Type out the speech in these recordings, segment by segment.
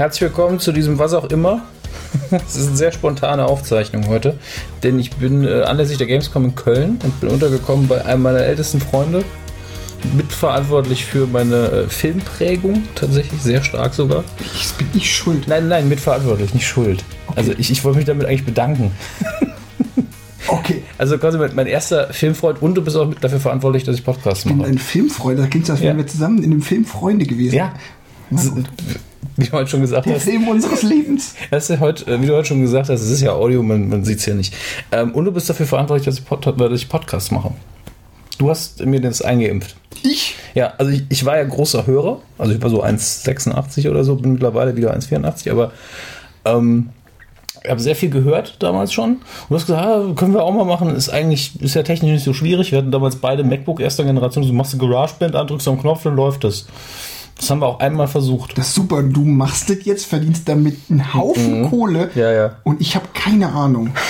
herzlich willkommen zu diesem Was auch immer. Es ist eine sehr spontane Aufzeichnung heute, denn ich bin äh, anlässlich der Gamescom in Köln und bin untergekommen bei einem meiner ältesten Freunde, mitverantwortlich für meine äh, Filmprägung, tatsächlich sehr stark sogar. Ich bin ich schuld. Nein, nein, mitverantwortlich, nicht schuld. Also ich, ich wollte mich damit eigentlich bedanken. Okay. Also quasi mein, mein erster Filmfreund und du bist auch mit dafür verantwortlich, dass ich Podcasts Ich bin mache. ein Filmfreund. Da klingt es, als wären Ja. wir zusammen in dem Film Freunde gewesen. Ja. Das- gut. Wie du heute schon gesagt Der hast. Film unseres Lebens. Das ist ja heute, äh, wie du heute schon gesagt hast, es ist ja Audio, man, man sieht es ja nicht. Ähm, und du bist dafür verantwortlich, dass ich, Pod dass ich Podcasts mache. Du hast mir das eingeimpft. Ich? Ja, also ich, ich war ja großer Hörer, also ich war so 1,86 oder so, bin mittlerweile wieder 1,84, aber ähm, ich habe sehr viel gehört damals schon. Und du hast gesagt, ah, können wir auch mal machen, ist eigentlich, ist ja technisch nicht so schwierig. Wir hatten damals beide MacBook erster Generation, du machst eine GarageBand an, drückst den Knopf, dann läuft das. Das haben wir auch einmal versucht. Das ist super. Du machst das jetzt, verdienst damit einen Haufen Kohle. Mhm. Ja, ja. Und ich habe keine Ahnung.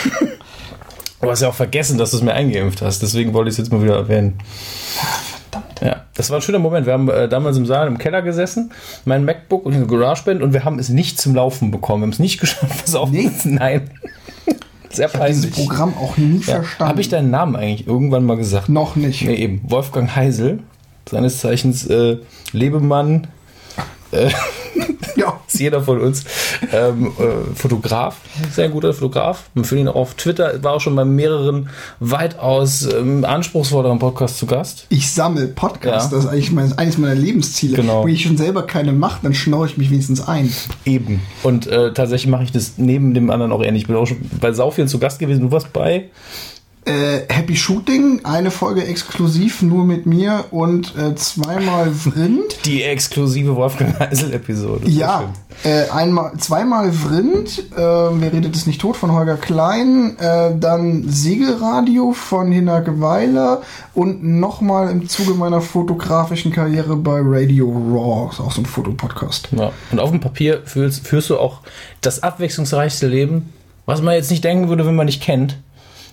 Du hast ja auch vergessen, dass du es mir eingeimpft hast, deswegen wollte ich es jetzt mal wieder erwähnen. Verdammt. Ja, das war ein schöner Moment. Wir haben äh, damals im Saal im Keller gesessen, mein MacBook und eine GarageBand und wir haben es nicht zum Laufen bekommen. Wir haben es nicht geschafft, es auf. Nee. Nein. Sehr Ich peinlich. Programm auch nie Ja. verstanden. Habe ich deinen Namen eigentlich irgendwann mal gesagt? Noch nicht. Nee, eben. Wolfgang Heisel, seines Zeichens äh, Lebemann, Ja. ist jeder von uns, ähm, äh, Fotograf, sehr guter Fotograf. Man findet ihn auch auf Twitter, war auch schon bei mehreren weitaus ähm, anspruchsvolleren Podcasts zu Gast. Ich sammle Podcasts. Ja. Das ist eigentlich mein, eines meiner Lebensziele. Genau. Wo ich schon selber keine mache, dann schnaue ich mich wenigstens ein. Eben. Und äh, tatsächlich mache ich das neben dem anderen auch ähnlich. Ich bin auch schon bei Saufielen zu Gast gewesen. Du warst bei. Äh, Happy Shooting, eine Folge exklusiv nur mit mir und äh, zweimal Vrind. Die exklusive Wolfgang Heisel-Episode. Ja, äh, einmal, zweimal Vrind, äh, wer redet es nicht tot von Holger Klein, äh, dann Segelradio von Hinak Weiler und nochmal im Zuge meiner fotografischen Karriere bei Radio Raw, ist auch so ein Fotopodcast. Ja. Und auf dem Papier führst, führst du auch das abwechslungsreichste Leben, was man jetzt nicht denken würde, wenn man dich kennt.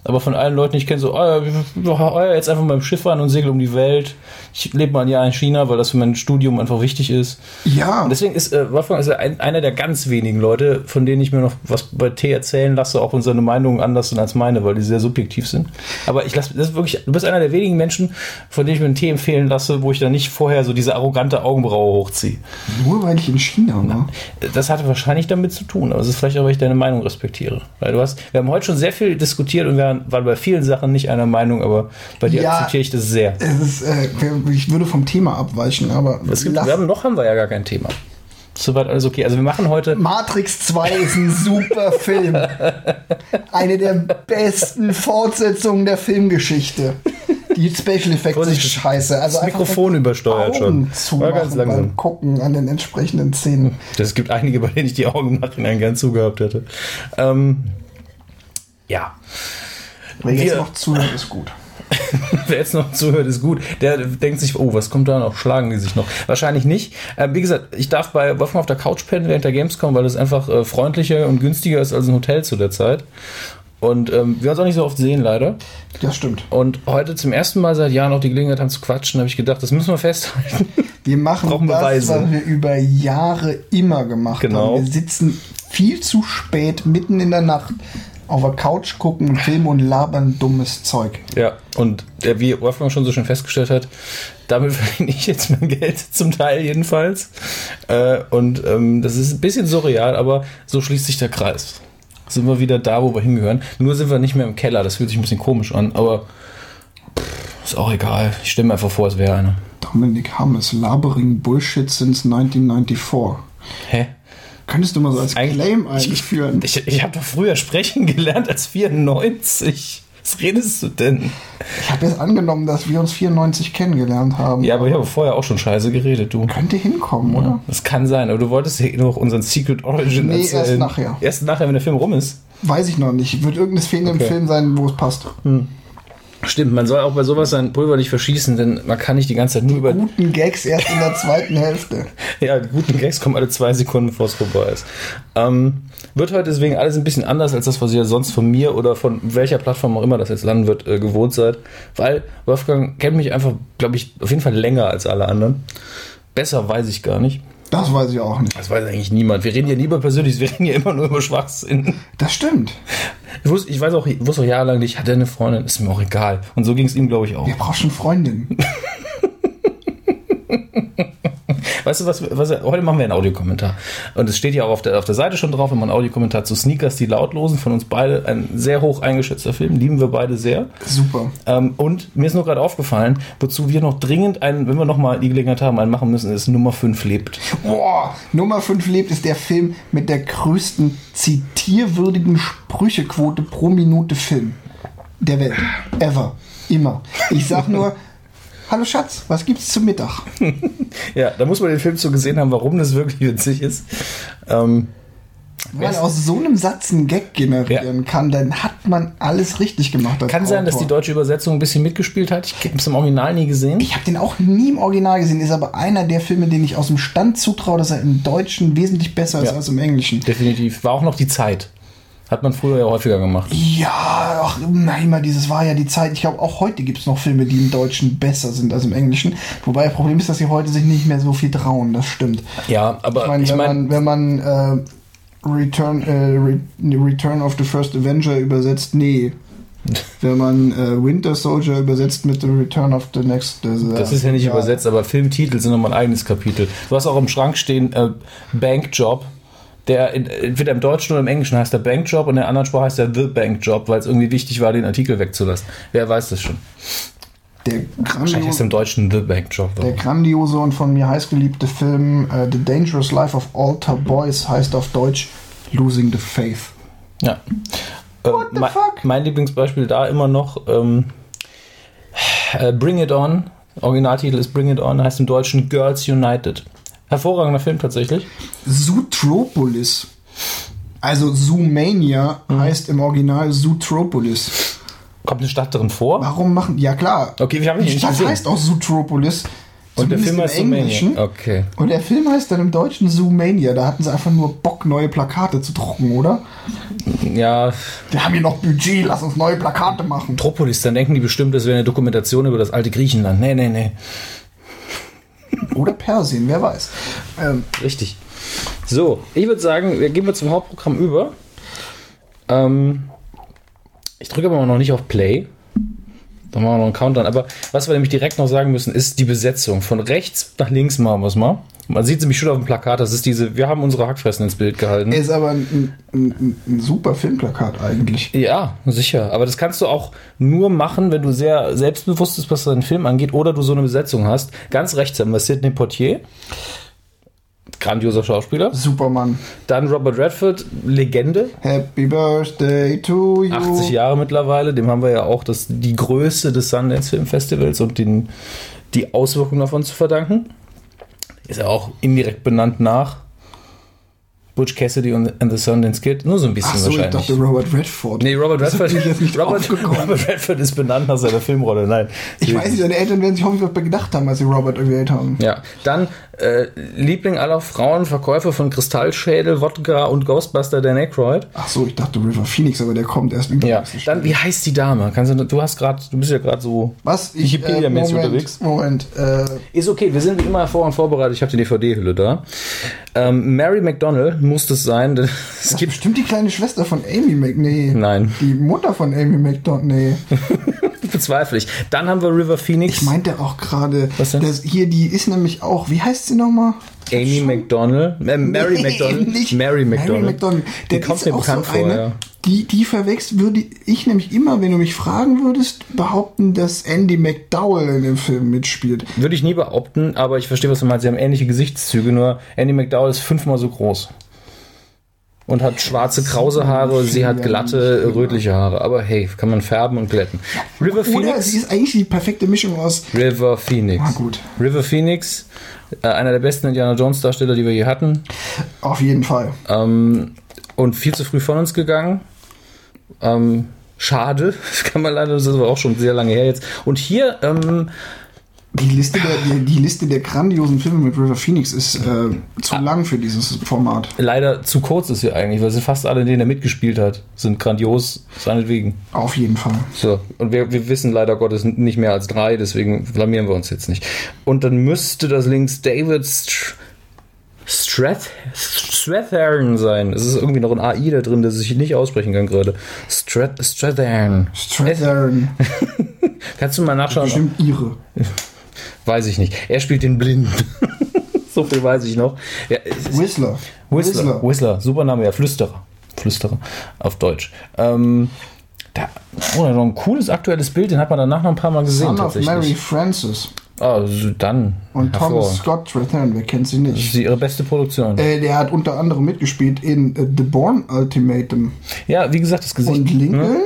Aber von allen Leuten, die ich kenne, so, oh ja, jetzt einfach mal im Schiff fahren und segel um die Welt. Ich lebe mal ein Jahr in China, weil das für mein Studium einfach wichtig ist. Ja, Und deswegen ist äh, Wolfgang ist ein, einer der ganz wenigen Leute, von denen ich mir noch was bei T erzählen lasse, auch wenn seine Meinungen anders sind als meine, weil die sehr subjektiv sind. Aber ich lasse, das ist wirklich, du bist einer der wenigen Menschen, von denen ich mir einen Tee empfehlen lasse, wo ich dann nicht vorher so diese arrogante Augenbraue hochziehe. nur weil ich in China war. Das hatte wahrscheinlich damit zu tun, aber es ist vielleicht auch, weil ich deine Meinung respektiere. Weil du hast, wir haben heute schon sehr viel diskutiert und wir waren bei vielen Sachen nicht einer Meinung, aber bei dir Ja. akzeptiere ich das sehr. Es ist, äh, ich würde vom Thema abweichen, aber Es gibt, wir haben, noch haben wir ja gar kein Thema. Soweit alles okay. Also wir machen heute. Matrix 2 ist ein super Film. Eine der besten Fortsetzungen der Filmgeschichte. Die Special Effects sind scheiße. Also Das Mikrofon übersteuert Augen schon. War ganz langsam. Gucken an den entsprechenden Szenen. Es gibt einige, bei denen ich die Augen Nachhinein gern zugehabt hätte. Ähm, ja. Wer jetzt Wir- noch zuhört, ist gut. Wer jetzt noch zuhört, ist gut. Der denkt sich, oh, was kommt da noch? Schlagen die sich noch? Wahrscheinlich nicht. Äh, wie gesagt, ich darf bei Wolfgang auf der Couch pennen während der Gamescom, weil das einfach äh, freundlicher und günstiger ist als ein Hotel zu der Zeit. Und ähm, wir uns auch nicht so oft sehen, leider. Das stimmt. Und heute zum ersten Mal seit Jahren auch die Gelegenheit haben zu quatschen, habe ich gedacht, das müssen wir festhalten. Wir machen das, Beweise. was wir über Jahre immer gemacht Genau. haben. Wir sitzen viel zu spät mitten in der Nacht auf der Couch, gucken einen Film und labern dummes Zeug. Ja, und der, wie Wolfgang schon so schön festgestellt hat, damit verdiene ich jetzt mein Geld, zum Teil jedenfalls. Äh, und ähm, das ist ein bisschen surreal, aber so schließt sich der Kreis. Sind wir wieder da, wo wir hingehören. Nur sind wir nicht mehr im Keller, das fühlt sich ein bisschen komisch an, aber pff, ist auch egal. Ich stelle mir einfach vor, es wäre einer. Dominik Hammes, Labering Bullshit since 1994. Hä? Könntest du mal so als Eigentlich- Claim einführen? Ich, ich habe doch früher sprechen gelernt als 94. Was redest du denn? Ich habe jetzt angenommen, dass wir uns 94 kennengelernt haben. Ja, aber ich habe vorher auch schon scheiße geredet, du. Könnte hinkommen, oder? Das kann sein, aber du wolltest ja noch unseren Secret Origin Nee, erzählen. erst nachher. Erst nachher, wenn der Film rum ist. Weiß ich noch nicht. Wird irgendeine Szene Okay. im Film sein, wo es passt. Stimmt, man soll auch bei sowas sein Pulver nicht verschießen, denn man kann nicht die ganze Zeit nur über. Guten Gags erst in der zweiten Hälfte. Ja, die guten Gags kommen alle zwei Sekunden, bevor es vorbei ist. Ähm, wird heute deswegen alles ein bisschen anders als das, was ihr sonst von mir oder von welcher Plattform auch immer das jetzt landen wird, äh, gewohnt seid. Weil Wolfgang kennt mich einfach, glaube ich, auf jeden Fall länger als alle anderen. Besser weiß ich gar nicht. Das weiß ich auch nicht. Das weiß eigentlich niemand. Wir reden ja nie über Persönliches, wir reden ja immer nur über Schwachsinn. Das stimmt. Ich, wusste, ich weiß auch, ich wusste auch jahrelang nicht, hat er eine Freundin, ist mir auch egal. Und so ging es ihm, glaube ich, auch. Wer braucht schon Freundin? Weißt du was, was, heute machen wir einen Audiokommentar. Und es steht ja auch auf der, auf der Seite schon drauf, wenn man einen Audiokommentar zu Sneakers, die Lautlosen von uns beide, ein sehr hoch eingeschätzter Film, lieben wir beide sehr. Super. Ähm, und mir ist nur gerade aufgefallen, wozu wir noch dringend einen, wenn wir noch mal die Gelegenheit haben, einen machen müssen, ist Nummer 5 lebt. Boah, Nummer 5 lebt ist der Film mit der größten zitierwürdigen Sprüchequote pro Minute Film der Welt. Ever. Immer. Ich sag nur, hallo Schatz, was gibt's zum Mittag? Ja, da muss man den Film so gesehen haben, warum das wirklich witzig ist. Ähm, Wenn man aus so einem Satz einen Gag generieren kann, dann hat man alles richtig gemacht. kann sein, dass die Autor. deutsche Übersetzung ein bisschen mitgespielt hat. Ich habe es im Original nie gesehen. Ich habe den auch nie im Original gesehen, ist aber einer der Filme, den ich aus dem Stand zutraue, dass er im Deutschen wesentlich besser ist Ja. als im Englischen. Definitiv. War auch noch die Zeit. Hat man früher ja häufiger gemacht. Ja, ach, na, immer dieses war ja die Zeit. Ich glaube, auch heute gibt es noch Filme, die im Deutschen besser sind als im Englischen. Wobei das Problem ist, dass sie heute sich nicht mehr so viel trauen. Das stimmt. Ja, aber Ich meine, ich wenn meine, man, wenn man äh, Return, äh, Re Return of the First Avenger übersetzt, nee. wenn man äh, Winter Soldier übersetzt mit The Return of the Next. äh, das ist ja nicht übersetzt, aber Filmtitel sind nochmal ein eigenes Kapitel. Du hast auch im Schrank stehen äh, Bankjob. Der in, entweder im Deutschen oder im Englischen heißt der Bankjob und in der anderen Sprache heißt der The Bankjob, weil es irgendwie wichtig war, den Artikel wegzulassen. Wer weiß das schon? Der Wahrscheinlich grandiose, im Deutschen The Bankjob. der grandiose und von mir heißgeliebte Film äh, The Dangerous Life of Altar Boys heißt auf Deutsch Losing the Faith. Ja. Äh, What the fuck? mein Lieblingsbeispiel da immer noch ähm, äh, Bring It On. Originaltitel ist Bring It On, heißt im Deutschen Girls United. Hervorragender Film tatsächlich. Zootropolis. Also Zoomania Mhm. heißt im Original Zootropolis. Kommt eine Stadt drin vor? Warum machen. Ja klar. Okay, wir haben Die Stadt gesehen. heißt auch Zootropolis. Und der Film heißt. Englischen. Okay. Und der Film heißt dann im Deutschen Zoomania. Da hatten sie einfach nur Bock, neue Plakate zu drucken, oder? Ja, Wir haben hier noch Budget, lass uns neue Plakate machen. Metropolis, dann denken die bestimmt, das wäre eine Dokumentation über das alte Griechenland. Nee, nee, nee. Oder Persien, wer weiß. Ähm, Richtig. So, ich würde sagen, wir gehen wir zum Hauptprogramm über. Ähm, ich drücke aber noch nicht auf Play. Dann machen wir noch einen Countdown. Aber was wir nämlich direkt noch sagen müssen, ist die Besetzung. Von rechts nach links machen wir es mal. Man sieht nämlich schon auf dem Plakat, das ist diese, wir haben unsere Hackfressen ins Bild gehalten. ist aber ein, ein, ein, ein super Filmplakat eigentlich. Ja, sicher. Aber das kannst du auch nur machen, wenn du sehr selbstbewusst bist, was deinen Film angeht, oder du so eine Besetzung hast. Ganz rechts haben wir Sidney Poitier. Grandioser Schauspieler. Superman. Dann Robert Redford, Legende. Happy Birthday to you. 80 Jahre mittlerweile. Dem haben wir ja auch das, die Größe des Sundance Film Festivals und den, die Auswirkungen davon zu verdanken. Ist ja auch indirekt benannt nach Butch Cassidy und and the Sundance Kid. Nur so ein bisschen Ach so, ich wahrscheinlich. dachte Robert Redford. Nee, Robert Redford, Robert. Robert Redford ist benannt nach seiner Filmrolle. Nein. Ich weiß nicht, seine Eltern werden sich hoffentlich was gedacht haben, als sie Robert gewählt haben. Ja, dann äh, Liebling aller Frauen, Verkäufer von Kristallschädel, Wodka und Ghostbuster Dan Aykroyd. Ach so, ich dachte River Phoenix, aber der kommt erst über. Ja, dann wie heißt die Dame? Kannst du, du hast gerade, du bist ja gerade so Was? Ich, äh, Wikipedia-mäßig Moment, unterwegs. Moment, äh, Ist okay, wir sind wie immer vor und vorbereitet. Ich habe die DVD-Hülle da. Ähm, Mary McDonnell muss das sein. Es das ist gibt. bestimmt die kleine Schwester von Amy Mc... Nee. Nein, Die Mutter von Amy McDonald. Nee. bezweifle ich. Dann haben wir River Phoenix. Ich meinte auch gerade, dass hier die ist nämlich auch, wie heißt sie nochmal? Amy McDonnell. Äh, Mary Nee, McDonnell. nicht Mary McDonnell. Die Der kommt mir bekannt so vor, eine, ja. Die, die verwechselt, würde ich nämlich immer, wenn du mich fragen würdest, behaupten, dass Andy McDowell in dem Film mitspielt. Würde ich nie behaupten, aber ich verstehe, was du meinst. Sie haben ähnliche Gesichtszüge, nur Andy McDowell ist fünfmal so groß. Und hat schwarze, krause Haare, sie hat glatte, rötliche Haare. Aber hey, kann man färben und glätten. River Oder Phoenix. sie ist eigentlich die perfekte Mischung aus. River Phoenix. Ah, gut. River Phoenix, äh, einer der besten Indiana Jones Darsteller, die wir je hatten. Auf jeden Fall. Ähm, und viel zu früh von uns gegangen. Ähm, schade, das kann man leider, das ist aber auch schon sehr lange her jetzt. Und hier, ähm, Die Liste, der, die, die Liste der grandiosen Filme mit River Phoenix ist äh, zu Ah. lang für dieses Format. leider zu kurz ist sie eigentlich, weil sie fast alle, denen er mitgespielt hat, sind grandios, seinetwegen. Auf jeden Fall. So, und wir, wir wissen leider Gottes nicht mehr als drei, deswegen blamieren wir uns jetzt nicht. Und dann müsste das links David Str Strath Strathern sein. Es ist irgendwie noch ein AI da drin, das ich nicht aussprechen kann gerade. Strath Strathern. Strathern. Kannst du mal nachschauen? Bestimmt ihre. Weiß ich nicht. Er spielt den Blinden. so viel weiß ich noch. Ja, es- Whistler. Whistler. Whistler. Super Name, ja. Flüsterer. Flüsterer auf Deutsch. Ähm, da, oh, noch ein cooles aktuelles Bild, den hat man danach noch ein paar Mal gesehen. Son of Mary. Francis. Ah, so dann. Und Thomas. Scott Strathern, wer kennt sie Das nicht? ist ihre beste Produktion. Äh, der hat unter anderem mitgespielt in äh, The Bourne Ultimatum. ja, wie gesagt, das Gesicht. Und Lincoln, ne?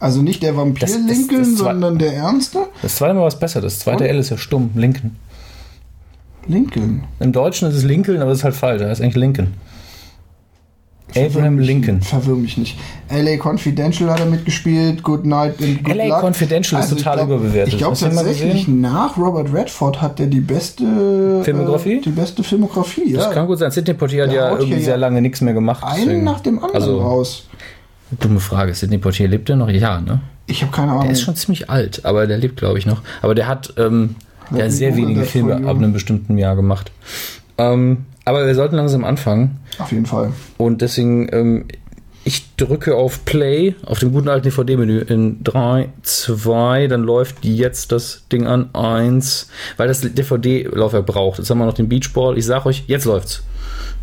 Also nicht der Vampir Das- das- Lincoln, das war- sondern der Ernste. Das zweite Mal was besser. Das zweite Und? L ist ja stumm. Lincoln. Lincoln. Im Deutschen ist es Lincoln, aber das ist halt falsch. Das ist eigentlich Lincoln. Abraham mich- Lincoln. Verwirr mich nicht. LA Confidential hat er mitgespielt. Good Night and Good LA Luck. Also Confidential ist total ich glaub, überbewertet. Ich glaube tatsächlich, nach Robert Redford hat er die beste Filmografie? Äh, die beste Filmografie, Das ja. kann gut sein. Sidney Poitier hat ja irgendwie hier sehr ja lange nichts mehr gemacht. Einen deswegen- nach dem anderen Also, raus. Dumme Frage. Sidney Poitier lebt der noch? Ja, ne? Ich habe keine Ahnung. Der ist schon ziemlich alt, aber der lebt, glaube ich, noch. Aber der hat ähm, Let me sehr wenige Filme ab einem bestimmten Jahr gemacht. Ähm, aber wir sollten langsam anfangen. Auf jeden Fall. Und deswegen, ähm, ich drücke auf Play auf dem guten alten DVD-Menü in 3, 2, dann läuft jetzt das Ding an 1, weil das DVD-Laufwerk braucht. Jetzt haben wir noch den Beachball. Ich sag euch, jetzt läuft's.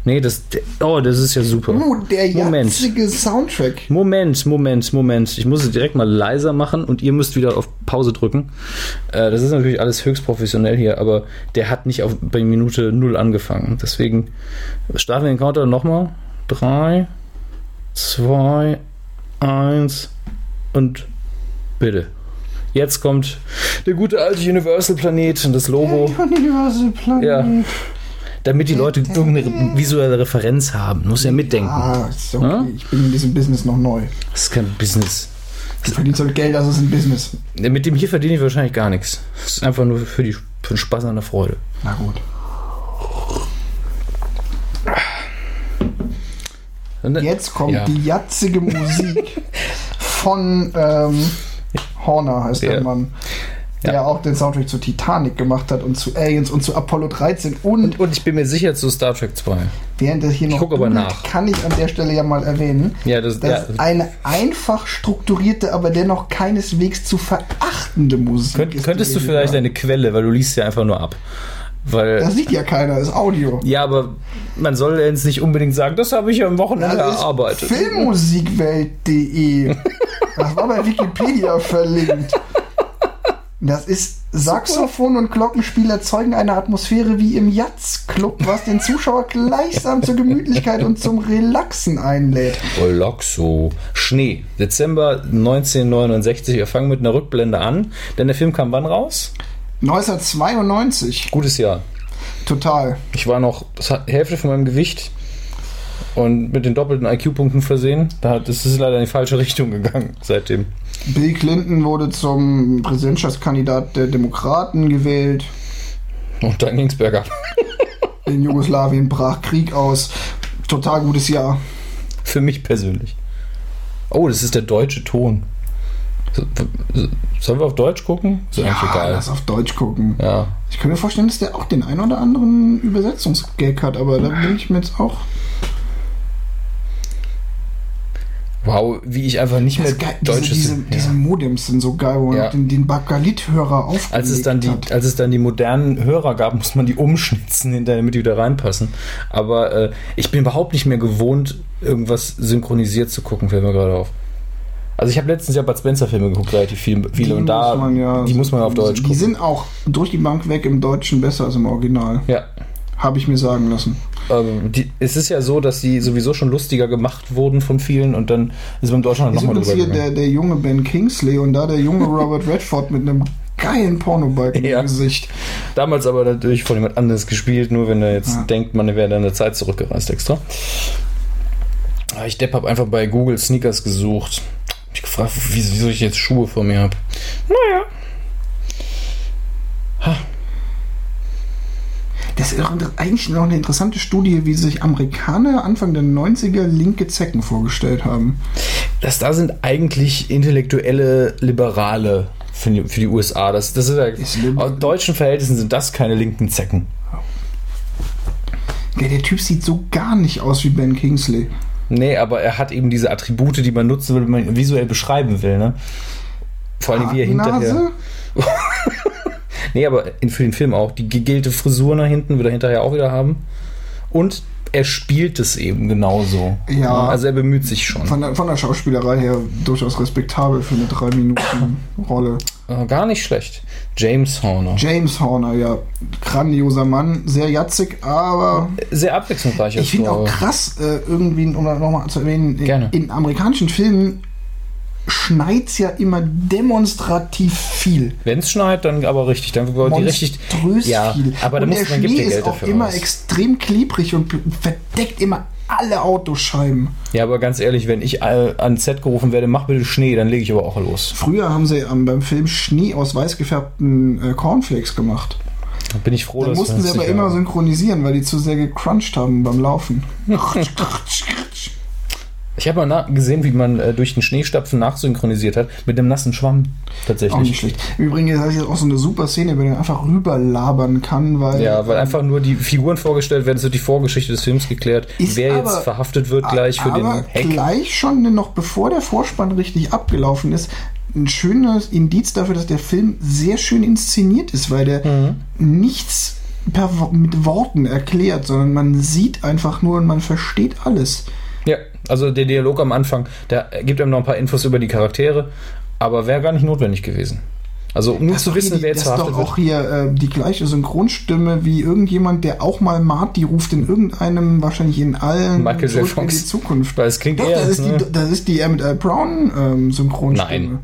Nee, das, oh, das ist ja super. Oh, der Moment. jetzige Soundtrack. Moment, Moment, Moment. Ich muss es direkt mal leiser machen und ihr müsst wieder auf Pause drücken. Äh, das ist natürlich alles höchst professionell hier, aber der hat nicht auf, bei Minute 0 angefangen. Deswegen starten wir den Counter nochmal. 3, 2, 1 und bitte. Jetzt kommt der gute alte Universal-Planet und das Logo. Universal Planet. Ja. Damit die Leute irgendeine visuelle Referenz haben. Muss ja mitdenken. Ah, ist okay. Ja? Ich bin in diesem Business noch neu. Das ist kein Business. Du verdienst halt Geld, das ist ein Business. Mit dem hier verdiene ich wahrscheinlich gar nichts. Das ist einfach nur für, die, für den Spaß an der Freude. Na gut. Und, Jetzt kommt Ja. die jatzige Musik von ähm, Horner, heißt Ja. der Mann. Der Ja. auch den Soundtrack zu Titanic gemacht hat und zu Aliens und zu Apollo 13. Und und, und ich bin mir sicher zu Star Trek 2. während er hier noch guck aber googelt, nach. kann ich an der Stelle ja mal erwähnen, Ja, das, dass ja, eine einfach strukturierte, aber dennoch keineswegs zu verachtende Musik könnt, könntest du vielleicht ja. eine Quelle, weil du liest ja einfach nur ab. Weil, Das sieht ja keiner, ist Audio. ja, aber man soll jetzt nicht unbedingt sagen, das habe ich am Wochenende Das ist erarbeitet. Filmmusikwelt.de. Das war bei Wikipedia verlinkt. Das ist Saxophon und Glockenspiel erzeugen eine Atmosphäre wie im Jazz-Club, was den Zuschauer gleichsam zur Gemütlichkeit und zum Relaxen einlädt. Relaxo. Schnee. Dezember 1969. Wir fangen mit einer Rückblende an. Denn der Film kam wann raus? 1992. Gutes Jahr. Total. Ich war noch Hälfte von meinem Gewicht und mit den doppelten IQ-Punkten versehen. Da, das ist leider in die falsche Richtung gegangen seitdem. Bill Clinton wurde zum Präsidentschaftskandidat der Demokraten gewählt. Und dann ging's bergab. In Jugoslawien brach Krieg aus. Total gutes Jahr. Für mich persönlich. Oh, das ist der deutsche Ton. So- so- Sollen wir auf Deutsch gucken? Ist eigentlich egal. lass auf Deutsch gucken. Ja. Ich kann mir vorstellen, dass der auch den ein oder anderen Übersetzungsgag hat, aber da bin ich mir jetzt auch. Wow, wie ich einfach nicht mehr geil. Diese, Deutsches. diese, ja. diese Modems sind so geil, wo man Ja. den, den Bakelit-Hörer aufgelegt als es dann die, hat. als es dann die modernen Hörer gab, muss man die umschnitzen, hinterher, damit die wieder reinpassen. Aber äh, ich bin überhaupt nicht mehr gewohnt, irgendwas synchronisiert zu gucken, fällt mir gerade auf. Also ich habe letztens ja Bud Spencer Filme geguckt, relativ viel, viele Die und da muss man ja, die muss man auf Deutsch Die gucken. sind auch durch die Bank weg im Deutschen besser als im Original. ja, Habe ich mir sagen lassen. ähm, die, es ist ja so, dass die sowieso schon lustiger gemacht wurden von vielen und dann ist beim Deutschland Ist nochmal drüber hier der, der junge Ben Kingsley und da der junge Robert Redford mit einem geilen Pornobalken Ja. im Gesicht. Damals aber natürlich von jemand anderes gespielt, nur wenn er jetzt Ja. denkt, man wäre dann eine Zeit zurückgereist extra. Ich Depp habe einfach bei Google Sneakers gesucht. Ich gefragt, wieso ich jetzt Schuhe vor mir habe. Naja. Das ist eigentlich noch eine interessante Studie, wie sich Amerikaner Anfang der 90er linke Zecken vorgestellt haben. Das da sind eigentlich intellektuelle Liberale für die, für die USA. Das, das ist ja, Ist aus deutschen Verhältnissen sind das keine linken Zecken. Ja, der Typ sieht so gar nicht aus wie Ben Kingsley. Nee, aber er hat eben diese Attribute, die man nutzen will, wenn man ihn visuell beschreiben will, ne? Vor allem wie er hinterher. Nee, aber für den Film auch. Die gegelte Frisur nach hinten wird er hinterher auch wieder haben. Und er spielt es eben genauso. Ja. Also er bemüht sich schon. Von der, von der Schauspielerei her durchaus respektabel für eine 3-Minuten-Rolle. Äh, Gar nicht schlecht. James Horner. James Horner, ja, grandioser Mann, sehr jatzig, aber Sehr abwechslungsreich. ich finde auch krass, äh, irgendwie, um das nochmal zu erwähnen, Gerne. in amerikanischen Filmen schneit's ja immer demonstrativ viel. Wenn es schneit, dann aber richtig. Dann wird die richtig. Monströs Ja, viel. aber da und muss, der Schnee Geld ist auch immer aus. extrem klebrig und verdeckt immer alle Autoscheiben. Ja, aber ganz ehrlich, wenn ich ans Set gerufen werde, mach bitte Schnee, dann lege ich aber auch los. Früher haben sie ähm, beim Film Schnee aus weiß gefärbten äh, Cornflakes gemacht. Da bin ich froh, Da dass mussten sie aber immer synchronisieren, weil die zu sehr gecrunched haben beim Laufen. Ich habe mal gesehen, wie man äh, durch den Schneestapfen nachsynchronisiert hat mit einem nassen Schwamm. Auch Tatsächlich. nicht schlecht. Im Übrigen ist das auch so eine super Szene, wenn er einfach rüberlabern kann, weil. Ja, weil einfach nur die Figuren vorgestellt werden, es wird die Vorgeschichte des Films geklärt, Ist wer aber- jetzt verhaftet wird gleich für den Hack. gleich schon noch bevor der Vorspann richtig abgelaufen ist, ein schönes Indiz dafür, dass der Film sehr schön inszeniert ist, weil der Mhm. nichts per, mit Worten erklärt, sondern man sieht einfach nur und man versteht alles. Ja, also der Dialog am Anfang, der gibt einem noch ein paar Infos über die Charaktere, aber wäre gar nicht notwendig gewesen. Also um nur zu wissen, die- wer jetzt das ist verhaftet doch auch wird. hier äh, die gleiche Synchronstimme wie irgendjemand, der auch mal Marty ruft in irgendeinem, wahrscheinlich in allen Michael J. Zurück in Fox. die Zukunft. Weil es klingt Doch, eher. das ist, ne? die, das ist die Emmett L. Brown ähm, Synchronstimme. Nein.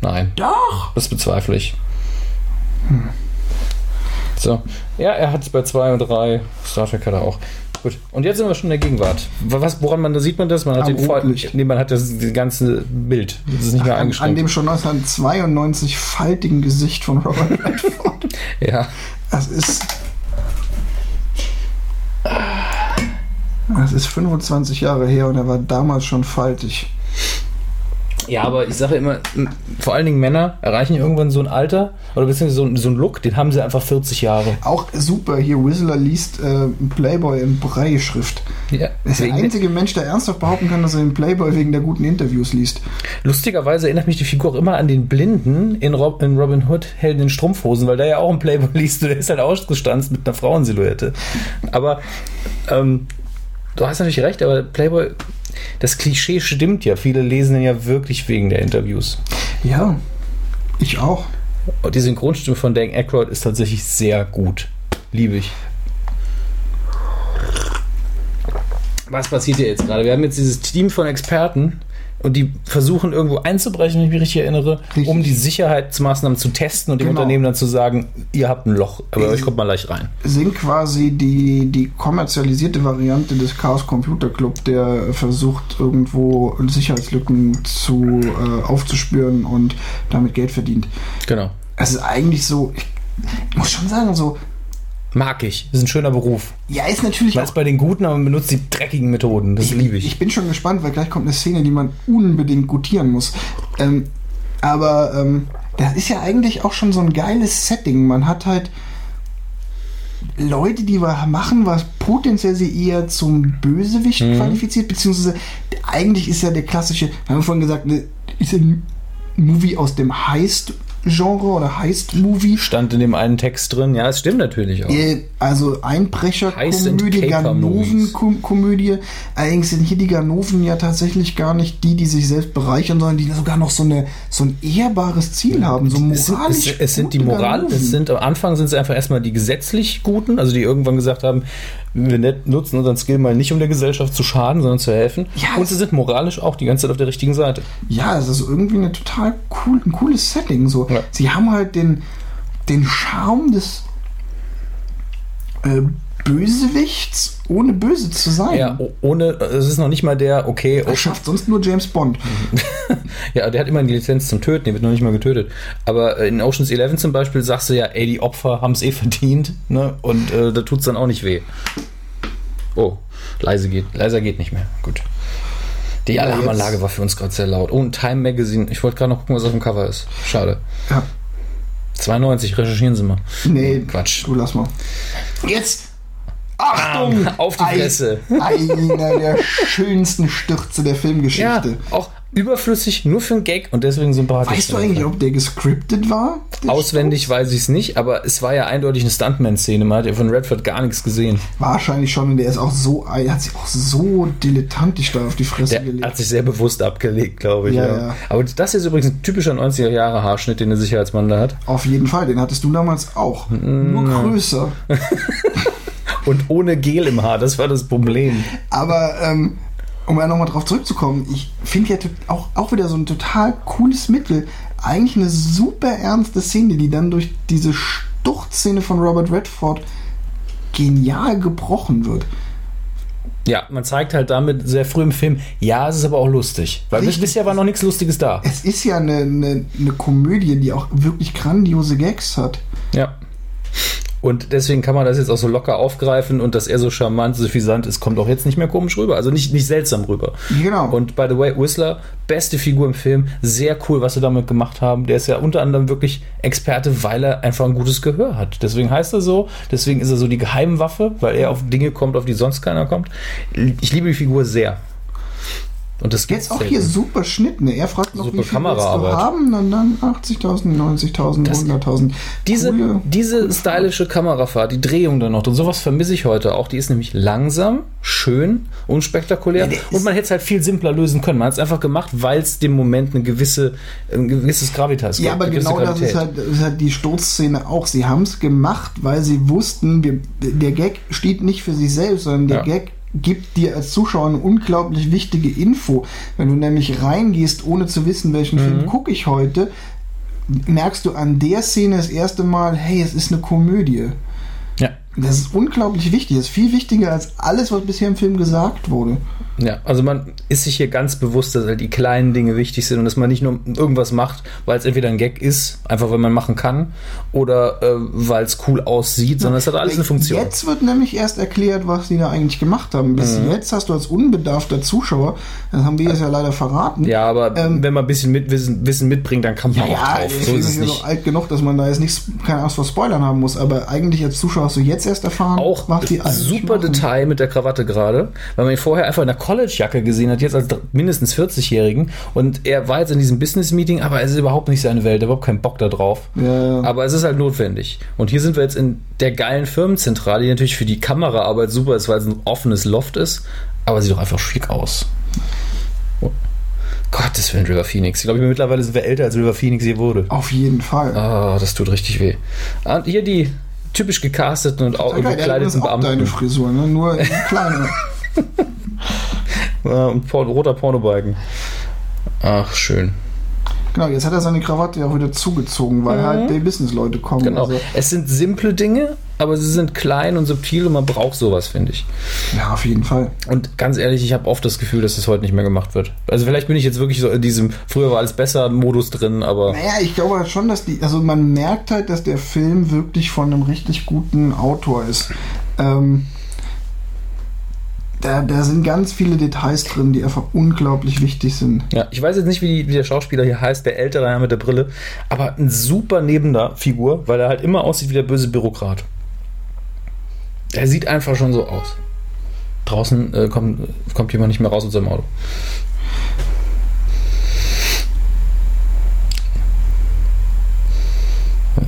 Nein, Doch! das bezweifle ich. So, ja, er hat es bei 2 und 3. Star Trek hat er auch. Gut, und jetzt sind wir schon in der Gegenwart. Was, woran man da sieht man das? Man hat Am den Rotlicht. nee, man hat das, das ganze Bild. Das ist nicht mehr An, an eingeschränkt. dem schon 1992 faltigen Gesicht von Robert Redford. ja. Das ist. Das ist 25 Jahre her und er war damals schon faltig. Ja, aber ich sage immer, vor allen Dingen Männer erreichen irgendwann so ein Alter oder beziehungsweise so, ein- so einen Look, den haben sie einfach 40 Jahre. Auch super, hier Whistler liest äh, Playboy in Brei-Schrift. Ja, Er ist der einzige Mensch, der ernsthaft behaupten kann, dass er den Playboy wegen der guten Interviews liest. Lustigerweise erinnert mich die Figur auch immer an den Blinden in, Rob, in Robin Hood Helden in Strumpfhosen, weil der ja auch ein Playboy liest und der ist halt ausgestanzt mit einer Frauensilhouette. Aber ähm, du hast natürlich recht, aber Playboy, das Klischee stimmt ja. Viele lesen den ja wirklich wegen der Interviews. Ja, ich auch. Und die Synchronstimme von Dan Aykroyd ist tatsächlich sehr gut. Liebe ich. Was passiert hier jetzt gerade? Wir haben jetzt dieses Team von Experten und die versuchen irgendwo einzubrechen, wenn ich mich richtig erinnere, Richtig. um die Sicherheitsmaßnahmen zu testen und dem Genau. Unternehmen dann zu sagen, ihr habt ein Loch, aber Ich- euch kommt mal leicht rein. Sind quasi die, die kommerzialisierte Variante des Chaos Computer Club, der versucht, irgendwo Sicherheitslücken zu äh, aufzuspüren und damit Geld verdient. Genau. Es ist eigentlich so, ich muss schon sagen, so, Mag ich. Das ist ein schöner Beruf. ja, ist natürlich Man auch ist bei den Guten, aber man benutzt die dreckigen Methoden. Das liebe ich. Ich bin schon gespannt, weil gleich kommt eine Szene, die man unbedingt gutieren muss. Ähm, aber ähm, das ist ja eigentlich auch schon so ein geiles Setting. Man hat halt Leute, die machen, was potenziell sie eher zum Bösewicht Mhm. qualifiziert, beziehungsweise eigentlich ist ja der klassische, wir haben vorhin gesagt, ne, ist ein Movie aus dem Heist-Genre oder Heist-Movie. Stand in dem einen Text drin. Ja, es stimmt natürlich auch. Äh, Also Einbrecherkomödie. Ganoven-Komödie. Allerdings sind hier die Ganoven ja tatsächlich gar nicht die, die sich selbst bereichern, sondern die sogar noch so, eine, so ein ehrbares Ziel haben. So Es moralisch. es, es sind die Moral, Ganoven. es sind am Anfang sind es einfach erstmal die gesetzlich Guten, also die irgendwann gesagt haben, wir nutzen unseren Skill mal nicht, um der Gesellschaft zu schaden, sondern zu helfen. Ja, Und sie sind moralisch auch die ganze Zeit auf der richtigen Seite. Ja, es ist irgendwie eine total cool, ein cooles Setting. So. Ja. Sie haben halt den, den Charme des äh, Bösewichts, ohne böse zu sein. Ja, ohne, es ist noch nicht mal der, okay, Das schafft sonst nur James Bond. ja, der hat immer die Lizenz zum Töten, der wird noch nicht mal getötet. Aber in Oceans 11 zum Beispiel sagst du ja, ey, die Opfer haben es eh verdient, ne? Und äh, da tut es dann auch nicht weh. Oh, leise geht, leiser geht nicht mehr. Gut. Die Ja, Alarmanlage war für uns gerade sehr laut. Oh, ein Time Magazine. Ich wollte gerade noch gucken, was auf dem Cover ist. Schade. Ja. 92, recherchieren Sie mal. Nee, Quatsch. Du lass mal. Jetzt! Achtung! Bam, auf die Ein- Fresse. Einer der schönsten Stürze der Ja, Filmgeschichte. auch überflüssig, nur für einen Gag und deswegen sympathisch. Weißt du eigentlich, ob der gescriptet war? Der Auswendig weiß ich es nicht, aber es war ja eindeutig eine Stuntman-Szene. Man hat ja von Redford gar nichts gesehen. Wahrscheinlich schon, und der ist auch so, er hat sich auch so dilettantisch da auf die Fresse Der gelegt. hat sich sehr bewusst abgelegt, glaube ich. Ja, Ja, ja. Aber das ist übrigens ein typischer 90er-Jahre-Haarschnitt, den der Sicherheitsmann da hat. Auf jeden Fall, den hattest du damals auch. Mm. Nur größer. Und ohne Gel im Haar, das war das Problem. Aber ähm, um ja nochmal drauf zurückzukommen, ich finde ja auch, auch wieder so ein total cooles Mittel. Eigentlich eine super ernste Szene, die dann durch diese Sturzszene von Robert Redford genial gebrochen wird. Ja, man zeigt halt damit sehr früh im Film, ja, es ist aber auch lustig. Weil Richtig. bisher war noch nichts Lustiges da. Es ist ja eine, eine, eine Komödie, die auch wirklich grandiose Gags hat. Ja. Und deswegen kann man das jetzt auch so locker aufgreifen und dass er so charmant, so suffisant ist, kommt auch jetzt nicht mehr komisch rüber. Also nicht, nicht seltsam rüber. Genau. Und by the way, Whistler, beste Figur im Film, sehr cool, was sie damit gemacht haben. Der ist ja unter anderem wirklich Experte, weil er einfach ein gutes Gehör hat. Deswegen heißt er so, deswegen ist er so die Geheimwaffe, weil er auf Dinge kommt, auf die sonst keiner kommt. Ich liebe die Figur sehr. Und das Jetzt auch selten. hier super Schnitt, ne? Er fragt noch, Super wie viel willst du haben? Und dann 80.000, 90.000, 100.000. Diese, Coole- diese stylische Kamerafahrt, die Drehung dann noch, und sowas vermisse ich heute auch. Die ist nämlich langsam, schön, unspektakulär. Ja, und man hätte es halt viel simpler lösen können. Man hat es einfach gemacht, weil es dem Moment eine gewisse, ein gewisses Gravitas Ja, gibt, aber eine gewisse genau das ist halt, ist halt die Sturzszene auch. Sie haben es gemacht, weil sie wussten, wir, der Gag steht nicht für sich selbst, sondern der Ja. Gag gibt dir als Zuschauer eine unglaublich wichtige Info. Wenn du nämlich reingehst, ohne zu wissen, welchen Mhm. Film gucke ich heute, merkst du an der Szene das erste Mal, hey, es ist eine Komödie. Ja. Das ist unglaublich wichtig. Das ist viel wichtiger als alles, was bisher im Film gesagt wurde. Ja, also man ist sich hier ganz bewusst, dass halt die kleinen Dinge wichtig sind und dass man nicht nur irgendwas macht, weil es entweder ein Gag ist, einfach weil man machen kann, oder äh, weil es cool aussieht, sondern es hat alles eine Funktion. Jetzt wird nämlich erst erklärt, was die da eigentlich gemacht haben. Bis Mhm. jetzt hast du als unbedarfter Zuschauer, das haben wir jetzt ja leider verraten. Ja, aber Ähm, wenn man ein bisschen mit Wissen, Wissen mitbringt, dann kann man Ja, auch ja, drauf. ich So bin ist es ja nicht. alt genug, dass man da jetzt nichts, keine Angst vor Spoilern haben muss, aber eigentlich als Zuschauer hast du jetzt erst erfahren, Auch was die eigentlich super machen. Detail mit der Krawatte gerade, weil man vorher einfach in der College-Jacke gesehen hat, jetzt als mindestens 40-Jährigen. Und er war jetzt in diesem Business-Meeting, aber es ist überhaupt nicht seine Welt, er hat überhaupt keinen Bock da drauf. Ja, ja. Aber es ist halt notwendig. Und hier sind wir jetzt in der geilen Firmenzentrale, die natürlich für die Kameraarbeit super ist, weil es ein offenes Loft ist, aber sieht doch einfach schick aus. Oh. Gottes Willen, River Phoenix. Ich glaube, mittlerweile sind wir älter, als River Phoenix je wurde. Auf jeden Fall. Ah, das tut richtig weh. Und hier die typisch gecasteten und au- Sag mal, der hat übrigens gekleideten auch deine Beamten. Frisur, ne? nur kleiner. Und roter Pornobalken. Ach, schön. genau, jetzt hat er seine Krawatte ja auch wieder zugezogen, weil halt die Businessleute kommen. Mhm. Genau. Also, Es sind simple Dinge, aber sie sind klein und subtil und man braucht sowas, finde ich. ja, auf jeden Fall. Und ganz ehrlich, ich habe oft das Gefühl, dass das heute nicht mehr gemacht wird. Also vielleicht bin ich jetzt wirklich so in diesem früher war alles besser Modus drin, aber Naja, ich glaube halt schon, dass die, also man merkt halt, dass der Film wirklich von einem richtig guten Autor ist. Ähm, da, da sind ganz viele Details drin, die einfach unglaublich wichtig sind. ja, ich weiß jetzt nicht, wie, wie der Schauspieler hier heißt, der ältere Herr mit der Brille, aber ein super nebender Figur, weil er halt immer aussieht wie der böse Bürokrat. Er sieht einfach schon so aus. Draußen äh, kommt, kommt jemand nicht mehr raus aus seinem Auto.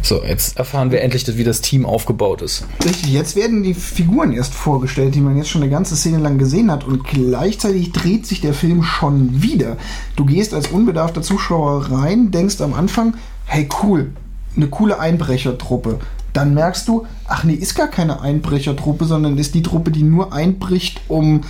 So, jetzt erfahren wir endlich, wie das Team aufgebaut ist. Richtig, jetzt werden die Figuren erst vorgestellt, die man jetzt schon eine ganze Szene lang gesehen hat und gleichzeitig dreht sich der Film schon wieder. Du gehst als unbedarfter Zuschauer rein, denkst am Anfang, hey cool, eine coole Einbrechertruppe. Dann merkst du, ach nee, ist gar keine Einbrechertruppe, sondern ist die Truppe, die nur einbricht, um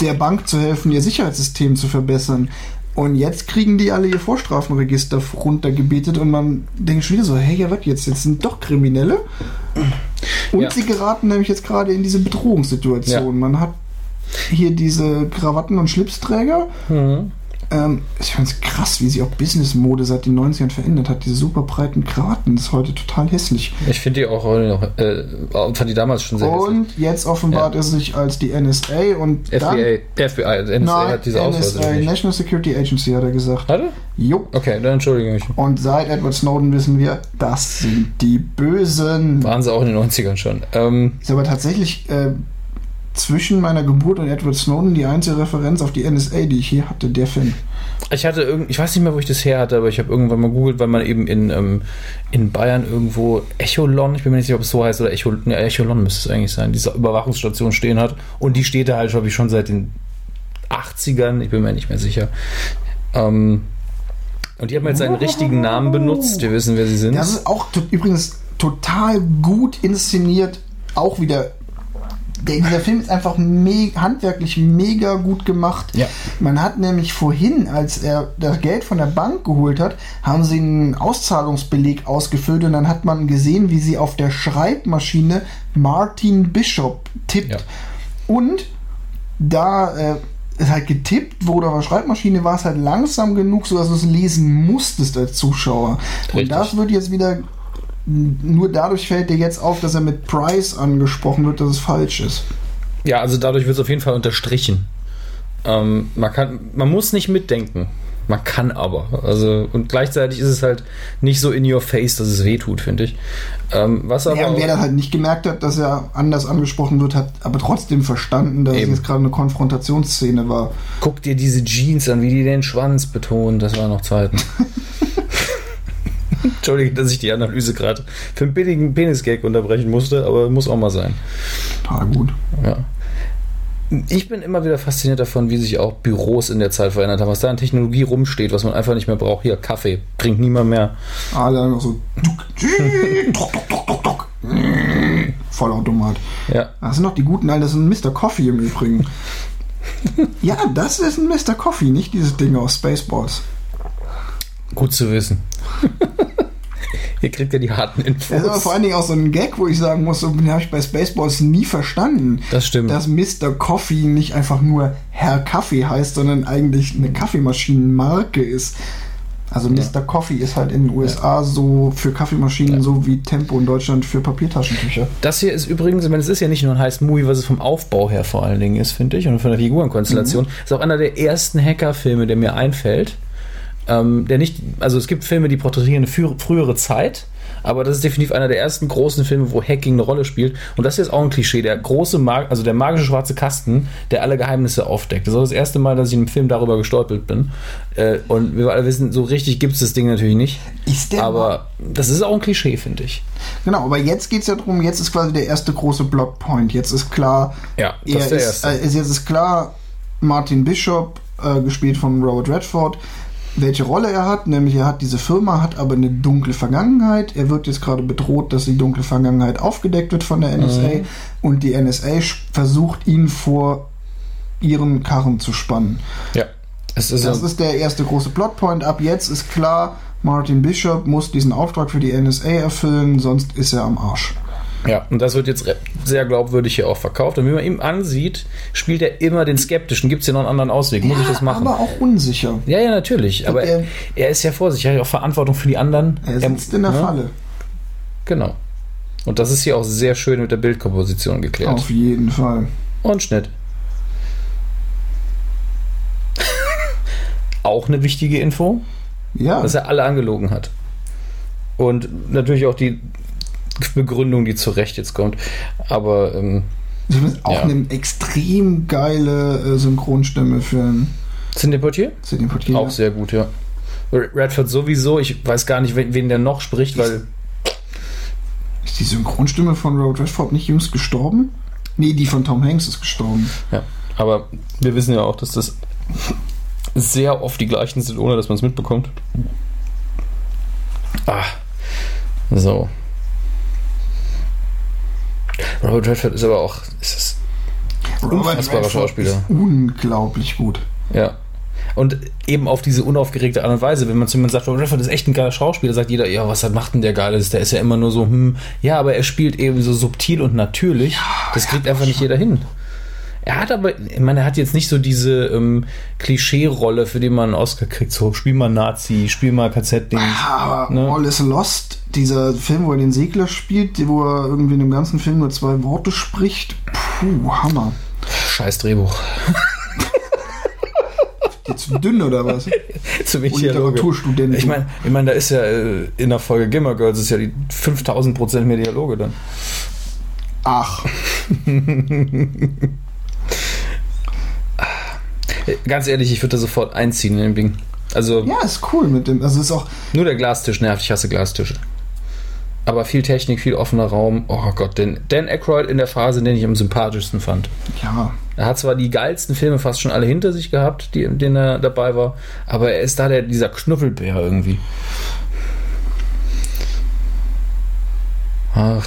der Bank zu helfen, ihr Sicherheitssystem zu verbessern. Und jetzt kriegen die alle ihr Vorstrafenregister runtergebetet und man denkt schon wieder so, hey, ja, was jetzt? Jetzt sind doch Kriminelle. Und Ja. sie geraten nämlich jetzt gerade in diese Bedrohungssituation. Ja. Man hat hier diese Krawatten- und Schlipsträger. Mhm. Ähm, ich finde es krass, wie sich auch Business-Mode seit den 90ern verändert hat. Diese super breiten Krawatten, das ist heute total hässlich. Ich finde die auch heute noch, äh, fand die damals schon sehr hässlich. Und jetzt offenbart er sich als die NSA und dann, FBI, FBI, NSA Nein, hat diese NSA. National Security Agency, hat er gesagt. Hatte? Jo. Okay, dann entschuldige mich. Und seit Edward Snowden wissen wir, das sind die Bösen. Waren sie auch in den 90ern schon. Ähm, Ist aber tatsächlich äh, zwischen meiner Geburt und Edward Snowden die einzige Referenz auf die NSA, die ich hier hatte, der Film. ich hatte irgend, ich weiß nicht mehr, wo ich das her hatte, aber ich habe irgendwann mal googelt, weil man eben in, ähm, in Bayern irgendwo Echolon, ich bin mir nicht sicher, ob es so heißt, oder Echo, ne, Echolon müsste es eigentlich sein, diese Überwachungsstation stehen hat. Und die steht da halt, glaube ich, schon seit den 80ern, ich bin mir nicht mehr sicher. Ähm, und die haben jetzt einen richtigen Namen benutzt, wir wissen, wer sie sind. Das ist auch übrigens total gut inszeniert. Auch wieder. Der, dieser Film ist einfach me handwerklich mega gut gemacht. Ja. Man hat nämlich vorhin, als er das Geld von der Bank geholt hat, haben sie einen Auszahlungsbeleg ausgefüllt und dann hat man gesehen, wie sie auf der Schreibmaschine Martin Bishop tippt. Ja. Und da äh, es halt getippt wurde auf der Schreibmaschine, war es halt langsam genug, sodass du es lesen musstest als Zuschauer. Und Richtig. das wird jetzt wieder nur dadurch fällt dir jetzt auf, dass er mit Price angesprochen wird, dass es falsch ist. Ja, also dadurch wird es auf jeden Fall unterstrichen. Ähm, man, kann, man muss nicht mitdenken. Man kann aber. Also, und gleichzeitig ist es halt nicht so in your face, dass es weh tut, finde ich. Ähm, was aber. Ja, wer dann halt nicht gemerkt hat, dass er anders angesprochen wird, hat aber trotzdem verstanden, dass Eben. es jetzt gerade eine Konfrontationsszene war. guck dir diese Jeans an, wie die den Schwanz betonen. Das war noch Zeiten. Entschuldige, dass ich die Analyse gerade für einen billigen Penis-Gag unterbrechen musste, aber muss auch mal sein. Total gut. Ja. Ich bin immer wieder fasziniert davon, wie sich auch Büros in der Zeit verändert haben, was da an Technologie rumsteht, was man einfach nicht mehr braucht. Hier, Kaffee, trinkt niemand mehr. Alle noch so. Tok, tok, tok, tok. Vollautomat. Ja, Das sind noch die guten alten, das ist ein Mr. Coffee im Übrigen. ja, das ist ein Mr. Coffee, nicht dieses Ding aus Spaceballs. Gut zu wissen. Hier kriegt ihr die harten Das ist aber Infos. vor allen Dingen auch so ein Gag, wo ich sagen muss, so, den habe ich bei Spaceballs nie verstanden. Das stimmt. Dass Mr. Coffee nicht einfach nur Herr Kaffee heißt, sondern eigentlich eine Kaffeemaschinenmarke ist. Also Mr. Coffee ist halt in den USA so für Kaffeemaschinen Ja. so wie Tempo in Deutschland für Papiertaschentücher. Das hier ist übrigens, ich meine, es ist ja nicht nur ein heiß Movie, was es vom Aufbau her vor allen Dingen ist, finde ich, und von der Figurenkonstellation. Ist auch einer der ersten Hacker-Filme, der mir einfällt. Ähm, der nicht, also es gibt Filme, die porträtieren eine frü- frühere Zeit, aber das ist definitiv einer der ersten großen Filme, wo Hacking eine Rolle spielt. Und das hier ist auch ein Klischee, der große, Mag also der magische schwarze Kasten, der alle Geheimnisse aufdeckt. Das ist auch das erste Mal, dass ich in einem Film darüber gestolpert bin. Äh, und wir alle wissen, so richtig gibt es das Ding natürlich nicht. Ist der Aber das ist auch ein Klischee, finde ich. Genau, aber jetzt geht es ja darum, jetzt ist quasi der erste große Blockpoint. Jetzt ist klar, Ja, das er ist der ist, erste. äh, ist, jetzt ist klar, Martin Bishop, äh, gespielt von Robert Redford, welche Rolle er hat, nämlich er hat diese Firma, hat aber eine dunkle Vergangenheit. Er wird jetzt gerade bedroht, dass die dunkle Vergangenheit aufgedeckt wird von der NSA Mhm. und die NSA versucht ihn vor ihren Karren zu spannen. Ja. Das ist der erste große Plotpoint. Ab jetzt ist klar, Martin Bishop muss diesen Auftrag für die NSA erfüllen, sonst ist er am Arsch. Ja, und das wird jetzt sehr glaubwürdig hier auch verkauft. Und wie man ihm ansieht, spielt er immer den Skeptischen. Gibt es hier noch einen anderen Ausweg? Muss ich das machen? Aber auch unsicher. ja, ja, natürlich. Aber er- er, er ist ja vorsichtig. Er hat ja auch Verantwortung für die anderen. Er sitzt in der ne? Falle. Genau. Und das ist hier auch sehr schön mit der Bildkomposition geklärt. Auf jeden Fall. Und Schnitt. auch eine wichtige Info, Ja, dass er alle angelogen hat. Und natürlich auch die Begründung, die zu Recht jetzt kommt. Aber ähm, auch ja. eine extrem geile äh, Synchronstimme für einen Cindy Poitier? Sidney Poitier. Auch sehr gut, ja. Redford sowieso, ich weiß gar nicht, wen, wen der noch spricht, weil. Ist die Synchronstimme von Robert Redford nicht jüngst gestorben? Nee, die von Tom Hanks ist gestorben. Ja, aber wir wissen ja auch, dass das sehr oft die gleichen sind, ohne dass man es mitbekommt. Ah, so. Robert Redford ist aber auch. Ist es, Unfassbarer Schauspieler. ist unglaublich gut. ja. Und eben auf diese unaufgeregte Art und Weise, wenn man zu jemandem sagt, Robert Redford ist echt ein geiler Schauspieler, sagt jeder, ja, was macht denn der Geiles? Der ist ja immer nur so, hm, ja, aber er spielt eben so subtil und natürlich. das kriegt einfach nicht jeder hin. Er hat aber, ich meine, er hat jetzt nicht so diese ähm, Klischee-Rolle, für die man einen Oscar kriegt. So, spiel mal Nazi, spiel mal KZ-Ding. Aber Ne? All is Lost, dieser Film, wo er den Segler spielt, wo er irgendwie in dem ganzen Film nur zwei Worte spricht. Puh, Hammer. Scheiß Drehbuch. Zu dünn oder was? Zu wenig Dialoge. Ich meine, ich mein, da ist ja äh, in der Folge Gimmer Girls ist ja die 5000 Prozent mehr Dialoge dann. Ach, Ganz ehrlich, ich würde da sofort einziehen in dem Ding. Also ja, ist cool mit dem. Also ist auch. nur der Glastisch nervt, ich hasse Glastische. Aber viel Technik, viel offener Raum. Oh Gott, den Dan Aykroyd in der Phase, den ich am sympathischsten fand. Ja, Er hat zwar die geilsten Filme fast schon alle hinter sich gehabt, die, in denen er dabei war, aber er ist da der, dieser Knuffelbär irgendwie. Ach,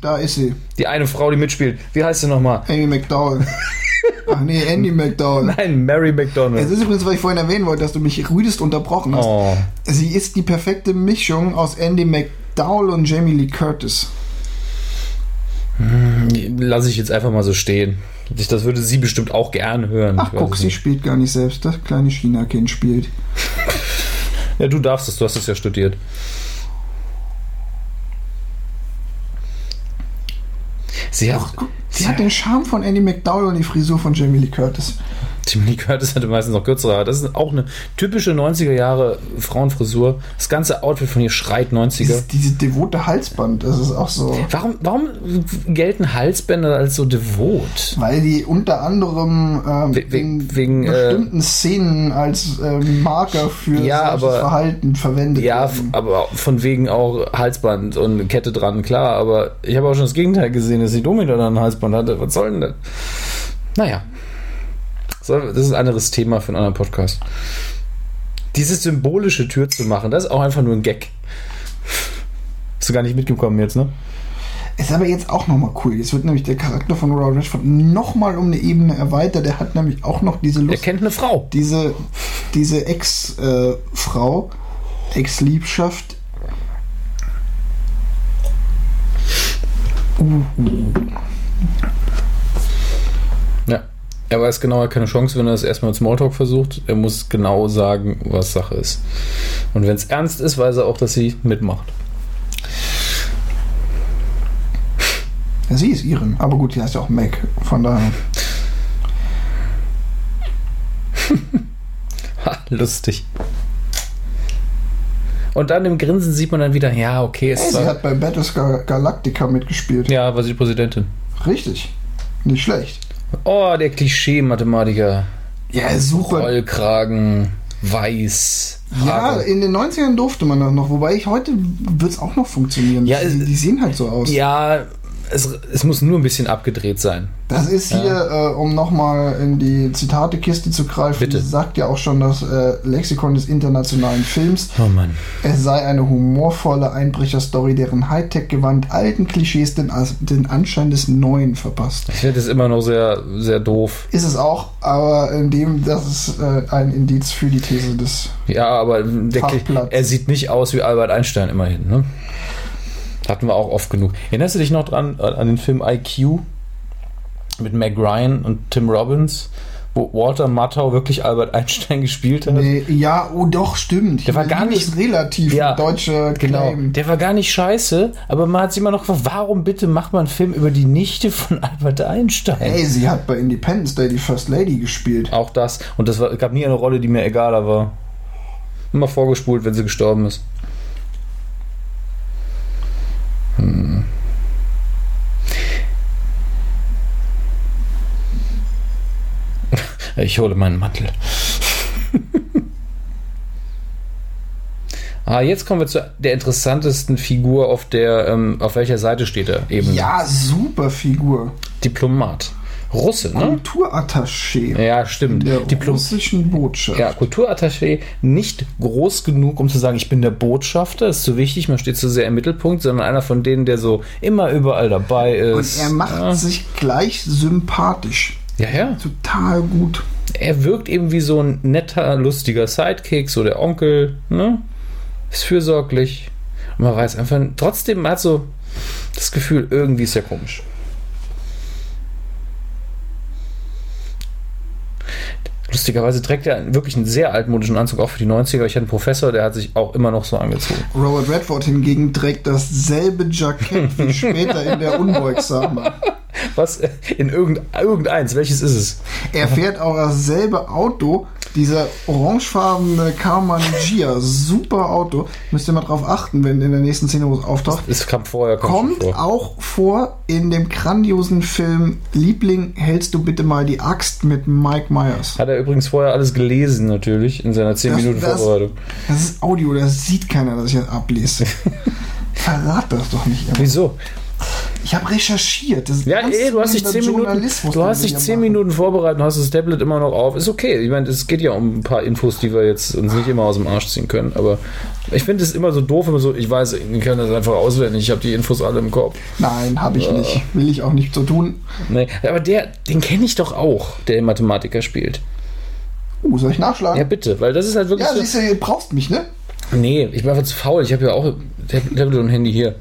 da ist sie. die eine Frau, die mitspielt. Wie heißt sie nochmal? Amy McDowell. Ach nee, Andy McDowell. Nein, Mary Es McDonald. ist übrigens, was ich vorhin erwähnen wollte, dass du mich rüdest unterbrochen hast. Oh. Sie ist die perfekte Mischung aus Andy McDowell und Jamie Lee Curtis. Lass ich jetzt einfach mal so stehen. Das würde sie bestimmt auch gern hören. Ach, guck, es sie spielt gar nicht selbst. Das kleine China-Kind spielt. Ja, du darfst es, du hast es ja studiert. Sie hat, Ach, sie hat den Charme von Andy McDowell und die Frisur von Jamie Lee Curtis. Tim Lee Curtis hatte meistens noch kürzere Haare. Das ist auch eine typische 90er Jahre Frauenfrisur. Das ganze Outfit von ihr schreit 90er. Dieses, diese devote Halsband, das ist auch so. Warum, warum gelten Halsbänder als so devot? Weil die unter anderem ähm, We- we- in wegen, äh, bestimmten Szenen als ähm, Marker für Ja, solches aber- Verhalten verwendet Ja, werden. f- aber von wegen auch Halsband und Kette dran, klar. Aber ich habe auch schon das Gegenteil gesehen, dass die Domina dann ein Halsband hatte. Was soll denn das? Naja. Das ist ein anderes Thema für einen anderen Podcast. Diese symbolische Tür zu machen, das ist auch einfach nur ein Gag. Bist du gar nicht mitgekommen jetzt, ne? Ist aber jetzt auch nochmal cool. Jetzt wird nämlich der Charakter von Robert Redford nochmal um eine Ebene erweitert. Der hat nämlich auch noch diese Er Lust, kennt eine Frau. diese, diese Ex-Frau, Ex-Liebschaft. Ja. Er weiß genau, er hat keine Chance, wenn er das erstmal mit Smalltalk versucht. Er muss genau sagen, was Sache ist. Und wenn es ernst ist, weiß er auch, dass sie mitmacht. Ja, sie ist ihren. Aber gut, die heißt ja auch Meg. Von daher. Ha, lustig. Und dann im Grinsen sieht man dann wieder, ja, okay, Hey, ist sie hat bei Battlestar Galactica mitgespielt. ja, war sie Präsidentin. Richtig. Nicht schlecht. Oh, der Klischee-Mathematiker. Ja, super. Rollkragen, weiß, Ja, Haare. in den 90ern durfte man das noch, wobei ich heute wird es auch noch funktionieren. Ja, die, die sehen halt so aus. Ja, es, es muss nur ein bisschen abgedreht sein. Das ist hier, äh, um nochmal in die Zitatekiste zu greifen, Bitte. sagt ja auch schon das äh, Lexikon des internationalen Films. Oh Mann. Es sei eine humorvolle Einbrecherstory, deren Hightech-Gewand alten Klischees den, den Anschein des Neuen verpasst. Ich finde das immer noch sehr, sehr doof. Ist es auch, aber in dem, das ist äh, ein Indiz für die These des. Ja, aber der, er sieht nicht aus wie Albert Einstein immerhin, ne? Hatten wir auch oft genug. Erinnerst du dich noch dran, äh, an den Film IQ mit Meg Ryan und Tim Robbins, wo Walter Matthau wirklich Albert Einstein gespielt hat? Nee, ja, oh doch, stimmt. Der war gar nicht- relativ Ja, deutsche Genau, Claim. der war gar nicht scheiße, aber man hat sich immer noch gefragt, warum bitte macht man einen Film über die Nichte von Albert Einstein? Ey, sie hat bei Independence Day die First Lady gespielt. Auch das. Und das war, gab nie eine Rolle, die mir egaler war. Immer vorgespult, wenn sie gestorben ist. Hm. Ich hole meinen Mantel. ah, jetzt kommen wir zu der interessantesten Figur, auf der, ähm, auf welcher Seite steht er eben? Ja, super Figur. Diplomat. Russe, ne? Kulturattaché Ja, stimmt. der Diplo russischen Botschaft. ja, Kulturattaché nicht groß genug, um zu sagen, ich bin der Botschafter, ist zu wichtig, man steht zu sehr im Mittelpunkt, sondern einer von denen, der so immer überall dabei Und ist. er macht ja. sich gleich sympathisch. Ja, ja. Total gut. Er wirkt eben wie so ein netter, lustiger Sidekick, so der Onkel, ne? Ist fürsorglich. Und man weiß einfach, trotzdem man hat so das Gefühl, irgendwie ist er komisch. Lustigerweise trägt er wirklich einen sehr altmodischen Anzug, auch für die 90er. Ich hatte einen Professor, der hat sich auch immer noch so angezogen. Robert Redford hingegen trägt dasselbe Jackett wie später in der Unbeugsame. Was? In irgend, irgendeins, welches ist es? Er fährt auch dasselbe Auto, dieser orangefarbene Karmann Gia, super Auto. Müsst ihr mal drauf achten, wenn in der nächsten Szene, wo es auftaucht. Es kam vorher, kommt, Kommt vor. auch vor in dem grandiosen Film Liebling, hältst du bitte mal die Axt mit Mike Myers. Hat er übrigens vorher alles gelesen, natürlich, in seiner 10 Das- Minuten das- Vorbereitung. Das ist Audio, das sieht keiner, dass ich das ablese. Verrat das doch nicht immer. Wieso? Ich habe recherchiert. Das ist Ja, ey, du hast dich 10 Minuten, du hast dich hier 10 machen. Minuten vorbereitet und hast das Tablet immer noch auf. Ist okay. Ich meine, es geht ja um ein paar Infos, die wir jetzt uns nicht immer aus dem Arsch ziehen können. Aber ich finde es immer so doof, immer so, ich weiß, ich kann das einfach auswendig. Ich habe die Infos alle im Kopf. Nein, habe ich nicht. Will ich auch nicht so tun. Nee, aber der, den kenne ich doch auch, der Mathematiker spielt. Uh, soll ich nachschlagen? Ja, bitte, weil das ist halt wirklich Ja, so. siehst du, du brauchst mich, ne? Nee, ich bin einfach zu faul. Ich habe ja auch Tab- Tablet und Handy hier.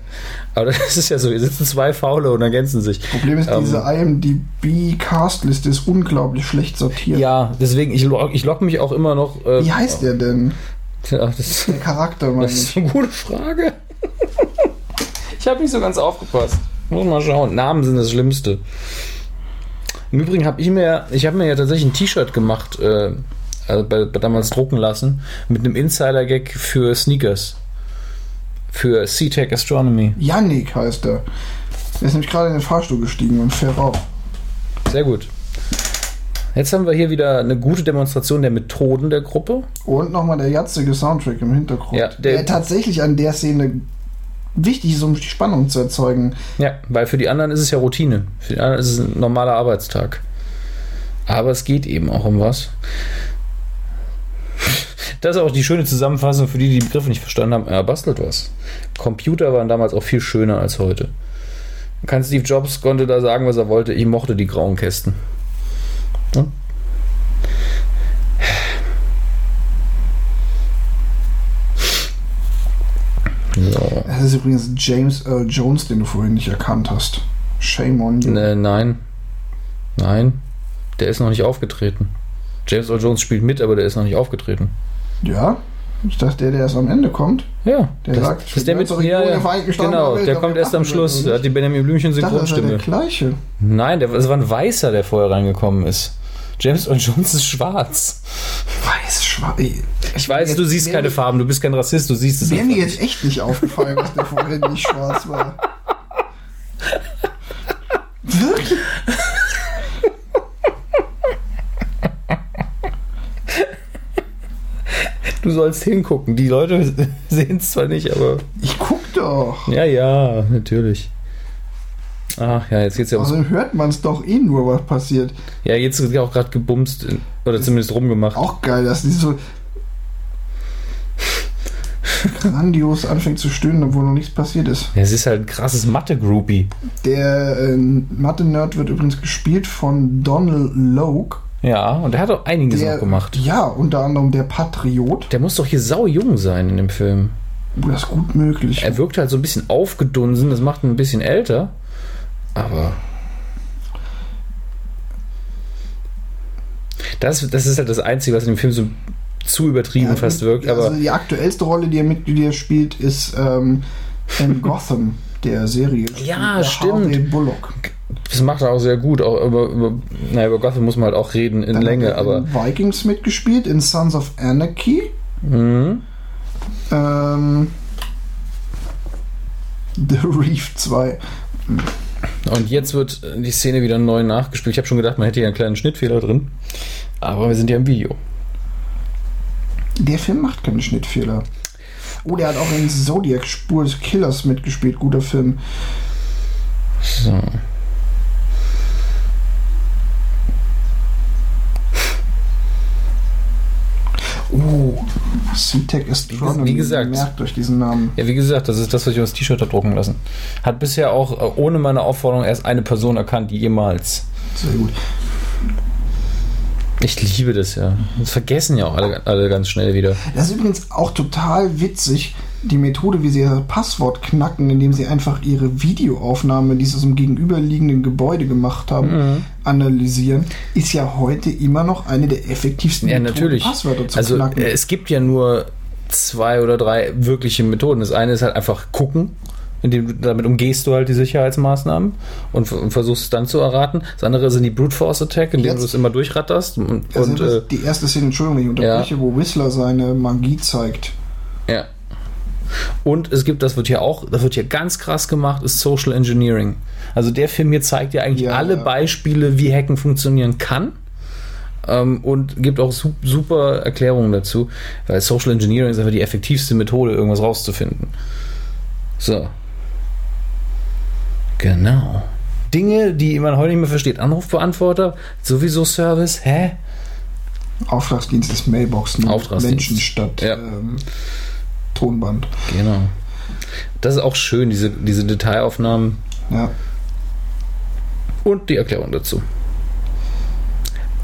Aber das ist ja so, hier sitzen zwei Faule und ergänzen sich. Problem ist, Ähm, diese IMDb-Castliste ist unglaublich schlecht sortiert. Ja, deswegen, ich log, ich log mich auch immer noch. Äh, Wie heißt der denn? Ja, das, Der Charakter, meine das ist eine gute Frage. ich habe nicht so ganz aufgepasst. Muss mal schauen. Namen sind das Schlimmste. Im Übrigen habe ich mir, ich habe mir ja tatsächlich ein T-Shirt gemacht, äh, also bei, bei damals drucken lassen, mit einem Insider-Gag für Sneakers. Für C-Tech Astronomy. Yannick heißt er. Der ist nämlich gerade in den Fahrstuhl gestiegen und fährt auf. Sehr gut. Jetzt haben wir hier wieder eine gute Demonstration der Methoden der Gruppe. Und nochmal der jatzige Soundtrack im Hintergrund. Ja, der- der, tatsächlich an der Szene wichtig ist, um die Spannung zu erzeugen. Ja, weil für die anderen ist es ja Routine. Für die anderen ist es ein normaler Arbeitstag. Aber es geht eben auch um was. Das ist auch die schöne Zusammenfassung für die, die die Begriffe nicht verstanden haben. Er bastelt was. Computer waren damals auch viel schöner als heute. Kann Steve Jobs konnte da sagen, was er wollte. Ich mochte die grauen Kästen. Hm? So. Das ist übrigens James Earl Jones, den du vorhin nicht erkannt hast. Shame on you. Ne, nein. Nein. Der ist noch nicht aufgetreten. James Earl Jones spielt mit, aber der ist noch nicht aufgetreten. Ja? Ich dachte, der, der erst am Ende kommt. Ja, Der das, sagt, das ist der mit Region ja, der Vereinigten Staaten Genau, der der kommt erst am Schluss. hat die Benjamin Blümchen dachte, das war der Synchronstimme. gleiche. Nein, der, das war ein Weißer, der vorher reingekommen ist. James Earl Jones ist schwarz. Weiß, schwarz. Ich weiß, du siehst keine Farben, du bist kein Rassist, du siehst es Wäre mir jetzt echt nicht aufgefallen, dass der vorhin nicht schwarz war. Du sollst hingucken. Die Leute sehen es zwar nicht, aber. Ich guck doch. Ja, ja, natürlich. Ach ja, jetzt geht's ja ums. Also hört man es doch eh nur, was passiert. Ja, jetzt wird ja auch gerade gebumst in- oder zumindest rumgemacht. Auch geil, dass die so grandios anfängt zu stöhnen, obwohl noch nichts passiert ist. Ja, es ist halt ein krasses Mathe-Groupie. Der äh, Mathe-Nerd wird übrigens gespielt von Donald Logue. Ja, und der hat auch einiges Der, noch gemacht. Ja, unter anderem der Patriot. Der muss doch hier sau jung sein in dem Film. Oh, das ist gut möglich. Er wirkt halt so ein bisschen aufgedunsen, das macht ihn ein bisschen älter. Aber. Das, das ist halt das Einzige, was in dem Film so zu übertrieben Ja, fast wirkt. Aber also die aktuellste Rolle, die er mit die er spielt, ist ähm, in Gotham, der Serie. Ja, Der stimmt. Harvey Bullock. Das macht er auch sehr gut. Auch über, über, naja, über Gotham muss man halt auch reden in Dann Länge, hat er aber. in Vikings mitgespielt, in Sons of Anarchy. Mhm. Ähm, The Reef 2. Und jetzt wird die Szene wieder neu nachgespielt. Ich habe schon gedacht, man hätte hier einen kleinen Schnittfehler drin. Aber wir sind ja im Video. Der Film macht keine Schnittfehler. Oh, der hat auch in Zodiac Spur des Killers mitgespielt. Guter Film. So. Oh, C-Tech Astronomy. Wie gesagt. Merkt euch diesen Namen. Ja, wie gesagt, das ist das, was ich auf das T-Shirt habe drucken lassen. Hat bisher auch äh, ohne meine Aufforderung erst eine Person erkannt, jemals. Sehr gut. Ich liebe das ja. Das vergessen ja auch alle, alle ganz schnell wieder. Das ist übrigens auch total witzig, die Methode, wie sie ihr Passwort knacken, indem sie einfach ihre Videoaufnahme, die sie aus dem gegenüberliegenden Gebäude gemacht haben, Mhm. Analysieren, ist ja heute immer noch eine der effektivsten Ja, Methoden, natürlich. Passwörter zu Also knacken. äh, es gibt ja nur zwei oder drei wirkliche Methoden. Das eine ist halt einfach gucken. Indem du, damit umgehst du halt die Sicherheitsmaßnahmen und, und versuchst es dann zu erraten. Das andere sind die Brute Force Attack, indem Jetzt- du es immer durchratterst. Und, Also und äh, die erste Szene, Entschuldigung, ich unterbreche, wo Whistler seine Magie zeigt. Ja. Und es gibt, das wird hier auch, das wird hier ganz krass gemacht, ist Social Engineering. Also der Film hier zeigt ja eigentlich Ja, alle ja. Beispiele, wie Hacken funktionieren kann. Ähm, und gibt auch su super Erklärungen dazu, weil Social Engineering ist einfach die effektivste Methode, irgendwas rauszufinden. So. Genau. Dinge, die man heute nicht mehr versteht. Anrufbeantworter, sowieso Service, hä? Auftragsdienst ist Mailbox, ne? Auftragsdienst. Menschen statt Ja. ähm, Tonband. Genau. Das ist auch schön, diese, diese Detailaufnahmen Ja. und die Erklärung dazu.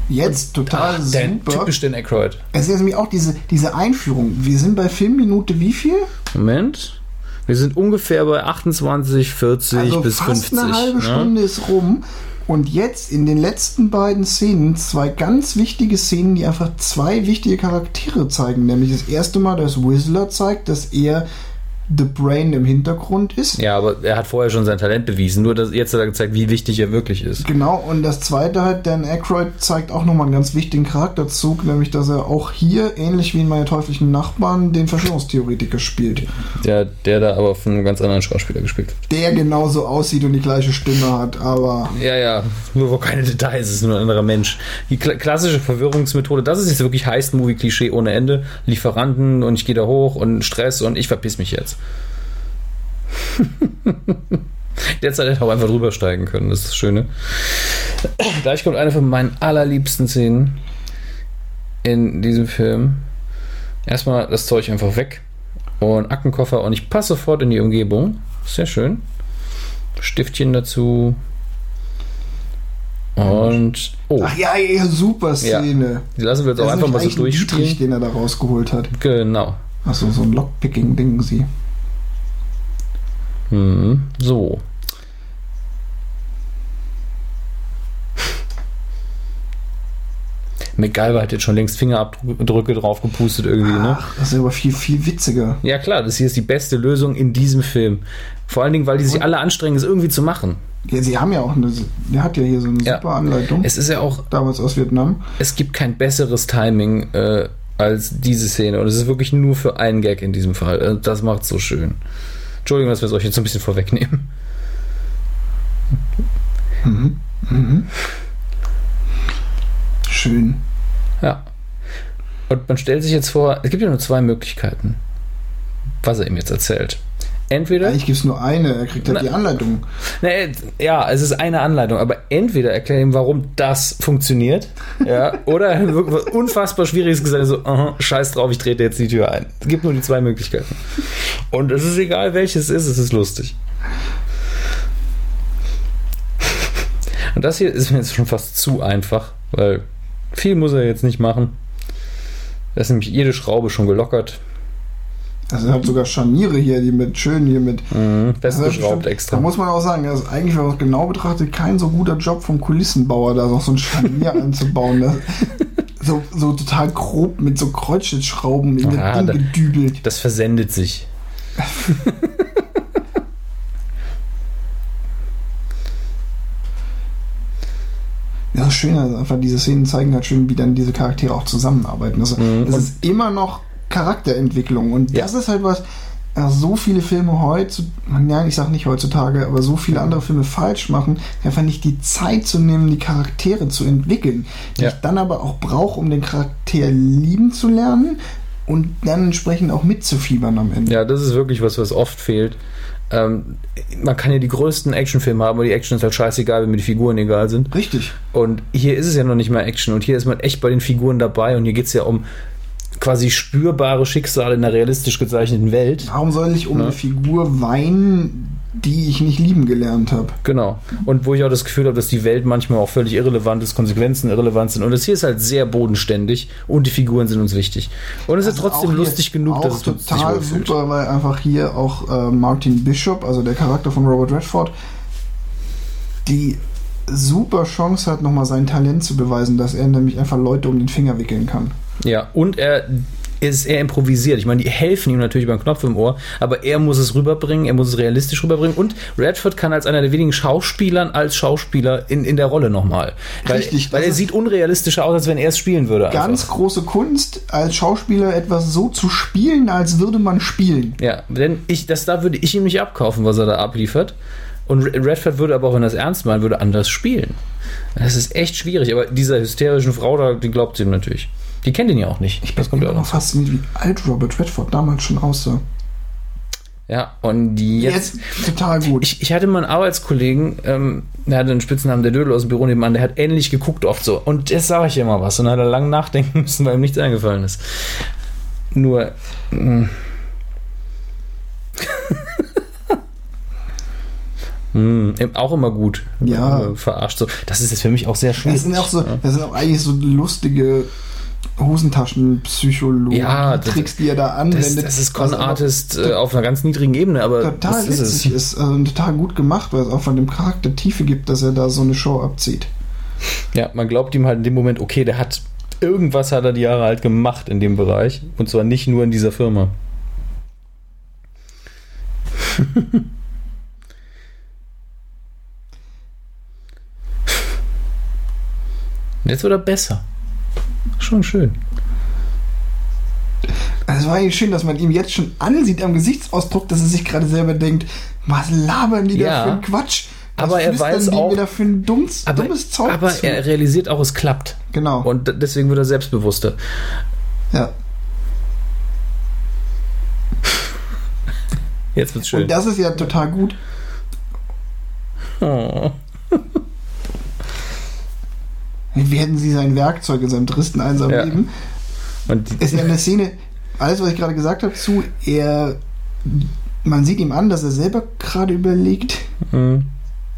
Jetzt total Ach, super. typisch den Aykroyd. Es ist nämlich auch diese, diese Einführung. Wir sind bei Filmminute wie viel? Moment. Wir sind ungefähr bei 28, 40 Also bis fast 50. eine halbe ne? Stunde ist rum. Und jetzt in den letzten beiden Szenen zwei ganz wichtige Szenen, die einfach zwei wichtige Charaktere zeigen. Nämlich das erste Mal, dass Whistler zeigt, dass er The Brain im Hintergrund ist. Ja, aber er hat vorher schon sein Talent bewiesen. Nur dass, jetzt hat er gezeigt, wie wichtig er wirklich ist. Genau, und das zweite halt, Dan Aykroyd zeigt auch nochmal einen ganz wichtigen Charakterzug, nämlich dass er auch hier, ähnlich wie in meine teuflischen Nachbarn, den Verschwörungstheoretiker spielt. Der, der da aber von einem ganz anderen Schauspieler gespielt wird. Der genauso aussieht und die gleiche Stimme hat, aber Ja, ja, nur wo keine Details, ist nur ein anderer Mensch. Die kla klassische Verwirrungsmethode, das ist jetzt wirklich Heist-Movie-Klischee ohne Ende. Lieferanten und ich gehe da hoch und Stress und ich verpiss mich jetzt. Derzeit hätte er auch einfach drüber steigen können, das ist das Schöne. Gleich kommt eine von meinen allerliebsten Szenen in diesem Film. Erstmal das Zeug einfach weg und Aktenkoffer und ich passe sofort in die Umgebung. Sehr schön. Stiftchen dazu. Und. Oh, ach ja, ja, super Szene. die lassen wir jetzt auch einfach mal so durchspielen. den er da rausgeholt hat. Genau. Achso, so ein Lockpicking-Ding sie. Mhm. So. MacGyver hat jetzt schon längst Fingerabdrücke drauf gepustet irgendwie, ne? Ach, das ist aber viel, viel witziger. Ja klar, das hier ist die beste Lösung in diesem Film. Vor allen Dingen, weil die sich alle anstrengen, es irgendwie zu machen. Ja, sie haben ja auch eine, der hat ja hier so eine Ja. super Anleitung. Es ist ja auch, damals aus Vietnam. es gibt kein besseres Timing äh, als diese Szene. Und es ist wirklich nur für einen Gag in diesem Fall. Äh, Das macht so schön. Entschuldigung, dass wir es euch jetzt so ein bisschen vorwegnehmen. Schön. Ja. Und man stellt sich jetzt vor, es gibt ja nur zwei Möglichkeiten, was er ihm jetzt erzählt. Entweder, Eigentlich gibt es nur eine, er kriegt halt Na- die Anleitung. nee, ja, es ist eine Anleitung, aber entweder erklärt ihm, warum das funktioniert, ja, oder er unfassbar Schwieriges gesagt, so, aha, scheiß drauf, ich trete jetzt die Tür ein. Es gibt nur die zwei Möglichkeiten. Und es ist egal, welches es ist, es ist lustig. Und das hier ist mir jetzt schon fast zu einfach, weil viel muss er jetzt nicht machen. Da ist nämlich jede Schraube schon gelockert. Also er hat sogar Scharniere hier, die mit schön hier mit. Mhm, Das ist festgeschraubt extra. Da muss man auch sagen, das ist eigentlich, wenn man es genau betrachtet, kein so guter Job vom Kulissenbauer, da noch so ein Scharnier einzubauen. Das, so, so total grob mit so Kreuzschlitzschrauben das gedübelt. Das versendet sich. Ja, das Schöne ist einfach, diese Szenen zeigen halt schön, wie dann diese Charaktere auch zusammenarbeiten. Das, Mhm. das Und- ist immer noch Charakterentwicklung. Und Ja. das ist halt was, ja, so viele Filme heute, ja, ich sag nicht heutzutage, aber so viele andere Filme falsch machen, einfach nicht die Zeit zu nehmen, die Charaktere zu entwickeln. Die Ja. ich dann aber auch brauche, um den Charakter lieben zu lernen und dann entsprechend auch mitzufiebern am Ende. Ja, das ist wirklich was, was oft fehlt. Ähm, man kann ja die größten Actionfilme haben, aber die Action ist halt scheißegal, wenn mir die Figuren egal sind. Richtig. Und hier ist es ja noch nicht mal Action und hier ist man echt bei den Figuren dabei und hier geht es ja um quasi spürbare Schicksale in einer realistisch gezeichneten Welt. Warum soll ich um Ja. eine Figur weinen, die ich nicht lieben gelernt habe? Genau. Und wo ich auch das Gefühl habe, dass die Welt manchmal auch völlig irrelevant ist, Konsequenzen irrelevant sind. Und das hier ist halt sehr bodenständig und die Figuren sind uns wichtig. Und es ist Also trotzdem auch hier- lustig genug, dass es sich total wohlfühlt. super, weil einfach hier auch äh, Martin Bishop, also der Charakter von Robert Redford, die super Chance hat, nochmal sein Talent zu beweisen, dass er nämlich einfach Leute um den Finger wickeln kann. Ja, und er ist er improvisiert. Ich meine, die helfen ihm natürlich beim Knopf im Ohr, aber er muss es rüberbringen, er muss es realistisch rüberbringen. Und Redford kann als einer der wenigen Schauspielern als Schauspieler in, in der Rolle nochmal. Weil, Richtig, weil er sieht unrealistischer aus, als wenn er es spielen würde. Ganz einfach. große Kunst, als Schauspieler etwas so zu spielen, als würde man spielen. Ja, denn ich, das da würde ich ihm nicht abkaufen, was er da abliefert. Und Redford würde aber auch, wenn er es ernst meint, würde anders spielen. Das ist echt schwierig, aber dieser hysterischen Frau da, die glaubt ihm natürlich. Die kennt ihn ja auch nicht. Ich das bin immer auch noch fasziniert, wie alt Robert Redford damals schon aussah. Ja, und die jetzt. Jetzt, total gut. Ich, ich hatte mal einen Arbeitskollegen, ähm, der hatte einen Spitznamen, der Dödel aus dem Büro nebenan, der hat ähnlich geguckt oft so. Und jetzt sage ich immer was. Und hat er lang nachdenken müssen, weil ihm nichts eingefallen ist. Nur. mm. Hm, auch immer gut. Ja. Äh, Verarscht so. Das ist jetzt für mich auch sehr schwierig. das sind auch so, das sind auch eigentlich so lustige Hosentaschenpsychologie Ja, das- Tricks, die er da Das, anwendet. das ist was Con Artist äh, auf einer ganz niedrigen Ebene, aber total das ist es. witzig ist, also total gut gemacht, weil es auch von dem Charakter Tiefe gibt, dass er da so eine Show abzieht. Ja, man glaubt ihm halt in dem Moment, okay, der hat irgendwas hat er die Jahre halt gemacht in dem Bereich und zwar nicht nur in dieser Firma. Jetzt wird er besser. Schon schön. Also es war eigentlich schön, dass man ihm jetzt schon ansieht am Gesichtsausdruck, dass er sich gerade selber denkt, was labern die Ja. da für ein Quatsch? Was Aber er weiß die auch- da für ein dummes, Aber, dummes Zeug aber zu? er realisiert auch, es klappt. genau. Und deswegen wird er selbstbewusster. ja. Jetzt wird's schön. Und das ist ja total gut. Oh. Werden sie sein Werkzeug in seinem tristen, einsamen Ja. Leben? Und Es ist ja eine Szene, alles, was ich gerade gesagt habe, zu, er, man sieht ihm an, dass er selber gerade überlegt. Hm.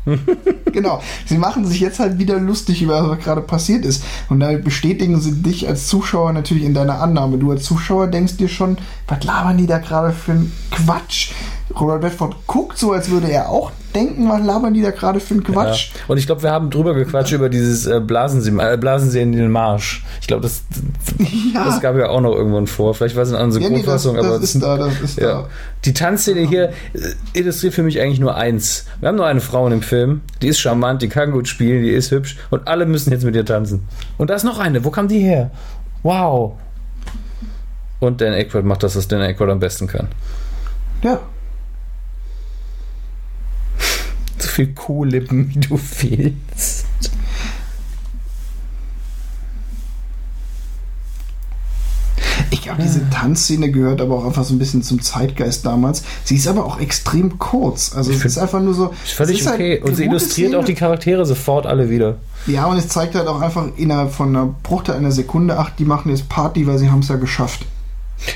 genau. Sie machen sich jetzt halt wieder lustig über was gerade passiert ist. Und damit bestätigen sie dich als Zuschauer natürlich in deiner Annahme. Du als Zuschauer denkst dir schon, was labern die da gerade für ein Quatsch? Robert Redford guckt so, als würde er auch denken, was labern die da gerade für ein Quatsch? Ja. Und ich glaube, wir haben drüber gequatscht über dieses äh, Blasensee, äh, Blasensee in den Marsch. Ich glaube, das, Ja. das gab ja auch noch irgendwann vor. Vielleicht war es eine andere Ja, nee, das, das aber ist da, das ist ja. da. Die Tanzszene hier äh, illustriert für mich eigentlich nur eins. Wir haben nur eine Frau in dem Film, die ist charmant, die kann gut spielen, die ist hübsch und alle müssen jetzt mit ihr tanzen. Und da ist noch eine. Wo kam die her? Wow. Und Dan Aykroyd macht das, was Dan Aykroyd am besten kann. Ja. So viel Kuhlippen, wie du willst. Ich glaube, diese Tanzszene gehört aber auch einfach so ein bisschen zum Zeitgeist damals. Sie ist aber auch extrem kurz. Also es ist einfach nur so. Völlig halt okay. eine und sie illustriert Szene. auch die Charaktere sofort alle wieder. Ja, und es zeigt halt auch einfach innerhalb von einer Bruchteil einer Sekunde, ach, die machen jetzt Party, weil sie haben es ja geschafft.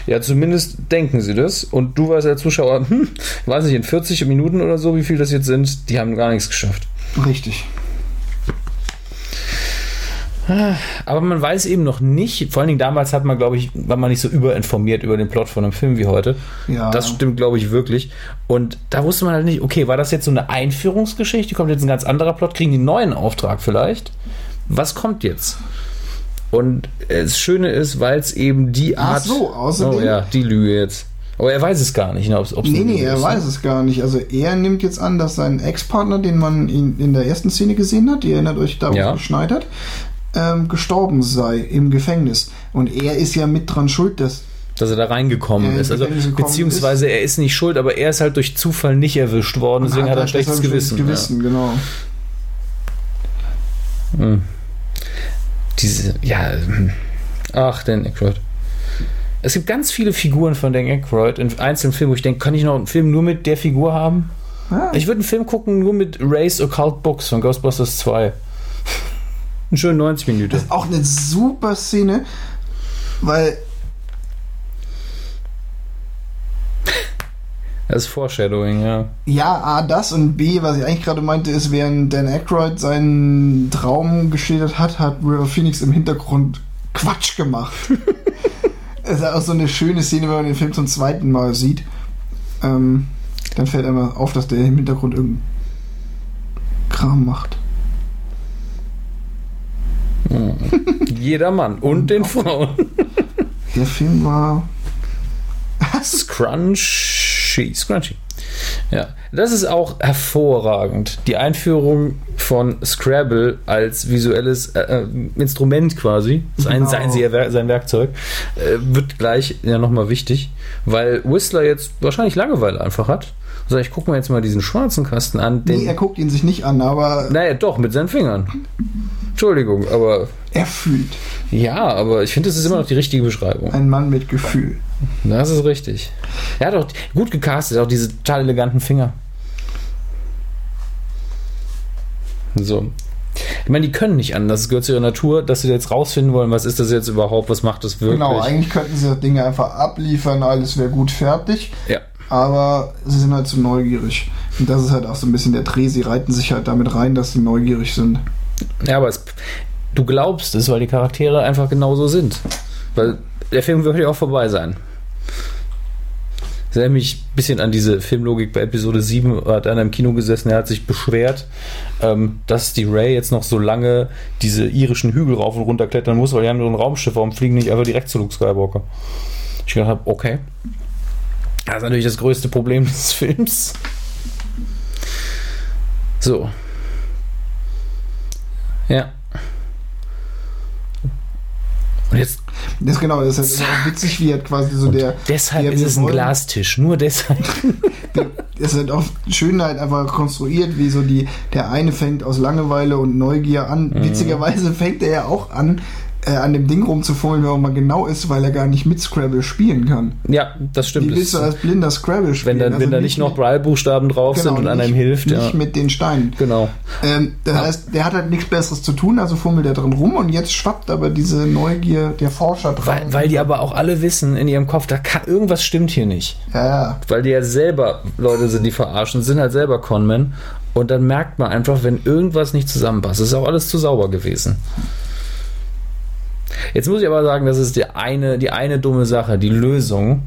Ja, zumindest denken sie das. Und du weißt als Zuschauer, hm, ich weiß nicht, in 40 Minuten oder so, wie viel das jetzt sind, die haben gar nichts geschafft. Richtig. Aber man weiß eben noch nicht, vor allen Dingen damals hat man, glaube ich, war man nicht so überinformiert über den Plot von einem Film wie heute. Ja. Das stimmt, glaube ich, wirklich. Und da wusste man halt nicht, okay, war das jetzt so eine Einführungsgeschichte? Kommt jetzt ein ganz anderer Plot? Kriegen die einen neuen Auftrag vielleicht? Was kommt jetzt? Und das Schöne ist, weil es eben die Ach Art. so, außerdem- Oh ja, die Lüge jetzt. Aber er weiß es gar nicht, ne, ob es Nee, nee, er weiß es gar nicht. Also er nimmt jetzt an, dass sein Ex-Partner, den man in, in der ersten Szene gesehen hat, ihr erinnert euch da, Ja. es geschneit hat, ähm, gestorben sei im Gefängnis. Und er ist ja mit dran schuld, dass dass er da reingekommen Ja, ist. Also, beziehungsweise er ist nicht schuld, aber er ist halt durch Zufall nicht erwischt worden, deswegen hat er ein schlechtes Gewissen. Gewissen, genau. Ja. Hm. Diese, ja, ach, Dan Aykroyd. Es gibt ganz viele Figuren von Dan Aykroyd in einzelnen Filmen, wo ich denke, kann ich noch einen Film nur mit der Figur haben? Ja, Ich würde einen Film gucken nur mit Ray's Occult Books von Ghostbusters 2. Einen schönen 90 Minuten. Das ist auch eine super Szene, weil Das ist Foreshadowing, ja. Ja, A, das und B, was ich eigentlich gerade meinte, ist, während Dan Aykroyd seinen Traum geschildert hat, hat River Phoenix im Hintergrund Quatsch gemacht. Es ist auch so eine schöne Szene, wenn man den Film zum zweiten Mal sieht. Ähm, dann fällt einem auf, dass der im Hintergrund irgendeinen Kram macht. Jeder Mann und den Frauen. Der Film war. Scrunchy. Scrunchy. Ja, das ist auch hervorragend. Die Einführung von Scrabble als visuelles äh, äh, Instrument quasi, sein, Genau. sein, sein, Werkzeug, äh, wird gleich ja nochmal wichtig, weil Whistler jetzt wahrscheinlich Langeweile einfach hat. So, ich gucke mir jetzt mal diesen schwarzen Kasten an. Den, Nee, er guckt ihn sich nicht an, aber naja, doch, mit seinen Fingern. Entschuldigung, aber er fühlt. ja, aber ich finde, das ist immer noch die richtige Beschreibung. Ein Mann mit Gefühl. Das ist richtig. Er hat auch gut gecastet, auch diese total eleganten Finger. So. Ich meine, die können nicht anders. Es gehört zu ihrer Natur, dass sie jetzt rausfinden wollen, was ist das jetzt überhaupt, was macht das wirklich. Genau, eigentlich könnten sie das Ding einfach abliefern, alles wäre gut fertig. Ja. Aber sie sind halt zu neugierig. Und das ist halt auch so ein bisschen der Dreh. Sie reiten sich halt damit rein, dass sie neugierig sind. ja, aber es, du glaubst es, weil die Charaktere einfach genauso sind. Weil der Film wird ja auch vorbei sein. Das erinnert mich ein bisschen an diese Filmlogik bei Episode 7. Er hat einer im Kino gesessen, er hat sich beschwert, ähm, dass die Ray jetzt noch so lange diese irischen Hügel rauf und runter klettern muss, weil die haben nur ein Raumschiff, warum fliegen nicht einfach direkt zu Luke Skywalker? Ich gedacht habe, okay. Das ist natürlich das größte Problem des Films. So. Ja. Und jetzt Das ist genau, das ist halt auch witzig, wie halt quasi so der. Deshalb ja, ist es ein wollen- Glastisch. Nur deshalb. Das ist halt auch schön halt einfach konstruiert, wie so die, der eine fängt aus Langeweile und Neugier an. Mhm. Witzigerweise fängt er ja auch an, äh, an dem Ding rumzufummeln, wenn man mal genau ist, weil er gar nicht mit Scrabble spielen kann. Ja, das stimmt. Wie willst du Das- als blinder Scrabble spielen? wenn da, Also wenn da nicht noch Braillebuchstaben drauf genau, sind und an einem hilft. Nicht Ja. mit den Steinen. Genau. Ähm, das heißt, der hat halt nichts Besseres zu tun, also fummelt er drin rum und jetzt schwappt aber diese Neugier der Forscher dran. Weil, weil die aber auch alle wissen in ihrem Kopf, da kann, irgendwas stimmt hier nicht. ja, ja. Weil die ja selber Leute sind, die verarschen, sind halt selber Conmen. Und dann merkt man einfach, wenn irgendwas nicht zusammenpasst, ist auch alles zu sauber gewesen. Jetzt muss ich aber sagen, das ist die eine, die eine dumme Sache, die Lösung,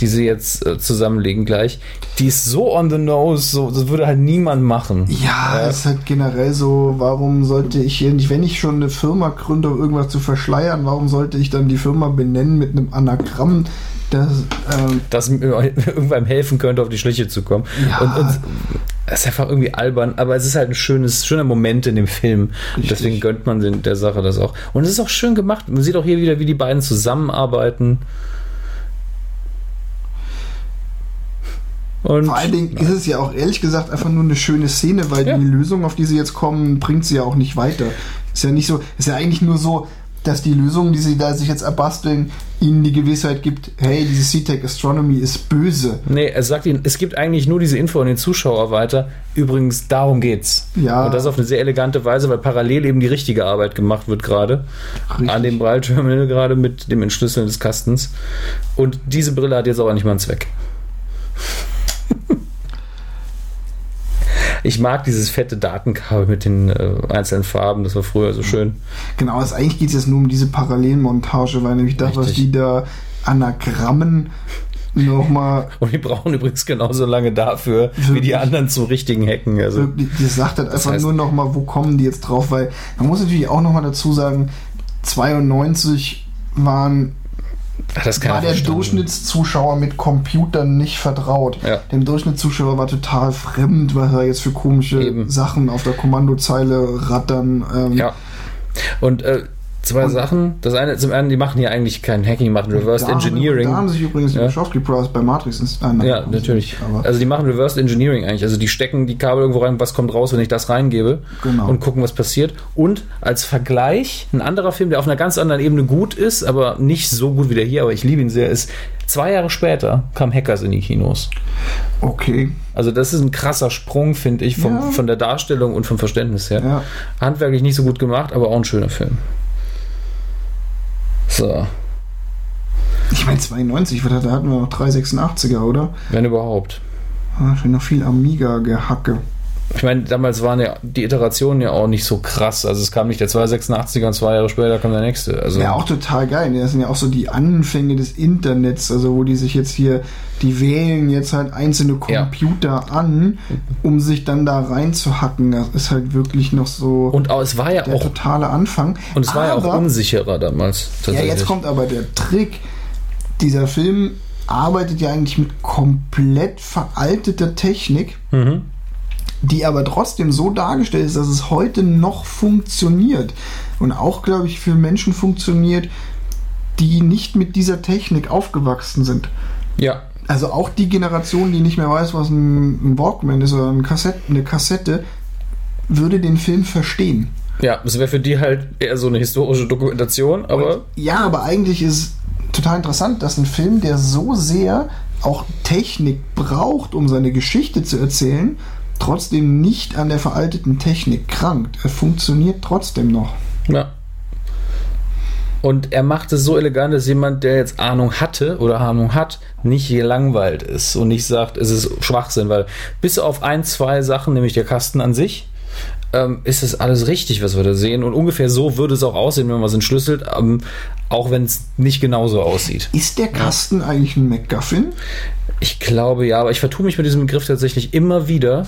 die sie jetzt äh, zusammenlegen gleich, die ist so on the nose, so, das würde halt niemand machen. Ja, es ist halt generell so, warum sollte ich hier nicht, wenn ich schon eine Firma gründe, um irgendwas zu verschleiern, warum sollte ich dann die Firma benennen mit einem Anagramm, das, ähm, das irgendwann helfen könnte, auf die Schliche zu kommen. Ja. Und, und es ist einfach irgendwie albern, aber es ist halt ein schönes, schöner Moment in dem Film. Richtig. deswegen gönnt man den, der Sache das auch. Und es ist auch schön gemacht. Man sieht auch hier wieder, wie die beiden zusammenarbeiten. Und vor allen Dingen ist es ja auch ehrlich gesagt einfach nur eine schöne Szene, weil Ja. die Lösung, auf die sie jetzt kommen, bringt sie ja auch nicht weiter. Ist ja nicht so, ist ja eigentlich nur so, dass die Lösung, die sie da sich jetzt erbasteln, ihnen die Gewissheit gibt, hey, diese C-Tech Astronomy ist böse. nee, er sagt ihnen, es gibt eigentlich nur diese Info an den Zuschauer weiter. Übrigens, darum geht's. Ja. Und das auf eine sehr elegante Weise, weil parallel eben die richtige Arbeit gemacht wird gerade. An dem Braille-Terminal gerade mit dem Entschlüsseln des Kastens. Und diese Brille hat jetzt aber nicht mal einen Zweck. Ich mag dieses fette Datenkabel mit den äh, einzelnen Farben, das war früher so schön. Genau, also eigentlich geht es jetzt nur um diese Parallelmontage, weil nämlich das, was die da Anagrammen nochmal Und die brauchen übrigens genauso lange dafür, wie Wirklich? die anderen zu richtigen Hacken. Also, wirklich, die sagt halt einfach heißt- nur nochmal, wo kommen die jetzt drauf, weil man muss natürlich auch nochmal dazu sagen, 92 waren, ach, das kann war er der verstanden. Durchschnittszuschauer mit Computern nicht vertraut. Ja. Dem Durchschnittszuschauer war total fremd, was da jetzt für komische Eben. Sachen auf der Kommandozeile rattern. Ähm, Ja. Und äh, zwei Sachen. Das eine, zum einen, die machen hier eigentlich kein Hacking, die machen Reverse da haben- Engineering. Da haben sich übrigens die Ja. Wachowski Brothers bei Matrix äh, Ja, natürlich. nicht, Also die machen Reverse Engineering eigentlich. Also die stecken die Kabel irgendwo rein, was kommt raus, wenn ich das reingebe Genau. und gucken, was passiert. Und als Vergleich, ein anderer Film, der auf einer ganz anderen Ebene gut ist, aber nicht so gut wie der hier, aber ich liebe ihn sehr, ist zwei Jahre später kam Hackers in die Kinos. okay. Also das ist ein krasser Sprung, finde ich, vom, Ja. von der Darstellung und vom Verständnis her. Ja. Handwerklich nicht so gut gemacht, aber auch ein schöner Film. So. Ich meine 92, da hatten wir noch 386er, oder? Wenn überhaupt. Steht noch viel Amiga-Gehacke. Ich meine, damals waren ja die Iterationen ja auch nicht so krass. Also es kam nicht der 286er und zwei Jahre später kam der nächste. Also Ja, auch total geil. Das sind ja auch so die Anfänge des Internets, also wo die sich jetzt hier, die wählen jetzt halt einzelne Ja. Computer an, um sich dann da reinzuhacken. Das ist halt wirklich noch so und auch, es war ja der auch totale Anfang. und es war ja auch Aber- unsicherer damals. Ja, jetzt kommt aber der Trick. Dieser Film arbeitet ja eigentlich mit komplett veralteter Technik, Mhm. Die aber trotzdem so dargestellt ist, dass es heute noch funktioniert. Und auch, glaube ich, für Menschen funktioniert, die nicht mit dieser Technik aufgewachsen sind. Ja, Also auch die Generation, die nicht mehr weiß, was ein, Walkman ist oder ein Kassette, eine Kassette, würde den Film verstehen. ja, das wäre für die halt eher so eine historische Dokumentation, aber Und, ja, aber eigentlich ist total interessant, dass ein Film, der so sehr auch Technik braucht, um seine Geschichte zu erzählen, trotzdem nicht an der veralteten Technik krankt. Er funktioniert trotzdem noch. Ja. Und er macht es so elegant, dass jemand, der jetzt Ahnung hatte oder Ahnung hat, nicht gelangweilt ist und nicht sagt, es ist Schwachsinn, weil bis auf ein, zwei Sachen, nämlich der Kasten an sich, ähm, ist das alles richtig, was wir da sehen. Und ungefähr so würde es auch aussehen, wenn man es entschlüsselt, ähm, auch wenn es nicht genauso aussieht. Ist der Kasten eigentlich ein MacGuffin? Ich glaube ja, aber ich vertue mich mit diesem Begriff tatsächlich immer wieder.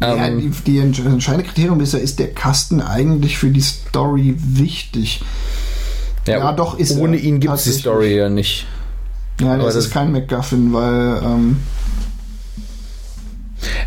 ja, Ähm, die, die entscheidende Kriterium ist ja, ist der Kasten eigentlich für die Story wichtig? ja, doch, ist Ohne ihn gibt es die. Story ja nicht. Ja, Aber das das- ist kein MacGuffin, weil ähm,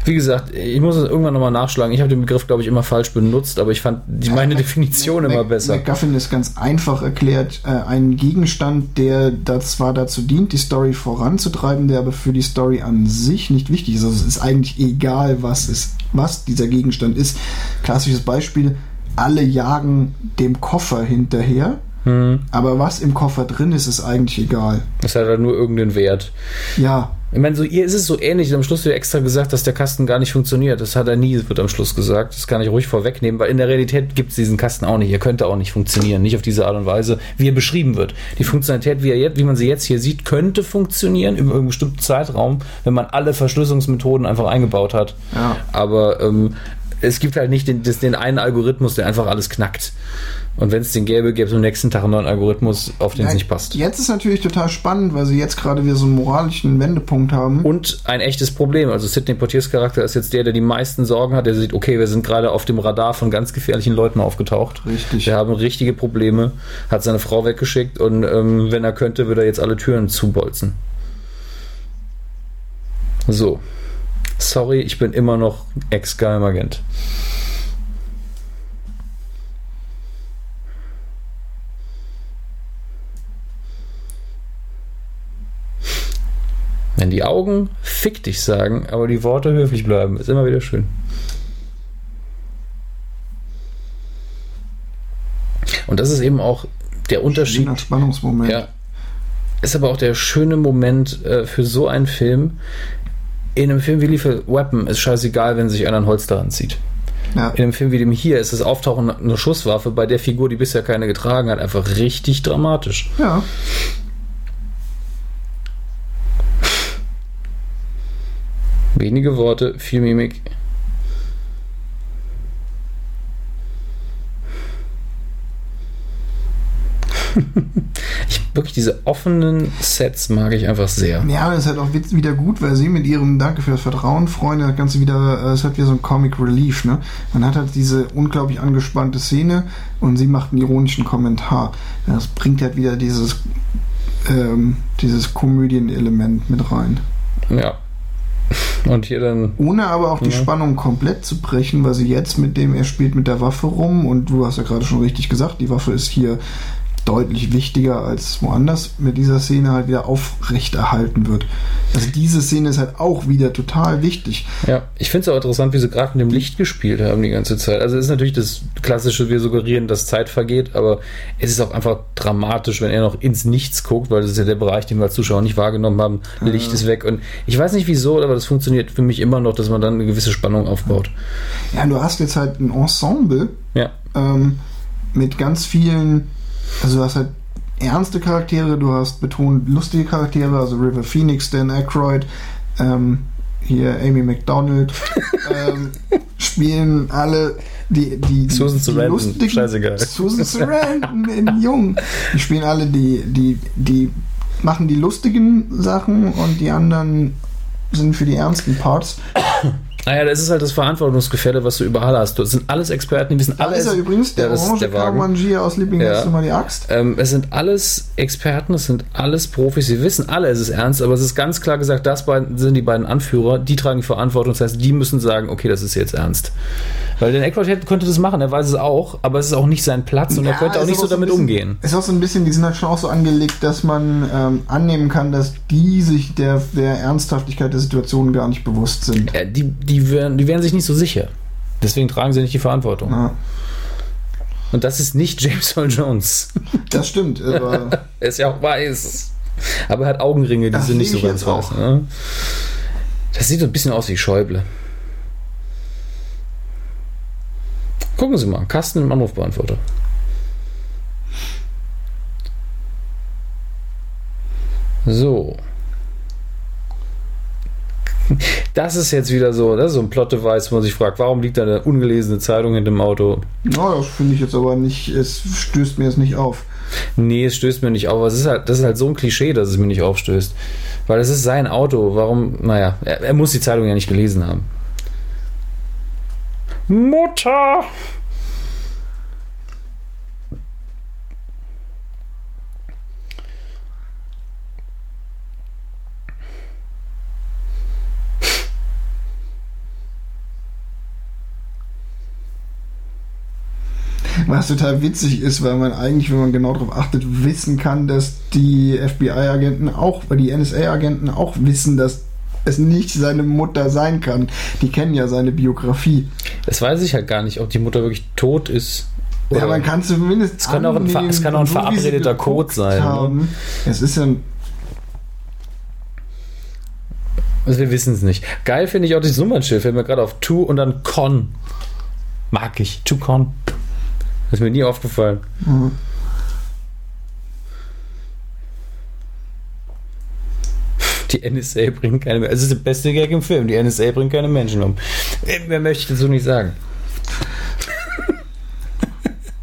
Wie gesagt, ich muss es irgendwann nochmal nachschlagen. Ich habe den Begriff, glaube ich, immer falsch benutzt, aber ich fand die, meine Definition immer besser. MacGuffin ist ganz einfach erklärt äh, ein Gegenstand, der da zwar dazu dient, die Story voranzutreiben, der aber für die Story an sich nicht wichtig ist. Also es ist eigentlich egal, was ist, was dieser Gegenstand ist. Klassisches Beispiel: Alle jagen dem Koffer hinterher, Hm, aber was im Koffer drin ist, ist eigentlich egal. das hat halt nur irgendeinen Wert. Ja, Ich meine, so, ihr ist es so ähnlich. Am Schluss wird extra gesagt, dass der Kasten gar nicht funktioniert. Das hat er nie, wird am Schluss gesagt. Das kann ich ruhig vorwegnehmen, weil in der Realität gibt es diesen Kasten auch nicht. Er könnte auch nicht funktionieren. Nicht auf diese Art und Weise, wie er beschrieben wird. Die Funktionalität, wie, er jetzt, wie man sie jetzt hier sieht, könnte funktionieren über einen bestimmten Zeitraum, wenn man alle Verschlüsselungsmethoden einfach eingebaut hat. Ja. Aber ähm, es gibt halt nicht den, das, den einen Algorithmus, der einfach alles knackt. Und wenn es den gäbe, gäbe es am nächsten Tag einen neuen Algorithmus, auf den es Ja, nicht passt. Jetzt ist natürlich total spannend, weil sie jetzt gerade wieder so einen moralischen Wendepunkt haben. Und ein echtes Problem. Also Sidney Portiers Charakter ist jetzt der, der die meisten Sorgen hat. Der sieht, okay, wir sind gerade auf dem Radar von ganz gefährlichen Leuten aufgetaucht. Richtig. Wir haben richtige Probleme. Hat seine Frau weggeschickt und ähm, wenn er könnte, würde er jetzt alle Türen zubolzen. So. Sorry, ich bin immer noch Ex-Geheimagent. Die Augen fick dich sagen, aber die Worte höflich bleiben, ist immer wieder schön. Und das ist eben auch der Unterschied. Schöner Spannungsmoment. Ja. Ist aber auch der schöne Moment äh, für so einen Film. In einem Film wie Lethal Weapon ist scheißegal, wenn sich einer ein Holster anzieht. Ja. In einem Film wie dem hier ist das Auftauchen einer Schusswaffe bei der Figur, die bisher keine getragen hat, einfach richtig dramatisch. ja. Wenige Worte, viel Mimik. ich wirklich diese offenen Sets mag ich einfach sehr. Ja, das ist halt auch wieder gut, weil sie mit ihrem Danke für das Vertrauen, Freunde, das Ganze wieder, äh, es hat wieder so ein Comic Relief, ne? Man hat halt diese unglaublich angespannte Szene und sie macht einen ironischen Kommentar. Das bringt halt wieder dieses, ähm, dieses Komödienelement mit rein. Ja. Und hier dann. Ohne aber auch die Ja. Spannung komplett zu brechen, weil sie jetzt mit dem, er spielt mit der Waffe rum und du hast ja gerade schon richtig gesagt, die Waffe ist hier deutlich wichtiger als woanders mit dieser Szene halt wieder aufrechterhalten wird. Also diese Szene ist halt auch wieder total wichtig. Ja, ich finde es auch interessant, wie sie gerade mit dem Licht gespielt haben die ganze Zeit. Also es ist natürlich das klassische, wir suggerieren, dass Zeit vergeht, aber es ist auch einfach dramatisch, wenn er noch ins Nichts guckt, weil das ist ja der Bereich, den wir als Zuschauer nicht wahrgenommen haben. Licht ist weg und ich weiß nicht wieso, aber das funktioniert für mich immer noch, dass man dann eine gewisse Spannung aufbaut. Ja, du hast jetzt halt ein Ensemble Ja, ähm, mit ganz vielen, also du hast halt ernste Charaktere, du hast betont lustige Charaktere, also River Phoenix, Dan Aykroyd, ähm, hier Amy McDonald, ähm, spielen alle die, die, die Susan die Sarandon, lustigen- scheißegal. Susan Sarandon in Jung. Die spielen alle die, die, die machen die lustigen Sachen und die anderen sind für die ernsten Parts. Naja, das ist halt das Verantwortungsgefälle, was du überall hast. Das sind alles Experten, die wissen Da alles. ist er übrigens, der Ja, orange der Wagen. Aus Liebling Ja. mal die Axt. Ähm, es sind alles Experten, es sind alles Profis, sie wissen alle, es ist ernst, aber es ist ganz klar gesagt, das sind die beiden Anführer, die tragen die Verantwortung, das heißt, die müssen sagen, okay, das ist jetzt ernst. Weil der Aykroyd hätte- könnte das machen, er weiß es auch, aber es ist auch nicht sein Platz und er Ja, könnte auch nicht aber so damit bisschen, umgehen. Ist auch so ein bisschen, die sind halt schon auch so angelegt, dass man ähm, annehmen kann, dass die sich der, der Ernsthaftigkeit der Situation gar nicht bewusst sind. Äh, die, die, wären, die wären sich nicht so sicher. Deswegen tragen sie nicht die Verantwortung. Ja, Und das ist nicht James Earl Jones. das stimmt, aber Er ist ja auch weiß. Aber er hat Augenringe, die Das sind nicht so ganz weiß. Ne? Das sieht so ein bisschen aus wie Schäuble. Gucken Sie mal, Kasten im Anrufbeantworter. So. Das ist jetzt wieder so, das ist so ein Plot-Device, wo man sich fragt, warum liegt da eine ungelesene Zeitung hinter dem Auto? na, das finde ich jetzt aber nicht, es stößt mir jetzt nicht auf. Nee, es stößt mir nicht auf. aber Es ist halt, das ist halt so ein Klischee, dass es mir nicht aufstößt. Weil es ist sein Auto. Warum? Naja, er, er muss die Zeitung ja nicht gelesen haben. Mutter! Was total witzig ist, weil man eigentlich, wenn man genau darauf achtet, wissen kann, dass die FBI-Agenten auch, weil die NSA-Agenten auch wissen, dass es nicht seine Mutter sein kann. Die kennen ja seine Biografie. Das weiß ich halt gar nicht, ob die Mutter wirklich tot ist. Ja, Oder man kann zumindest. Es kann auch ein annehmen, es kann auch ein so verabredeter Code sein, ne? Es ist ja. also wir wissen es nicht. Geil finde ich auch das Nummernschild. Fällt mir gerade auf To und dann Con. Mag ich. To Con. Das ist mir nie aufgefallen. Mhm. Die NSA bringt keine Es ist der beste Gag im Film. Die NSA bringt keine Menschen um. Äh, Mehr möchte ich dazu nicht sagen.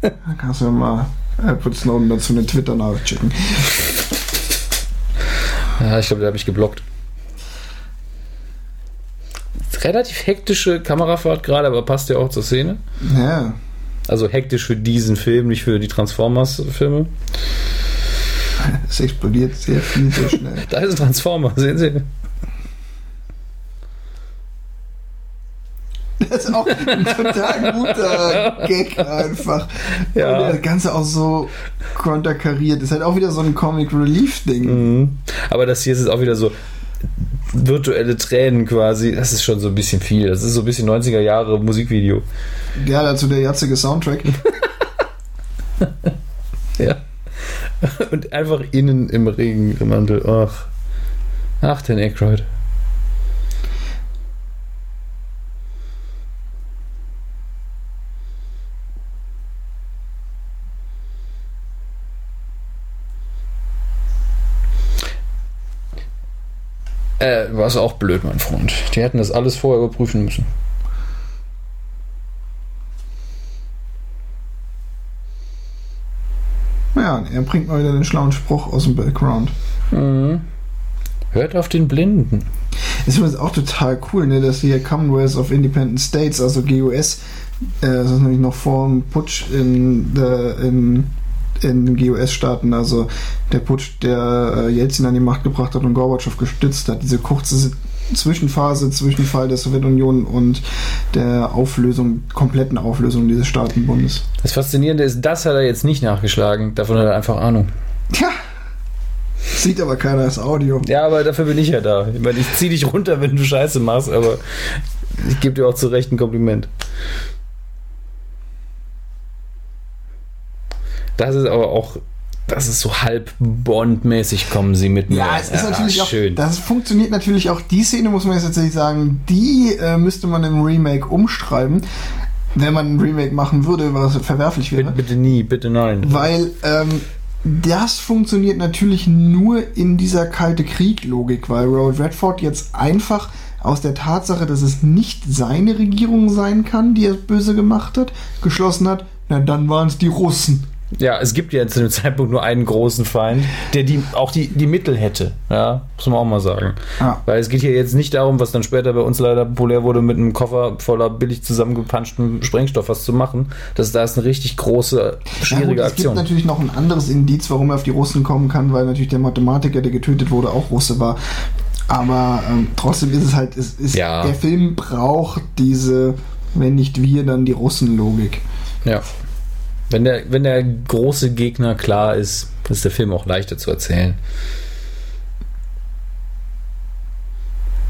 Da kannst du ja mal Edward Snowden dazu eine Twitter-Nachricht schicken. Ja, ich glaube, der habe ich geblockt. Relativ hektische Kamerafahrt gerade, aber passt ja auch zur Szene. Ja. Also hektisch für diesen Film, nicht für die Transformers-Filme. Es explodiert sehr viel, sehr schnell. Da ist ein Transformer, sehen Sie. Das ist auch ein total guter Gag einfach. Ja. Und das Ganze auch so konterkariert. Ist halt auch wieder so ein Comic Relief Ding. Mhm. Aber das hier ist jetzt auch wieder so virtuelle Tränen quasi. Das ist schon so ein bisschen viel. Das ist so ein bisschen 90er Jahre Musikvideo. Ja, dazu der jetzige Soundtrack. Ja. Und einfach innen im Regenmantel. Ach. Ach, den Aykroyd. Äh, war es auch blöd, mein Freund. Die hätten das alles vorher überprüfen müssen. Ja, er bringt mal wieder den schlauen Spruch aus dem Background. Mhm. Hört auf den Blinden. Ist übrigens auch total cool, ne, dass hier Commonwealth of Independent States, also GUS, äh, das ist nämlich noch vor dem Putsch in, der, in, in den GUS-Staaten, also der Putsch, der äh, Jelzin an die Macht gebracht hat und Gorbatschow gestützt hat, diese kurze Zwischenphase zwischen Fall der Sowjetunion und der Auflösung, kompletten Auflösung dieses Staatenbundes. Das Faszinierende ist, das hat er jetzt nicht nachgeschlagen. Davon hat er einfach Ahnung. Tja, sieht aber keiner als Audio. Ja, aber dafür bin ich ja da. Ich meine, ich zieh dich runter, wenn du Scheiße machst, aber ich gebe dir auch zu Recht ein Kompliment. Das ist aber auch, das ist so halb Bond-mäßig, kommen sie mit mir. Ja, es ist natürlich auch, schön. das funktioniert natürlich auch, die Szene muss man jetzt tatsächlich sagen, die äh, müsste man im Remake umschreiben, wenn man ein Remake machen würde, was verwerflich Bitte, wäre. bitte nie, bitte nein. Weil ähm, das funktioniert natürlich nur in dieser kalte Krieg-Logik, weil Robert Redford jetzt einfach aus der Tatsache, dass es nicht seine Regierung sein kann, die er böse gemacht hat, geschlossen hat, na dann waren es die Russen. Ja, es gibt ja zu dem Zeitpunkt nur einen großen Feind, der die, auch die, die Mittel hätte. Ja, muss man auch mal sagen. Ja. Weil es geht hier jetzt nicht darum, was dann später bei uns leider populär wurde, mit einem Koffer voller billig zusammengepanschten Sprengstoff was zu machen. Das da ist eine richtig große, Ja, schwierige gut, es Aktion. gibt natürlich noch ein anderes Indiz, warum er auf die Russen kommen kann, weil natürlich der Mathematiker, der getötet wurde, auch Russe war. Aber ähm, trotzdem ist es halt, es ist, Ja. der Film braucht diese, wenn nicht wir, dann die Russen-Logik. Ja. Wenn der, wenn der große Gegner klar ist, ist der Film auch leichter zu erzählen.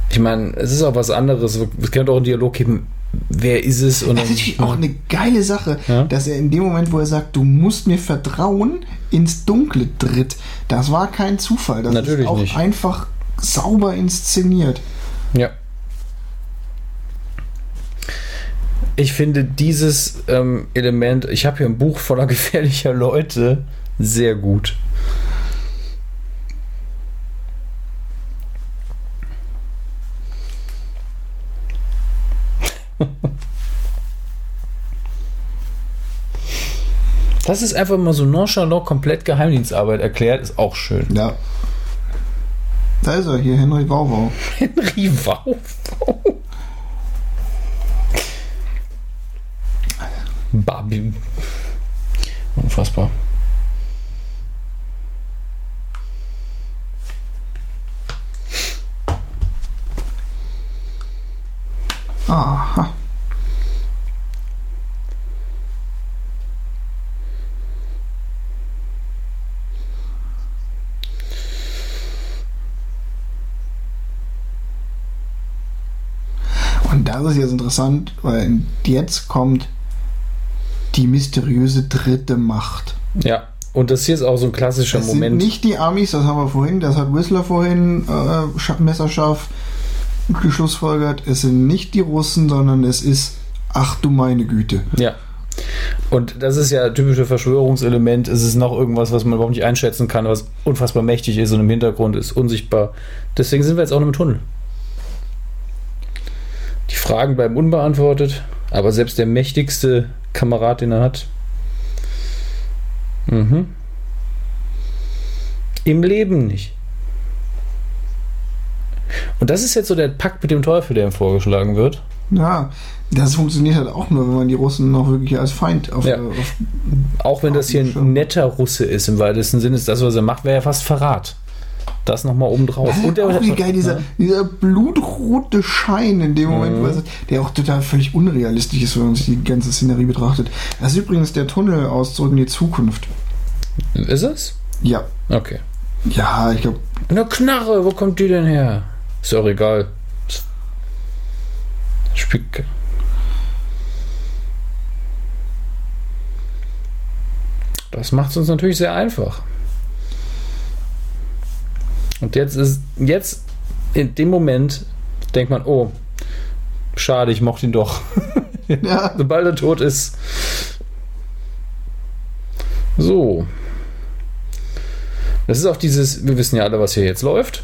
Ich meine, es ist auch was anderes. Es könnte auch einen Dialog geben, wer ist es? Und Das ist natürlich auch eine geile Sache, Ja. dass er in dem Moment, wo er sagt, du musst mir vertrauen, ins Dunkle tritt. Das war kein Zufall. Das Natürlich ist auch nicht. einfach sauber inszeniert. Ja. Ich finde dieses ähm, Element, ich habe hier ein Buch voller gefährlicher Leute, sehr gut. Das ist einfach mal so nonchalant komplett Geheimdienstarbeit erklärt, ist auch schön. Ja. Da ist er hier, Henry Wauwau. Henry Wow. Barbie. Unfassbar. Aha. Und das ist jetzt interessant, weil jetzt kommt die mysteriöse dritte Macht. Ja, und das hier ist auch so ein klassischer Das sind Moment. nicht die Amis, das haben wir vorhin, das hat Whistler vorhin äh, scha- messerscharf geschlussfolgert. Es sind nicht die Russen, sondern es ist, ach du meine Güte. Ja. Und das ist ja typische Verschwörungselement. Es ist noch irgendwas, was man überhaupt nicht einschätzen kann, was unfassbar mächtig ist und im Hintergrund ist unsichtbar. Deswegen sind wir jetzt auch noch im Tunnel. Die Fragen bleiben unbeantwortet, aber selbst der mächtigste Kamerad, den er hat, mhm. im Leben nicht. Und das ist jetzt so der Pakt mit dem Teufel, der ihm vorgeschlagen wird. Ja, das funktioniert halt auch nur, wenn man die Russen noch wirklich als Feind auf, Ja. auf Auch wenn das hier ein netter Russe ist, im weitesten Sinne, ist das, was er macht, wäre ja fast Verrat. Das nochmal oben drauf. Und der, auch wie geil, dieser, Ja. dieser blutrote Schein in dem Moment, Mhm. sagt, der auch total völlig unrealistisch ist, wenn man sich die ganze Szenerie betrachtet. Das ist übrigens der Tunnel aus Zurück in die Zukunft. Ist es? Ja. Okay. Ja, ich glaube, Eine Knarre, wo kommt die denn her? Ist auch egal. Spick. Das macht es uns natürlich sehr einfach. Und jetzt ist, jetzt in dem Moment denkt man, oh, schade, ich mochte ihn doch. ja, Sobald er tot ist. So. Das ist auch dieses, wir wissen ja alle, was hier jetzt läuft.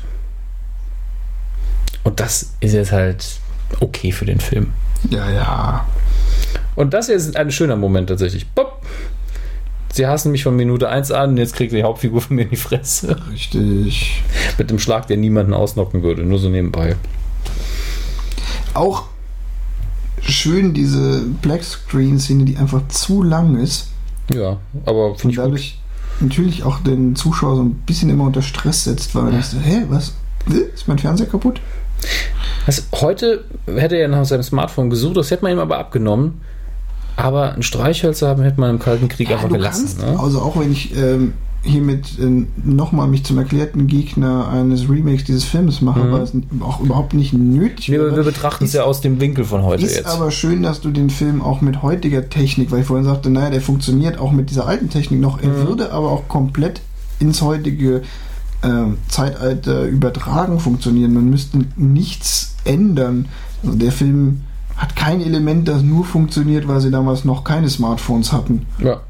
Und das ist jetzt halt okay für den Film. ja, ja. Und das hier ist ein schöner Moment tatsächlich. Bopp. Sie hassen mich von Minute 1 an und jetzt kriegt die Hauptfigur von mir in die Fresse. Richtig. Mit dem Schlag, der niemanden ausnocken würde, nur so nebenbei. Auch schön diese Black Screen-Szene, die einfach zu lang ist. Ja, aber finde ich gut. dadurch natürlich auch den Zuschauer so ein bisschen immer unter Stress setzt, weil er denkt, so, hä, was? Ist mein Fernseher kaputt? Also, heute hätte er nach seinem Smartphone gesucht, das hätte man ihm aber abgenommen. Aber ein Streichhölzer haben hätte man im Kalten Krieg einfach du gelassen. kannst, Ne? also auch wenn ich ähm, hiermit äh, nochmal mich zum erklärten Gegner eines Remakes dieses Films mache, Mhm. weil es auch überhaupt nicht nötig Wir, wäre. wir betrachten es Ist- ja aus dem Winkel von heute Ist jetzt. aber schön, dass du den Film auch mit heutiger Technik, weil ich vorhin sagte, naja, der funktioniert auch mit dieser alten Technik noch, er Mhm. würde aber auch komplett ins heutige ähm, Zeitalter übertragen funktionieren. Man müsste nichts ändern. Also der Film hat kein Element, das nur funktioniert, weil sie damals noch keine Smartphones hatten. Ja.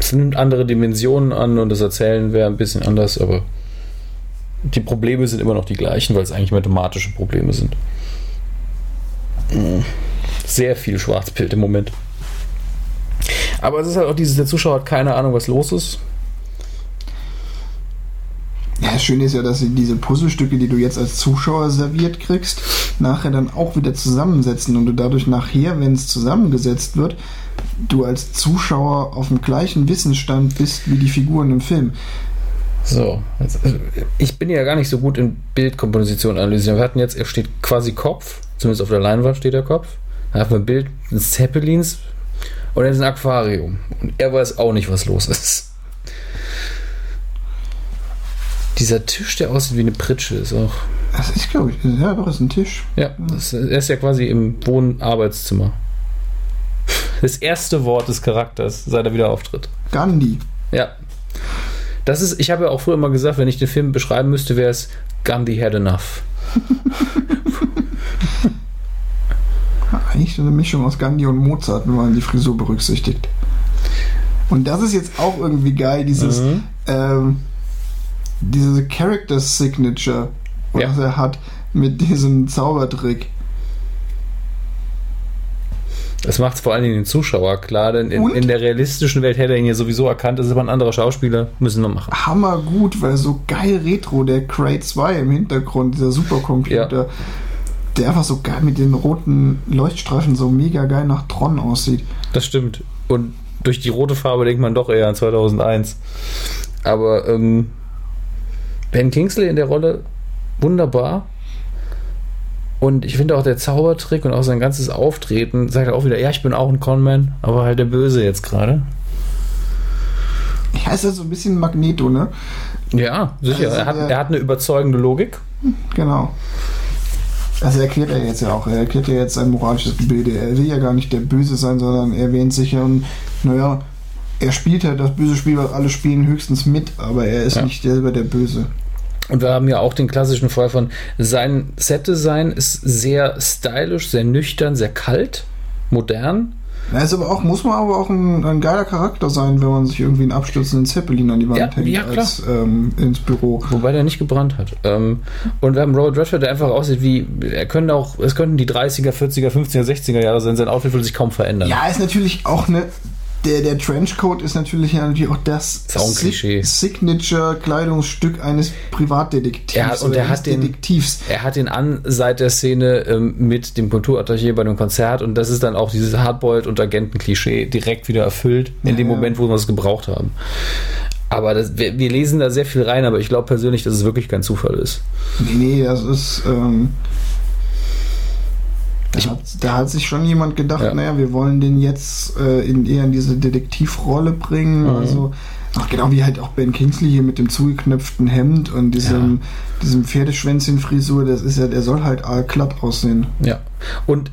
Es nimmt andere Dimensionen an und das Erzählen wäre ein bisschen anders, aber die Probleme sind immer noch die gleichen, weil es eigentlich mathematische Probleme sind. Sehr viel Schwarzbild im Moment. Aber es ist halt auch dieses, der Zuschauer hat keine Ahnung, was los ist. Ja, Schöne ist ja, dass sie diese Puzzlestücke, die du jetzt als Zuschauer serviert kriegst, nachher dann auch wieder zusammensetzen und du dadurch nachher, wenn es zusammengesetzt wird, du als Zuschauer auf dem gleichen Wissensstand bist wie die Figuren im Film. So, jetzt, also, ich bin ja gar nicht so gut in Bildkomposition analysieren. Wir hatten jetzt, er steht quasi Kopf, zumindest auf der Leinwand steht der Kopf. Dann haben wir ein Bild des Zeppelins und er ist ein Aquarium. Und er weiß auch nicht, was los ist. Dieser Tisch, der aussieht wie eine Pritsche, ist auch. Das ist, glaube ich, ja, doch, ist ein Tisch. Ja, das, er ist ja quasi im Wohn-Arbeitszimmer. Das erste Wort des Charakters, seit er wieder auftritt. Gandhi. Ja. Das ist, ich habe ja auch früher immer gesagt, wenn ich den Film beschreiben müsste, wäre es Gandhi had enough. Eigentlich eine Mischung aus Gandhi und Mozart, wenn man die Frisur berücksichtigt. Und das ist jetzt auch irgendwie geil, dieses, Mhm. ähm, diese Character Signature, Ja. was er hat mit diesem Zaubertrick. Das macht es vor allen Dingen den Zuschauer klar, denn in, in der realistischen Welt hätte er ihn ja sowieso erkannt, das ist aber ein anderer Schauspieler, müssen wir machen. Hammer gut, weil so geil retro, der Cray 2 im Hintergrund, dieser Supercomputer, der einfach so geil mit den roten Leuchtstreifen so mega geil nach Tron aussieht. Das stimmt. Und durch die rote Farbe denkt man doch eher an 2001. Aber ähm, Ben Kingsley in der Rolle wunderbar. Und ich finde auch der Zaubertrick und auch sein ganzes Auftreten sagt er auch wieder, ja, ich bin auch ein Conman, aber halt der Böse jetzt gerade. Ja, ist ja so ein bisschen Magneto, ne? Ja, sicher. Also er, hat, er hat eine überzeugende Logik. Genau. Also erklärt er jetzt ja auch. Er erklärt ja jetzt sein moralisches Gebilde. Er will ja gar nicht der Böse sein, sondern er wähnt sich ja und, naja, er spielt halt das böse Spiel, was alle spielen, höchstens mit, aber er ist Ja. nicht selber der Böse. Und wir haben ja auch den klassischen Fall von sein Set-Design ist sehr stylisch, sehr nüchtern, sehr kalt, modern. Er ist aber auch, muss man aber auch ein, ein geiler Charakter sein, wenn man sich irgendwie einen abstürzenden Zeppelin an die Wand Ja, hängt ja, klar. als ähm, ins Büro. Wobei der nicht gebrannt hat. Ähm, und wir haben Robert Redford, der einfach aussieht wie, er könnte auch, es könnten die 30er, 40er, 50er, 60er Jahre sein, sein Outfit würde sich kaum verändern. Ja, ist natürlich auch eine. Der, der Trenchcoat ist natürlich, ja, natürlich auch das Klischee. Signature-Kleidungsstück eines Privatdetektivs. Er hat- und er hat den- Detektivs. Er hat ihn an seit der Szene ähm, mit dem Kulturattaché bei einem Konzert und das ist dann auch dieses Hardboiled und Agenten-Klischee direkt wieder erfüllt in Ja, dem ja. Moment, wo wir es gebraucht haben. Aber das, wir, wir lesen da sehr viel rein, aber ich glaube persönlich, dass es wirklich kein Zufall ist. Nee, nee, das ist. Ähm, da, Ich- hat, da hat sich schon jemand gedacht, Ja. naja, wir wollen den jetzt äh, in eher in diese Detektivrolle bringen. Mhm. Also, ach, genau wie halt auch Ben Kingsley hier mit dem zugeknöpften Hemd und diesem, diesem Pferdeschwänzchen-Frisur, das ist ja, der soll halt glatt aussehen. Ja. Und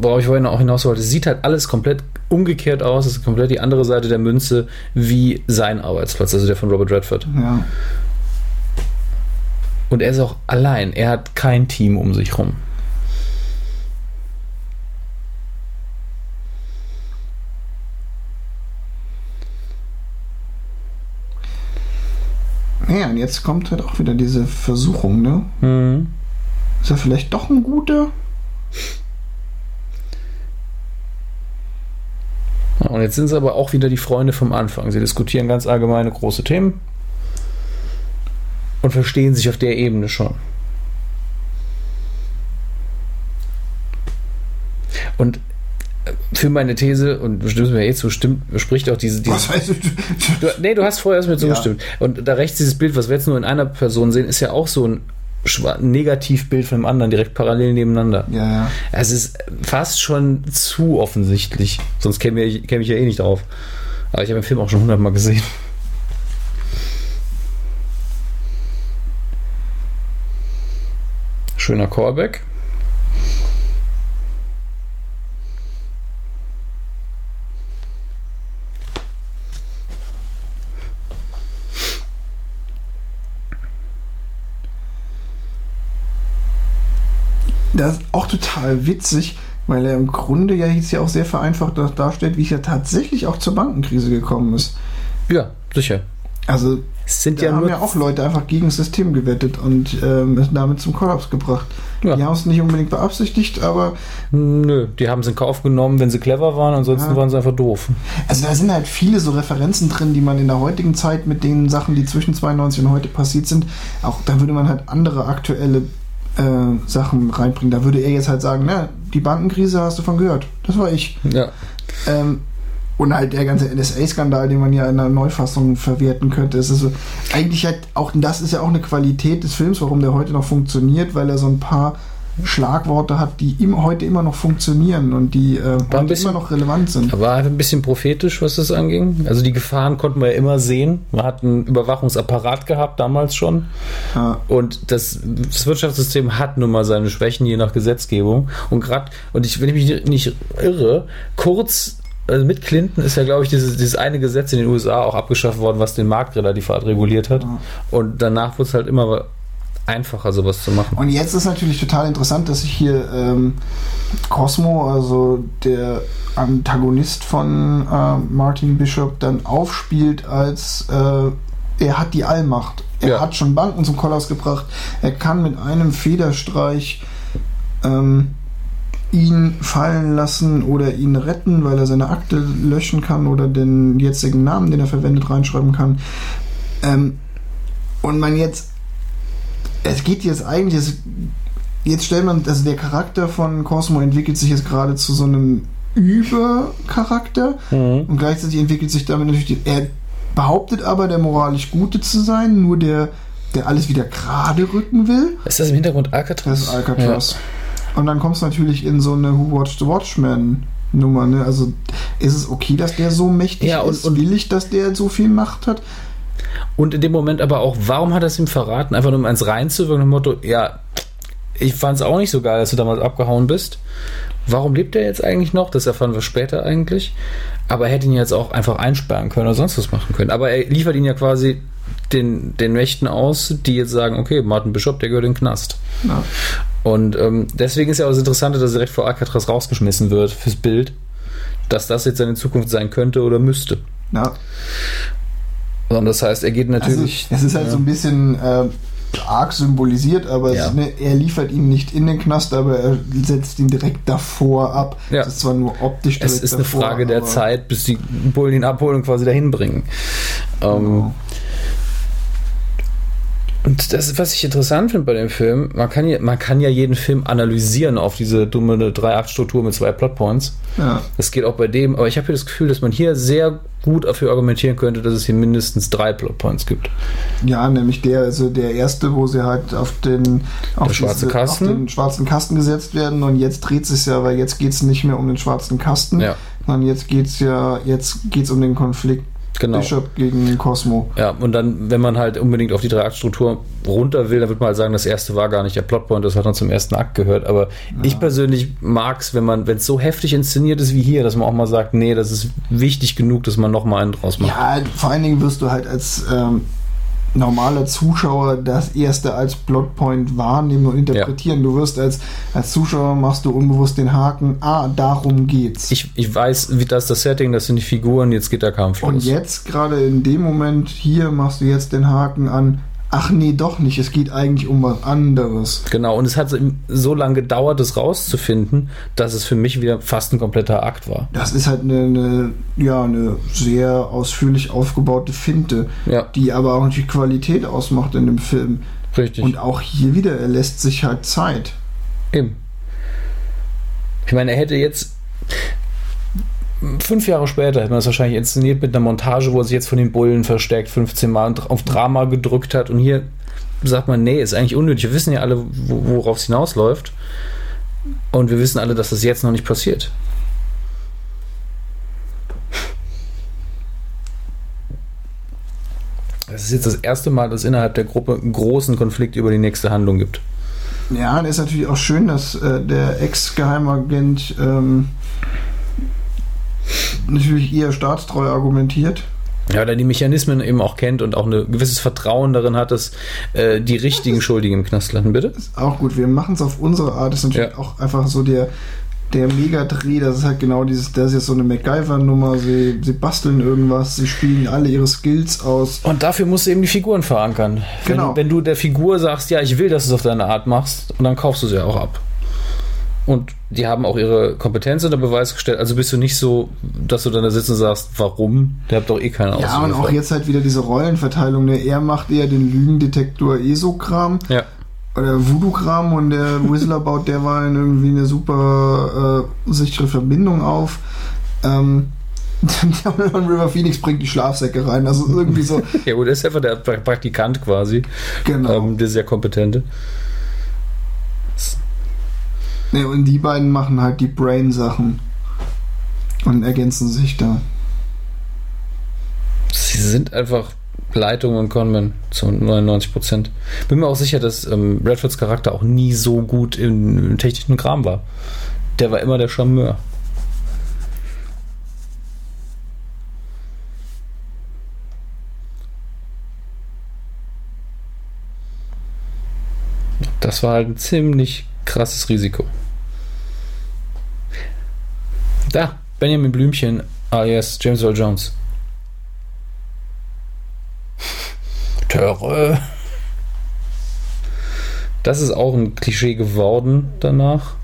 worauf ich vorhin auch hinaus wollte, es sieht halt alles komplett umgekehrt aus. Es ist komplett die andere Seite der Münze wie sein Arbeitsplatz, also der von Robert Redford. Ja. Und er ist auch allein. Er hat kein Team um sich rum. Naja, und jetzt kommt halt auch wieder diese Versuchung, ne? Mhm. Ist er vielleicht doch ein guter? Ja, Und jetzt sind es aber auch wieder die Freunde vom Anfang. Sie diskutieren ganz allgemeine große Themen und verstehen sich auf der Ebene schon. Und für meine These, und du stimmst mir eh zu, stimmt, spricht auch diese, diese Was heißt du? Du, nee, du hast vorher erst mit Ja. zugestimmt. Und da rechts dieses Bild, was wir jetzt nur in einer Person sehen, ist ja auch so ein Negativbild von dem anderen, direkt parallel nebeneinander. Ja, ja. Es ist fast schon zu offensichtlich. Sonst käme ich, käme ich ja eh nicht drauf. Aber ich habe den Film auch schon hundertmal gesehen. Schöner Callback. Das ist auch total witzig, weil er im Grunde ja jetzt ja auch sehr vereinfacht da- darstellt, wie es ja tatsächlich auch zur Bankenkrise gekommen ist. Ja, sicher. Also Es sind da ja haben ja auch Leute einfach gegen das System gewettet und ähm, es damit zum Kollaps gebracht. Ja. Die haben es nicht unbedingt beabsichtigt, aber Nö, die haben es in Kauf genommen, wenn sie clever waren, ansonsten Ja. waren sie einfach doof. also da sind halt viele so Referenzen drin, die man in der heutigen Zeit mit den Sachen, die zwischen 92 und heute passiert sind, auch da würde man halt andere aktuelle äh, Sachen reinbringen. Da würde er jetzt halt sagen, na, die Bankenkrise hast du von gehört. Das war ich. Ja. Ähm, und halt der ganze NSA-Skandal, den man ja in einer Neufassung verwerten könnte. Ist so, eigentlich halt auch, das ist ja auch eine Qualität des Films, warum der heute noch funktioniert, weil er so ein paar Schlagworte hat, die im, heute immer noch funktionieren und die äh, bisschen- immer noch relevant sind. Aber einfach ein bisschen prophetisch, was das anging. Also die Gefahren konnten wir ja immer sehen. Man hat einen Überwachungsapparat gehabt, damals schon. Ja. Und das, das Wirtschaftssystem hat nun mal seine Schwächen, je nach Gesetzgebung. Und gerade, und ich, wenn ich mich nicht irre, kurz also mit Clinton ist ja, glaube ich, dieses, dieses eine Gesetz in den USA auch abgeschafft worden, was den Markt relativ hart reguliert hat. Ja. Und danach wurde es halt immer einfacher, sowas zu machen. Und jetzt ist natürlich total interessant, dass sich hier ähm, Cosmo, also der Antagonist von äh, Martin Bishop, dann aufspielt als äh, er hat die Allmacht. Er Ja. hat schon Banken zum Kollaps gebracht. Er kann mit einem Federstreich ähm, ihn fallen lassen oder ihn retten, weil er seine Akte löschen kann oder den jetzigen Namen, den er verwendet, reinschreiben kann. Ähm, und man jetzt, es geht jetzt eigentlich, es, jetzt stellt man, also der Charakter von Cosmo entwickelt sich jetzt gerade zu so einem Übercharakter Mhm. und gleichzeitig entwickelt sich damit natürlich, die, er behauptet aber, der moralisch Gute zu sein, nur der, der alles wieder gerade rücken will. Ist das im Hintergrund Alcatraz? Das ist Alcatraz. Und dann kommst du natürlich in so eine Who Watched the Watchmen Nummer, ne? Also ist es okay, dass der so mächtig Ja, und- ist? und- will ich, dass der so viel Macht hat? Und in dem Moment aber auch, warum hat er es ihm verraten? Einfach nur um eins reinzuwirken, dem Motto, ja, ich fand es auch nicht so geil, dass du damals abgehauen bist. Warum lebt er jetzt eigentlich noch? Das erfahren wir später eigentlich. Aber er hätte ihn jetzt auch einfach einsperren können oder sonst was machen können. Aber er liefert ihn ja quasi den, den Mächten aus, die jetzt sagen, okay, Martin Bishop, der gehört in den Knast. Ja. Und ähm, deswegen ist ja auch das Interessante, dass er direkt vor Alcatraz rausgeschmissen wird fürs Bild, dass das jetzt seine Zukunft sein könnte oder müsste. ja. Und das heißt, er geht Also, natürlich. es ist halt ja. so ein bisschen äh, arg symbolisiert, aber Ja. ist ne, er liefert ihn nicht in den Knast, aber er setzt ihn direkt davor ab. Ja. Das ist zwar nur optisch direkt Es ist eine davor, Frage der Zeit, bis die Bullen ihn abholen und quasi dahin bringen. Ähm, Genau. Und das, was ich interessant finde bei dem Film, man kann, ja, man kann ja jeden Film analysieren auf diese dumme 3-8-Struktur mit zwei Plotpoints. Ja. Das geht auch bei dem, aber ich habe hier das Gefühl, dass man hier sehr gut dafür argumentieren könnte, dass es hier mindestens drei Plotpoints gibt. Ja, nämlich der, also der erste, wo sie halt auf den, auf schwarze Kasten. auf den schwarzen Kasten gesetzt werden und jetzt dreht sich ja, weil jetzt geht es nicht mehr um den schwarzen Kasten, Ja. sondern jetzt geht es ja, jetzt geht's um den Konflikt Genau. Bishop gegen Cosmo. Ja, und dann, wenn man halt unbedingt auf die Drei-Akt-Struktur runter will, dann wird man halt sagen, das erste war gar nicht der Plotpoint, das hat dann zum ersten Akt gehört. Aber ich persönlich mag es, wenn man, wenn es so heftig inszeniert ist wie hier, dass man auch mal sagt, nee, das ist wichtig genug, dass man nochmal einen draus macht. Ja, vor allen Dingen wirst du halt als ähm, normaler Zuschauer das erste als Plotpoint wahrnehmen und interpretieren. Du wirst als, als Zuschauer machst du unbewusst den Haken, ah, darum geht's. Ich, ich weiß, wie das ist das Setting, das sind die Figuren, jetzt geht der Kampf und los. jetzt, gerade in dem Moment, hier machst du jetzt den Haken an, ach nee, doch nicht, es geht eigentlich um was anderes. Genau, und es hat so lange gedauert, das rauszufinden, dass es für mich wieder fast ein kompletter Akt war. Das ist halt eine, eine, ja, eine sehr ausführlich aufgebaute Finte, Ja, die aber auch natürlich Qualität ausmacht in dem Film. richtig. Und auch hier wieder, er lässt sich halt Zeit. Eben. Ich meine, er hätte jetzt fünf Jahre später hätte man das wahrscheinlich inszeniert mit einer Montage, wo er sich jetzt von den Bullen verstärkt 15 Mal auf Drama gedrückt hat und hier sagt man, nee, ist eigentlich unnötig. Wir wissen ja alle, wo- worauf es hinausläuft. Und wir wissen alle, dass das jetzt noch nicht passiert. Das ist jetzt das erste Mal, dass es innerhalb der Gruppe einen großen Konflikt über die nächste Handlung gibt. Ja, und es ist natürlich auch schön, dass äh, der Ex-Geheimagent ähm, natürlich eher staatstreu argumentiert. Ja, weil er die Mechanismen eben auch kennt und auch ein gewisses Vertrauen darin hat, dass äh, die richtigen Schuldigen im Knast landen, bitte? Ist auch gut. Wir machen es auf unsere Art. Das ist natürlich Ja. auch einfach so der der Megadreh, das ist halt genau dieses, das ist jetzt so eine MacGyver-Nummer, sie, sie basteln irgendwas, sie spielen alle ihre Skills aus. Und dafür musst du eben die Figuren verankern. Genau. Wenn, wenn du der Figur sagst, ja, ich will, dass du es auf deine Art machst, und dann kaufst du sie auch ab. Und die haben auch ihre Kompetenz unter Beweis gestellt. Also bist du nicht so, dass du dann da sitzt und sagst, warum? Der habt doch eh keine Ja, und auch jetzt halt wieder diese Rollenverteilung. Ne? Er macht eher den Lügendetektor ESO-Kram Ja. oder Voodoo-Kram und der Whistler baut derweil irgendwie eine super äh, sichere Verbindung auf. Ähm, und River Phoenix bringt die Schlafsäcke rein. Also irgendwie so, Ja, gut, er ist einfach der Pra- Praktikant quasi, genau. ähm, der sehr kompetente. Ne, und die beiden machen halt die Brain-Sachen und ergänzen sich da. Sie sind einfach Leitung und Conman zu 99 Prozent. Bin mir auch sicher, dass ähm, Redfords Charakter auch nie so gut im technischen Kram war. Der war immer der Charmeur. Das war halt ein ziemlich krasses Risiko. Da, Benjamin Blümchen alias James Earl Jones. Töre. Das ist auch ein Klischee geworden danach.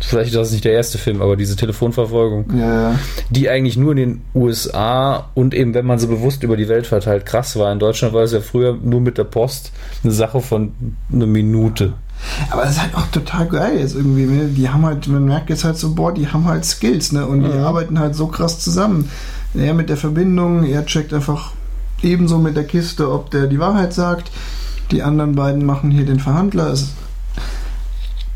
Vielleicht ist das nicht der erste Film, aber diese Telefonverfolgung, Ja, die eigentlich nur in den USA und eben, wenn man so bewusst über die Welt verteilt, krass war. In Deutschland war es ja früher nur mit der Post eine Sache von einer Minute. Aber es ist halt auch total geil jetzt irgendwie. Ne? Die haben halt, man merkt jetzt halt so, boah, die haben halt Skills, ne? Und die Mhm. arbeiten halt so krass zusammen. Er mit der Verbindung, er checkt einfach ebenso mit der Kiste, ob der die Wahrheit sagt. Die anderen beiden machen hier den Verhandler. Es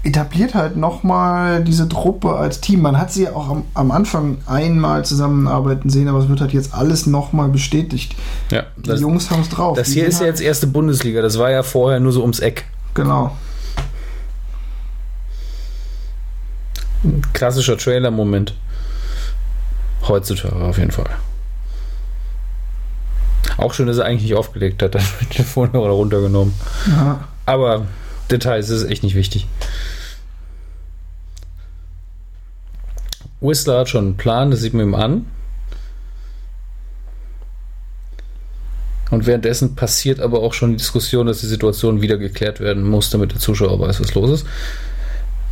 etabliert halt nochmal diese Truppe als Team. Man hat sie ja auch am, am Anfang einmal zusammenarbeiten sehen, aber es wird halt jetzt alles nochmal bestätigt. Ja, Die das, Jungs haben es drauf. das Die hier ist ja halt- jetzt erste Bundesliga. Das war ja vorher nur so ums Eck. Genau. Klassischer Trailer-Moment. Heutzutage auf jeden Fall. Auch schön, dass er eigentlich nicht aufgelegt hat. Dann wird der Telefonhörer runtergenommen. Ja. Aber Details ist echt nicht wichtig. Whistler hat schon einen Plan, das sieht man ihm an. Und währenddessen passiert aber auch schon die Diskussion, dass die Situation wieder geklärt werden muss, damit der Zuschauer weiß, was los ist.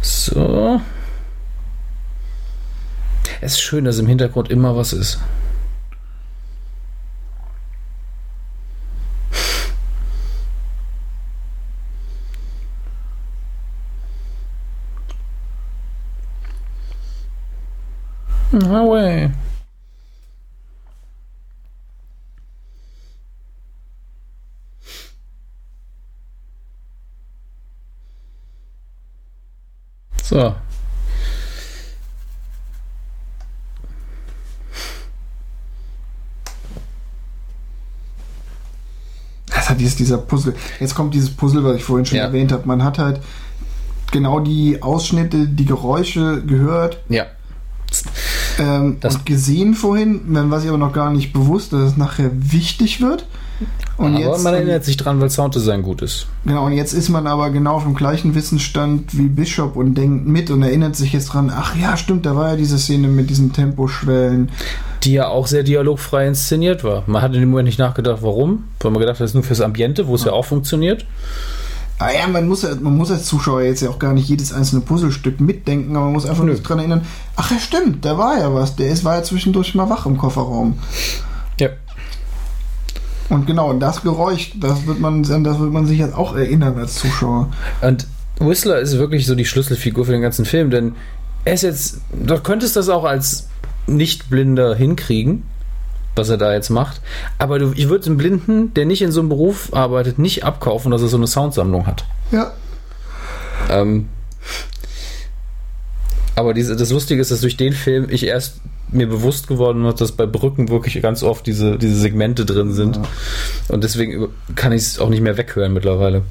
So. Es ist schön, dass im Hintergrund immer was ist. No way. So. Jetzt dieser Puzzle. Jetzt kommt dieses Puzzle, was ich vorhin schon Ja. erwähnt habe. Man hat halt genau die Ausschnitte, die Geräusche gehört Ja. ähm, Das- und gesehen vorhin. Dann war sich aber noch gar nicht bewusst, dass es nachher wichtig wird. Und aber jetzt, man erinnert sich dran, weil Sounddesign gut ist. genau, und jetzt ist man aber genau auf dem gleichen Wissensstand wie Bishop und denkt mit und erinnert sich jetzt dran, ach ja, stimmt, da war ja diese Szene mit diesen Temposchwellen. Die ja auch sehr dialogfrei inszeniert war. Man hat in dem Moment nicht nachgedacht, warum. Weil man gedacht hat, das ist nur fürs Ambiente, wo es ja auch funktioniert. Ah ja, man muss, ja- man muss als Zuschauer jetzt ja auch gar nicht jedes einzelne Puzzlestück mitdenken, aber man muss einfach nur dran erinnern, ach ja stimmt, da war ja was, der ist, war ja zwischendurch mal wach im Kofferraum. Ja. Und genau, und das Geräusch, das wird man, das wird man sich jetzt auch erinnern als Zuschauer. Und Whistler ist wirklich so die Schlüsselfigur für den ganzen Film, denn er ist jetzt, du könntest das auch als Nichtblinder hinkriegen, was er da jetzt macht, aber du, ich würde einem Blinden, der nicht in so einem Beruf arbeitet, nicht abkaufen, dass er so eine Soundsammlung hat. Ja. Ähm, aber diese, das Lustige ist, dass durch den Film ich erst mir bewusst geworden bin, dass bei Brücken wirklich ganz oft diese, diese Segmente drin sind. Ja. Und deswegen kann ich es auch nicht mehr weghören mittlerweile.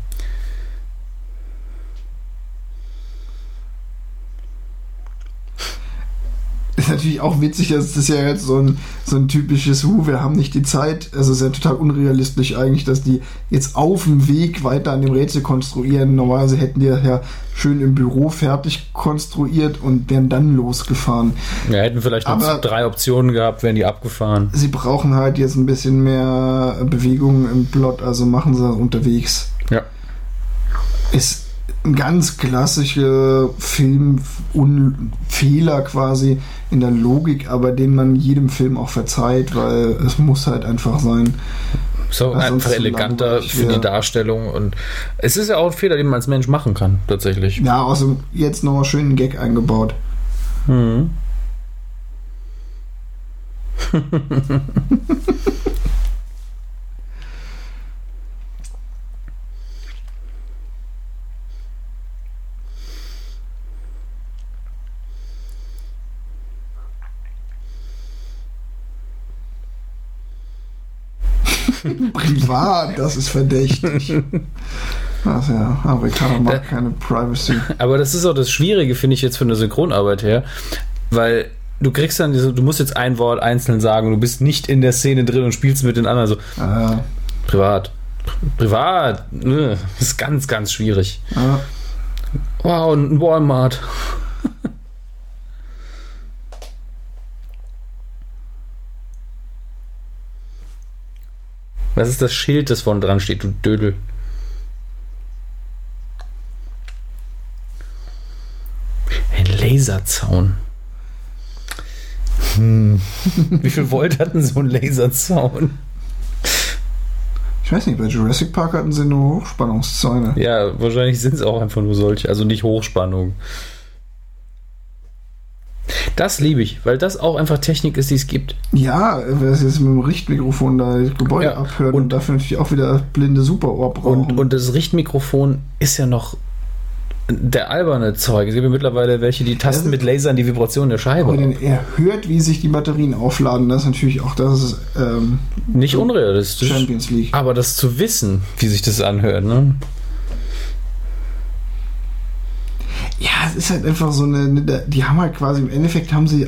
Ist natürlich auch witzig, das ja jetzt so ein, so ein typisches, Hu, wir haben nicht die Zeit. Also es ist ja total unrealistisch eigentlich, dass die jetzt auf dem Weg weiter an dem Rätsel konstruieren. Normalerweise hätten die das ja schön im Büro fertig konstruiert und wären dann losgefahren. Wir hätten vielleicht noch Aber- drei Optionen gehabt, wären die abgefahren. Sie brauchen halt jetzt ein bisschen mehr Bewegung im Plot, also machen sie das unterwegs. Ja. ist ein ganz klassischer Filmfehler quasi in der Logik, aber den man jedem Film auch verzeiht, weil es muss halt einfach sein. Was einfach so eleganter für die. Darstellung und es ist ja auch ein Fehler, den man als Mensch machen kann, tatsächlich. Ja, außerdem jetzt nochmal schön einen Gag eingebaut. Mhm. Privat, das ist verdächtig. Also ja, Amerikaner mag keine Privacy. Aber das ist auch das Schwierige, finde ich jetzt von der Synchronarbeit her, weil du kriegst dann diese, du musst jetzt ein Wort einzeln sagen und du bist nicht in der Szene drin und spielst mit den anderen so Äh, privat. Privat, ne, das ist ganz, ganz schwierig. äh, Wow, ein Walmart. Was ist das Schild, das vorne dran steht, du Dödel? Ein Laserzaun. Hm. Wie viel Volt hatten so ein Laserzaun? ich weiß nicht, bei Jurassic Park hatten sie nur Hochspannungszäune. Ja, wahrscheinlich sind es auch einfach nur solche, also nicht Hochspannung. Das liebe ich, weil das auch einfach Technik ist, die es gibt. Ja, wer es jetzt mit dem Richtmikrofon da das Gebäude Ja, abhört und, und- dafür natürlich auch wieder blinde Superohr brauchen. Und, und das Richtmikrofon ist ja noch der alberne Zeug. Es gibt ja mittlerweile welche, die tasten Ja, mit Lasern die Vibration der Scheibe. Denn er hört, wie sich die Batterien aufladen. Das ist natürlich auch das ist, ähm, Nicht unrealistisch. Champions League. Aber das zu wissen, wie sich das anhört, ne? Ja, es ist halt einfach so eine, eine. Die haben halt quasi im Endeffekt haben sie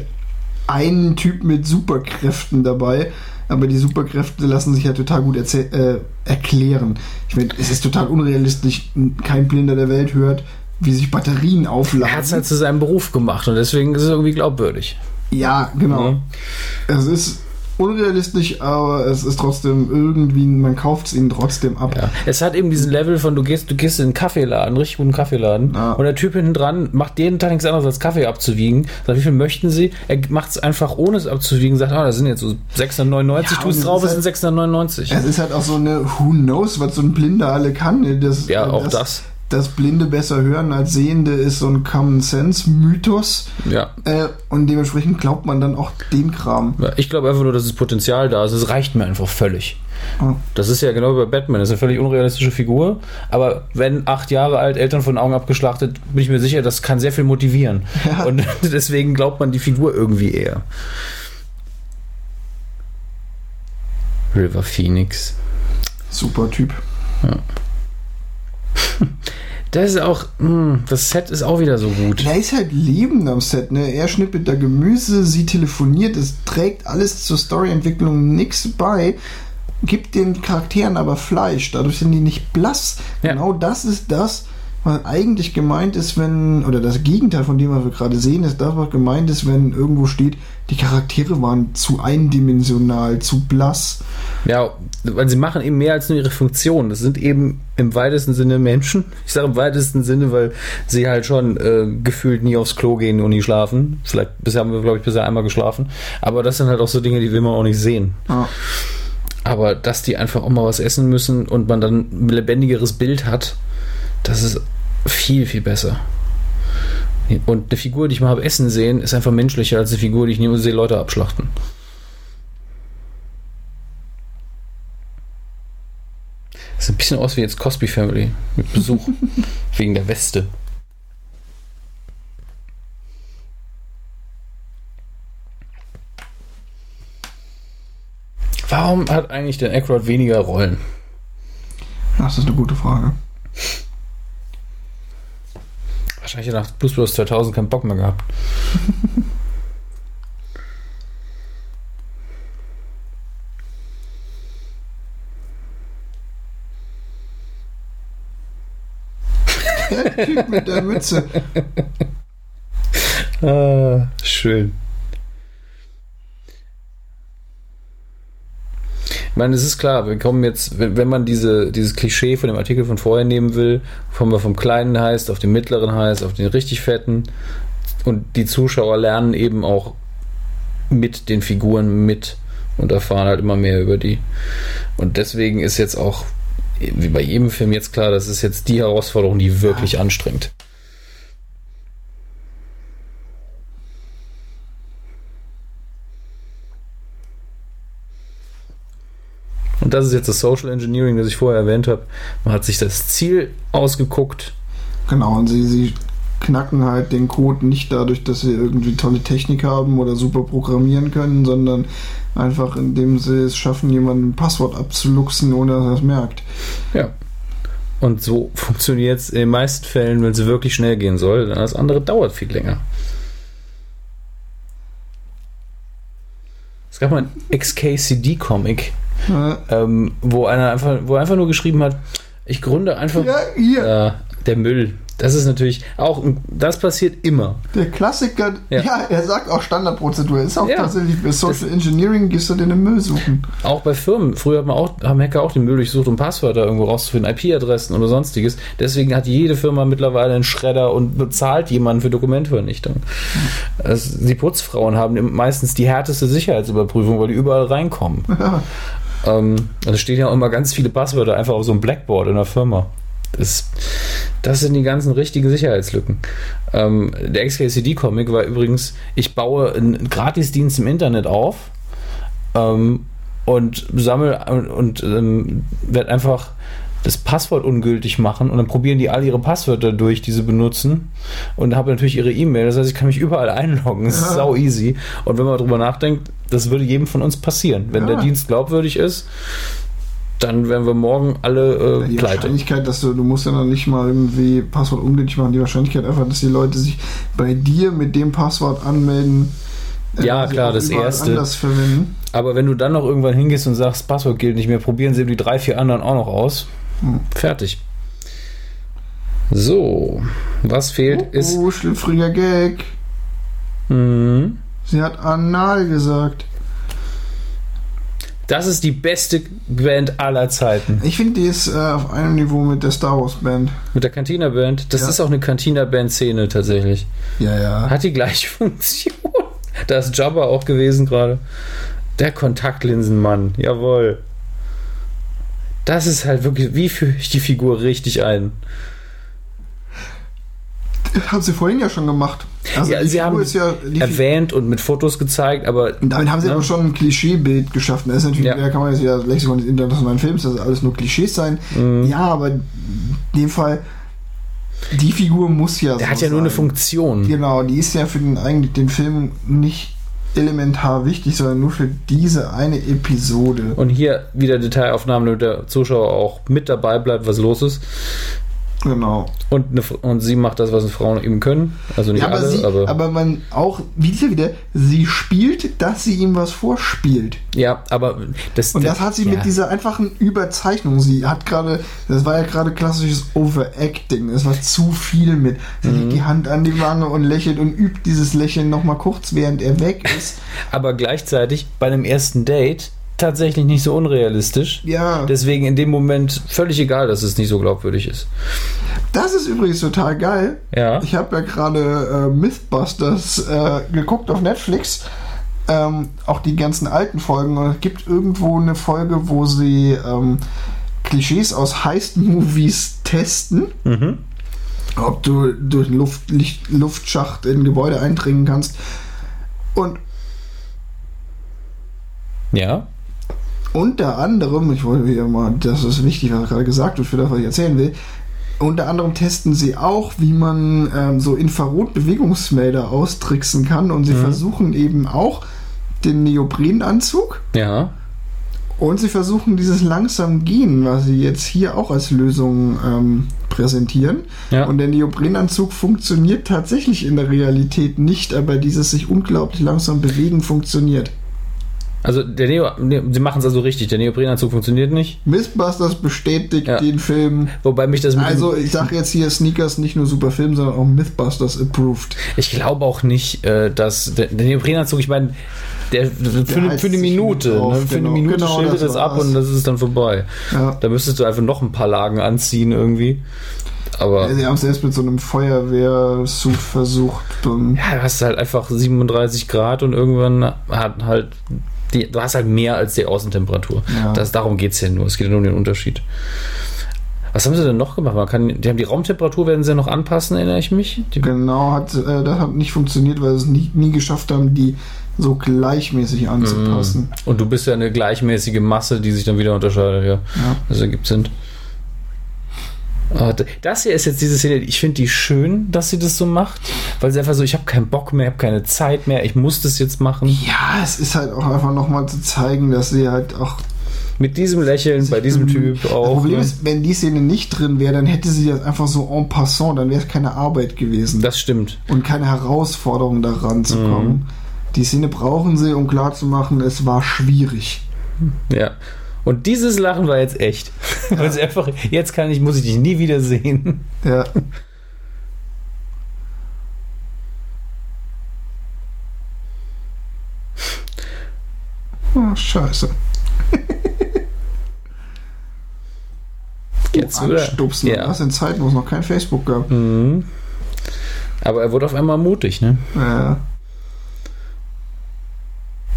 einen Typ mit Superkräften dabei. Aber die Superkräfte lassen sich ja total gut äh, erklären. Ich meine, es ist total unrealistisch. Kein Blinder der Welt hört, wie sich Batterien Er hat es aufladen. halt zu seinem Beruf gemacht und deswegen ist es irgendwie glaubwürdig. Ja, genau. Ne? Es ist unrealistisch, aber es ist trotzdem irgendwie, man kauft es ihnen trotzdem ab. Ja. Es hat eben diesen Level von, du gehst, du gehst in einen Kaffeeladen, einen richtig guten Kaffeeladen, Ja. und der Typ hinten dran macht jeden Tag nichts anderes als Kaffee abzuwiegen. Sagt, wie viel möchten Sie? Er macht es einfach ohne es abzuwiegen, sagt, ah, da sind jetzt so 699, Ja, tust und drauf, es es sind 699. Es ist halt auch so eine Who knows, was so ein Blinder alle kann. Das, Ja, auch das. das. Dass Blinde besser hören als Sehende ist so ein Common Sense Mythos. Ja. Äh, und dementsprechend glaubt man dann auch den Kram. Ja, Ich glaube einfach nur, dass das Potenzial da ist. Es reicht mir einfach völlig. Oh. Das ist ja genau wie bei Batman. Das ist eine völlig unrealistische Figur. Aber wenn acht Jahre alt, Eltern von Augen abgeschlachtet, bin ich mir sicher, das kann sehr viel motivieren. Ja. Und deswegen glaubt man die Figur irgendwie eher. River Phoenix. Super Typ. Das ist auch, mh, das Set ist auch wieder so gut. Da ist halt Leben am Set, ne? Er schnippelt da Gemüse, sie telefoniert, es trägt alles zur Storyentwicklung nichts bei, gibt den Charakteren aber Fleisch, dadurch sind die nicht blass. Ja. Genau das ist das, was eigentlich gemeint ist, wenn, oder das Gegenteil von dem, was wir gerade sehen, ist das, was gemeint ist, wenn irgendwo steht, die Charaktere waren zu eindimensional, zu blass. Ja, weil sie machen eben mehr als nur ihre Funktion. Das sind eben im weitesten Sinne Menschen. Ich sage im weitesten Sinne, weil sie halt schon äh, gefühlt nie aufs Klo gehen und nie schlafen. Vielleicht bisher haben wir, glaube ich, bisher einmal geschlafen. Aber das sind halt auch so Dinge, die will man auch nicht sehen. Ja. Aber dass die einfach auch mal was essen müssen und man dann ein lebendigeres Bild hat, das ist viel, viel besser. Und eine Figur, die ich mal habe essen sehen, ist einfach menschlicher als eine Figur, die ich nie sehe Leute abschlachten. Das sieht ein bisschen aus wie jetzt Cosby Family mit Besuch. wegen der Weste. Warum hat eigentlich der Aykroyd weniger Rollen? Das ist eine gute Frage. Wahrscheinlich nach Blues Brothers 2000 keinen Bock mehr gehabt. der Typ mit der Mütze. Ah, schön. Meine, es ist klar, wir kommen jetzt, wenn, man diese, dieses Klischee von dem Artikel von vorher nehmen will, kommen wir vom kleinen heißt auf den mittleren heißt, auf den richtig fetten und die Zuschauer lernen eben auch mit den Figuren mit und erfahren halt immer mehr über die. Und deswegen ist jetzt auch, wie bei jedem Film jetzt klar, das ist jetzt die Herausforderung, die wirklich anstrengt. Und das ist jetzt das Social Engineering, das ich vorher erwähnt habe. Man hat sich das Ziel ausgeguckt. Genau, und sie, sie knacken halt den Code nicht dadurch, dass sie irgendwie tolle Technik haben oder super programmieren können, sondern einfach indem sie es schaffen, jemanden ein Passwort abzuluxen, ohne dass er es merkt. Ja. Und so funktioniert es in den meisten Fällen, wenn es wirklich schnell gehen soll. Denn das andere dauert viel länger. Es gab mal einen XKCD-Comic, Ja, ähm, wo einer einfach, wo einfach nur geschrieben hat, ich gründe einfach ja äh, der Müll. Das ist natürlich auch, das passiert immer. der Klassiker, Ja. ja. er sagt auch Standardprozedur. Ist auch Ja. tatsächlich bei Social Engineering gehst du den im Müll suchen. Auch bei Firmen. Früher hat man auch, haben Hacker auch den Müll durchsucht, um Passwörter irgendwo rauszufinden, IP-Adressen oder sonstiges. Deswegen hat jede Firma mittlerweile einen Schredder und bezahlt jemanden für Dokumentvernichtung. Also, die Putzfrauen haben meistens die härteste Sicherheitsüberprüfung, weil die überall reinkommen. Ja. Ähm, und es stehen ja auch immer ganz viele Passwörter einfach auf so einem Blackboard in der Firma. Das, das sind die ganzen richtigen Sicherheitslücken. Ähm, der XKCD-Comic war übrigens, ich baue einen Gratisdienst im Internet auf ähm, und sammle und, und ähm, werde einfach das Passwort ungültig machen und dann probieren die alle ihre Passwörter durch, die sie benutzen und habe natürlich ihre E-Mail. Das heißt, ich kann mich überall einloggen. Das ist Ja. sau easy. Und wenn man drüber nachdenkt, das würde jedem von uns passieren. Wenn Ja. der Dienst glaubwürdig ist, dann wären wir morgen alle äh, Die pleite. Wahrscheinlichkeit, dass du, du musst ja noch nicht mal irgendwie Passwort ungültig machen, die Wahrscheinlichkeit einfach, dass die Leute sich bei dir mit dem Passwort anmelden. äh, Ja, sie klar, das Erste. Aber wenn du dann noch irgendwann hingehst und sagst, Passwort gilt nicht mehr, probieren sie die drei, vier anderen auch noch aus. Hm. Fertig. So, was fehlt ist. Oh, schlüpfriger Gag. Mhm. Sie hat anal gesagt. Das ist die beste Band aller Zeiten. Ich finde, die ist äh, auf einem Niveau mit der Star Wars Band. Mit der Cantina Band. Das Ja. ist auch eine Cantina Band Szene tatsächlich. Ja, ja. Hat die gleiche Funktion. Da ist Jabba auch gewesen gerade. Der Kontaktlinsenmann. Jawohl. Das ist halt wirklich, wie führe ich die Figur richtig ein? Haben sie vorhin ja schon gemacht. Also Ja, sie Figur haben ja, Erwähnt und mit Fotos gezeigt, aber Und damit haben sie Ja. aber schon ein Klischeebild geschaffen. Das ist natürlich, Ja. da kann man jetzt wieder das Lexikon des internationalen Films, das ist alles nur Klischees sein. Mhm. Ja, aber in dem Fall, die Figur muss ja der so hat ja nur eine sein. Funktion. Genau, die ist ja für den, eigentlich den Film nicht elementar wichtig, sondern nur für diese eine Episode. Und hier wieder Detailaufnahmen, damit der Zuschauer auch mit dabei bleibt, was los ist. Genau. Und, eine, und sie macht das, was Frauen eben können. Also nicht Ja, aber, alle, sie, aber, aber man auch wieder wieder, sie spielt, dass sie ihm was vorspielt. ja, aber das, Und das hat sie ja. mit dieser einfachen Überzeichnung. Sie hat gerade, das war ja gerade klassisches Overacting. Es war zu viel mit. Sie Mhm. legt die Hand an die Wange und lächelt und übt dieses Lächeln nochmal kurz, während er weg ist. aber gleichzeitig bei einem ersten Date tatsächlich nicht so unrealistisch. Ja, Deswegen in dem Moment völlig egal, dass es nicht so glaubwürdig ist. das ist übrigens total geil. Ja. Ich habe ja gerade äh, Mythbusters äh, geguckt auf Netflix. Ähm, auch die ganzen alten Folgen. Und es gibt irgendwo eine Folge, wo sie ähm, Klischees aus Heist-Movies testen. Mhm. ob du durch einen Luft, Licht, Luftschacht in ein Gebäude eindringen kannst. Und Ja. Unter anderem, ich wollte wieder mal, das ist wichtig, was gerade gesagt wird, für das, was ich erzählen will. Unter anderem testen sie auch, wie man ähm, so Infrarot-Bewegungsmelder austricksen kann und sie Mhm. versuchen eben auch den Neoprenanzug Ja. und sie versuchen dieses langsam Gehen, was sie jetzt hier auch als Lösung ähm, präsentieren. Ja. Und der Neoprenanzug funktioniert tatsächlich in der Realität nicht, aber dieses sich unglaublich langsam bewegen funktioniert. Also der Neo, ne, sie machen es also richtig. Der Neoprenanzug funktioniert nicht. Mythbusters bestätigt Ja. den Film. Wobei mich das Also ich sage jetzt hier Sneakers nicht nur super Film, sondern auch Mythbusters approved. Ich glaube auch nicht, äh, dass der, der Neoprenanzug, ich meine, der, für, eine, heizt für eine Minute, ne? für genau. eine Minute Genau, schildert das es ab und das ist dann vorbei. Ja. Da müsstest du einfach noch ein paar Lagen anziehen irgendwie. Aber Sie haben es erst mit so einem Feuerwehrsuit versucht. Ja, du hast halt einfach 37 Grad und irgendwann hat halt die, du hast halt mehr als die Außentemperatur. Ja. Das, darum geht es ja nur. Es geht ja nur um den Unterschied. Was haben sie denn noch gemacht? Man kann, die haben die Raumtemperatur werden sie ja noch anpassen, erinnere ich mich. Die, genau, hat, äh, das hat nicht funktioniert, weil sie es nie, nie geschafft haben, die so gleichmäßig anzupassen. Und du bist ja eine gleichmäßige Masse, die sich dann wieder unterscheidet, ja. Ja. Das ergibt Sinn. Ah, Das hier ist jetzt diese Szene, ich finde die schön, dass sie das so macht, weil sie einfach so, ich habe keinen Bock mehr, ich habe keine Zeit mehr, ich muss das jetzt machen. Ja, es ist halt auch einfach nochmal zu zeigen, dass sie halt auch. Mit diesem Lächeln bei diesem Typ Das auch. Problem ne? ist, wenn die Szene nicht drin wäre, dann hätte sie das einfach so en passant, dann wäre es keine Arbeit gewesen Das stimmt. und keine Herausforderung daran zu kommen. Mhm. Die Szene brauchen sie, um klarzumachen, es war schwierig. Ja. Und dieses Lachen war jetzt echt. Weil sie einfach, jetzt kann ich, muss ich dich nie wieder sehen. Ja. Oh, scheiße. Jetzt, oder? Anstupsen. Ja. Das in Zeiten, wo es noch kein Facebook gab. Mhm. Aber er wurde auf einmal mutig, ne? Ja.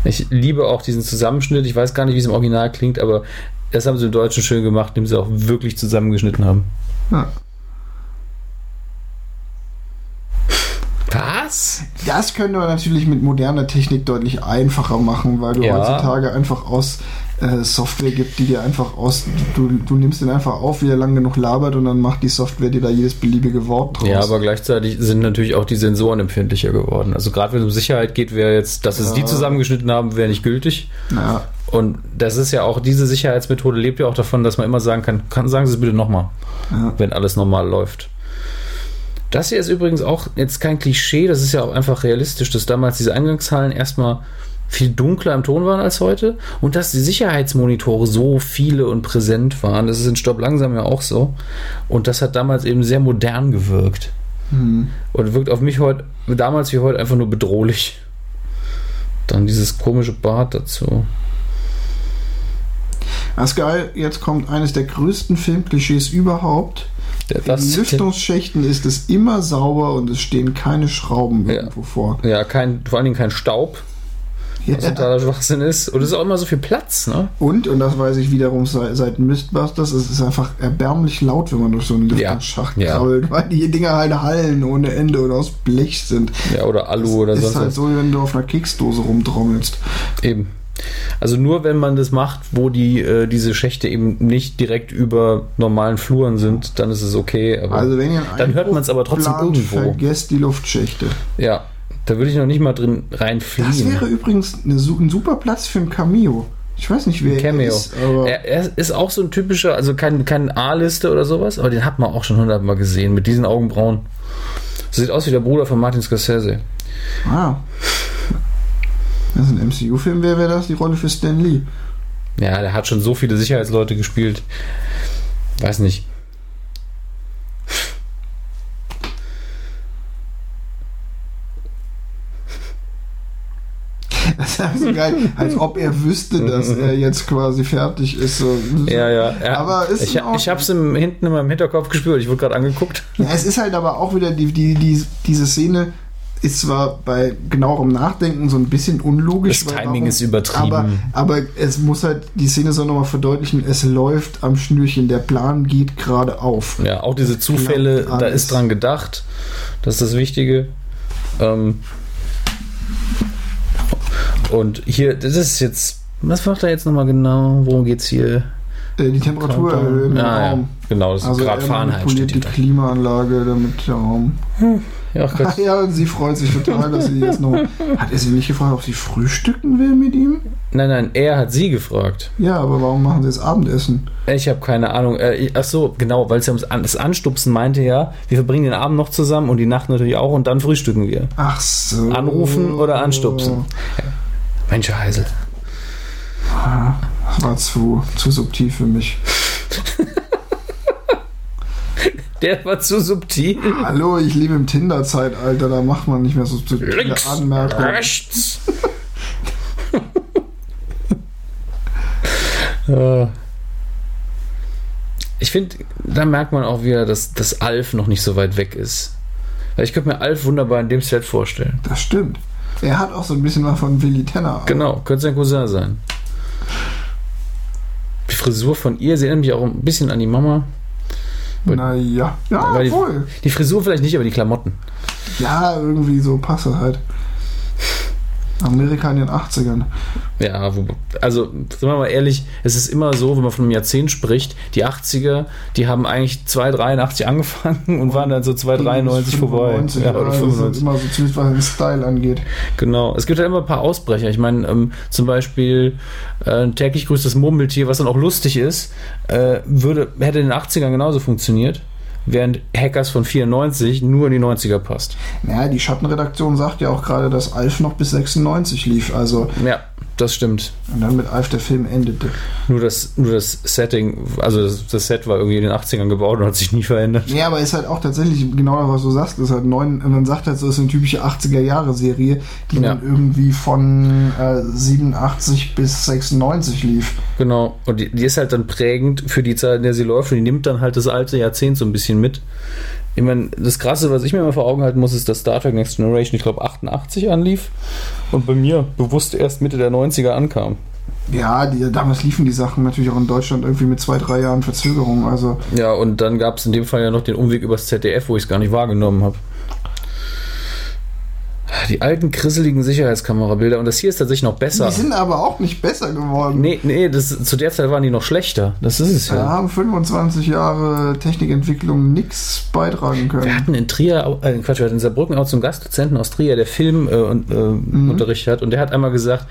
Ich liebe auch diesen Zusammenschnitt. Ich weiß gar nicht, wie es im Original klingt, aber das haben sie im Deutschen schön gemacht, indem sie auch wirklich zusammengeschnitten haben. ja. Was? Das könnte man natürlich mit moderner Technik deutlich einfacher machen, weil du Ja. heutzutage einfach aus äh, Software gibt, die dir einfach aus, du, du nimmst den einfach auf, wie er lang genug labert und dann macht die Software dir da jedes beliebige Wort draus. Ja, aber gleichzeitig sind natürlich auch die Sensoren empfindlicher geworden. Also gerade wenn es um Sicherheit geht, wäre jetzt, dass es Ja. die zusammengeschnitten haben, wäre nicht gültig. ja, Und das ist ja auch, diese Sicherheitsmethode lebt ja auch davon, dass man immer sagen kann, kann sagen Sie es bitte nochmal, ja. wenn alles normal läuft. Das hier ist übrigens auch jetzt kein Klischee, das ist ja auch einfach realistisch, dass damals diese Eingangshallen erstmal viel dunkler im Ton waren als heute und dass die Sicherheitsmonitore so viele und präsent waren. Das ist in Stopp langsam ja auch so. Und das hat damals eben sehr modern gewirkt. Hm. Und wirkt auf mich heute, damals wie heute, einfach nur bedrohlich. Dann dieses komische Bart dazu. Das ist geil, jetzt kommt eines der größten Filmklischees überhaupt. Der, In Lüftungsschächten ist es immer sauber und es stehen keine Schrauben Ja. irgendwo vor. ja, kein, vor allen Dingen kein Staub, was Ja. totaler Schwachsinn ist. Und es ist auch immer so viel Platz, ne? Und, und das weiß ich wiederum seit, seit Mythbusters, es ist einfach erbärmlich laut, wenn man durch so einen Ja. Lüftungsschacht Ja. krabbelt, weil die Dinger halt hallen ohne Ende und aus Blech sind. Ja, oder Alu oder ist sonst halt was. so, wie wenn du auf einer Keksdose rumtrommelst. Eben. Also nur wenn man das macht, wo die äh, diese Schächte eben nicht direkt über normalen Fluren sind, dann ist es okay. Aber Also wenn ihr dann hört man es aber trotzdem plant, irgendwo. Vergesst die Luftschächte. Ja, da würde ich noch nicht mal drin Das reinfliegen. wäre übrigens eine, ein super Platz für ein Cameo. Ich weiß nicht, wer er Cameo. ist, aber Er, er ist auch so ein typischer, also kein, kein A-Liste oder sowas, aber den hat man auch schon hundertmal gesehen mit diesen Augenbrauen. Sieht aus wie der Bruder von Martin Scorsese. ah. Wenn es ein MCU-Film wäre, wäre das die Rolle für Stan Lee. Ja, der hat schon so viele Sicherheitsleute gespielt. Weiß nicht. Das ist so geil, als ob er wüsste, dass er jetzt quasi fertig ist. So. Ja, ja. ja. Aber ist ich, ich hab's im, hinten in meinem Hinterkopf gespürt. Ich wurde gerade angeguckt. Ja, es ist halt aber auch wieder die, die, die, diese Szene ist zwar bei genauerem Nachdenken so ein bisschen unlogisch. Das Timing ist übertrieben. Aber, aber es muss halt, die Szene soll nochmal verdeutlichen, es läuft am Schnürchen, der Plan geht gerade auf. Ja, auch diese Zufälle, da ist dran gedacht. Das ist das Wichtige. Ähm und hier, das ist jetzt. Was macht er jetzt nochmal genau? Worum geht's hier? Äh, die Temperatur erhöhen im Ah, ja. Raum. Genau, das ist Also gerade er Fahrenheit. Steht die hier. Klimaanlage, damit der Raum. Ja, ach ja, sie freut sich total, dass sie jetzt noch. Hat er sie nicht gefragt, ob sie frühstücken will mit ihm? Nein, nein, er hat sie gefragt. Ja, aber warum machen sie jetzt Abendessen? Ich habe keine Ahnung. Äh, ach so, genau, weil es ja ums An das Anstupsen meinte ja, wir verbringen den Abend noch zusammen und die Nacht natürlich auch und dann frühstücken wir. Ach so. Anrufen oder anstupsen? Mensch, Heisel. Das war zu, zu subtil für mich. Der war zu subtil. Hallo, ich lebe im Tinder-Zeitalter, da macht man nicht mehr so subtile Links, Anmerkungen. rechts. Äh. ich finde, da merkt man auch wieder, dass, dass Alf noch nicht so weit weg ist. Weil ich könnte mir Alf wunderbar in dem Set vorstellen. Das stimmt. Er hat auch so ein bisschen was von Willy Tenner. Genau, könnte sein Cousin sein. Die Frisur von ihr, sie erinnert mich auch ein bisschen an die Mama. Naja, ja, Weil voll. Die, die Frisur vielleicht nicht, aber die Klamotten. Ja, irgendwie so passt das halt. Amerika in den 80ern. Ja, wo, also, sagen wir mal ehrlich, es ist immer so, wenn man von einem Jahrzehnt spricht, die 80er, die haben eigentlich 283 angefangen und waren dann so 293 vorbei. 95, Ja, oder oder das ist 95. immer so zumindest was den Style angeht. Genau. Es gibt halt immer ein paar Ausbrecher. Ich meine, ähm, zum Beispiel äh, täglich grüßt das Murmeltier, was dann auch lustig ist, äh, würde, hätte in den 80ern genauso funktioniert, während Hackers von 94 nur in die 90er passt. Naja, die Schattenredaktion sagt ja auch gerade, dass Alf noch bis 96 lief. Also, Ja, das stimmt. und dann mit Alf der Film endete. Nur das, nur das Setting, also das, das Set war irgendwie in den 80ern gebaut und hat sich nie verändert. Ja, aber ist halt auch tatsächlich genau das, was du sagst. Ist halt neun, man sagt halt so, ist eine typische 80er-Jahre-Serie, die Ja. dann irgendwie von äh, 87 bis 96 lief. Genau. Und die, die ist halt dann prägend für die Zeit, in der sie läuft und die nimmt dann halt das alte Jahrzehnt so ein bisschen mit. Ich meine, das Krasse, was ich mir immer vor Augen halten muss, ist, dass Star Trek Next Generation, ich glaube, 88 anlief und bei mir bewusst erst Mitte der 90er ankam. Ja, die, damals liefen die Sachen natürlich auch in Deutschland irgendwie mit zwei, drei Jahren Verzögerung. Also, Ja, und dann gab es in dem Fall ja noch den Umweg übers ZDF, wo ich es gar nicht wahrgenommen habe. Die alten, krisseligen Sicherheitskamerabilder. Und das hier ist tatsächlich noch besser. die sind aber auch nicht besser geworden. Nee, nee, das, zu der Zeit waren die noch schlechter. Das ist es Da ja. haben 25 Jahre Technikentwicklung nichts beitragen Wir können. hatten in Trier, äh, Quatsch, wir hatten in Saarbrücken auch zum Gastdozenten aus Trier, der Film äh, und, äh, Unterricht hat. Und der hat einmal gesagt,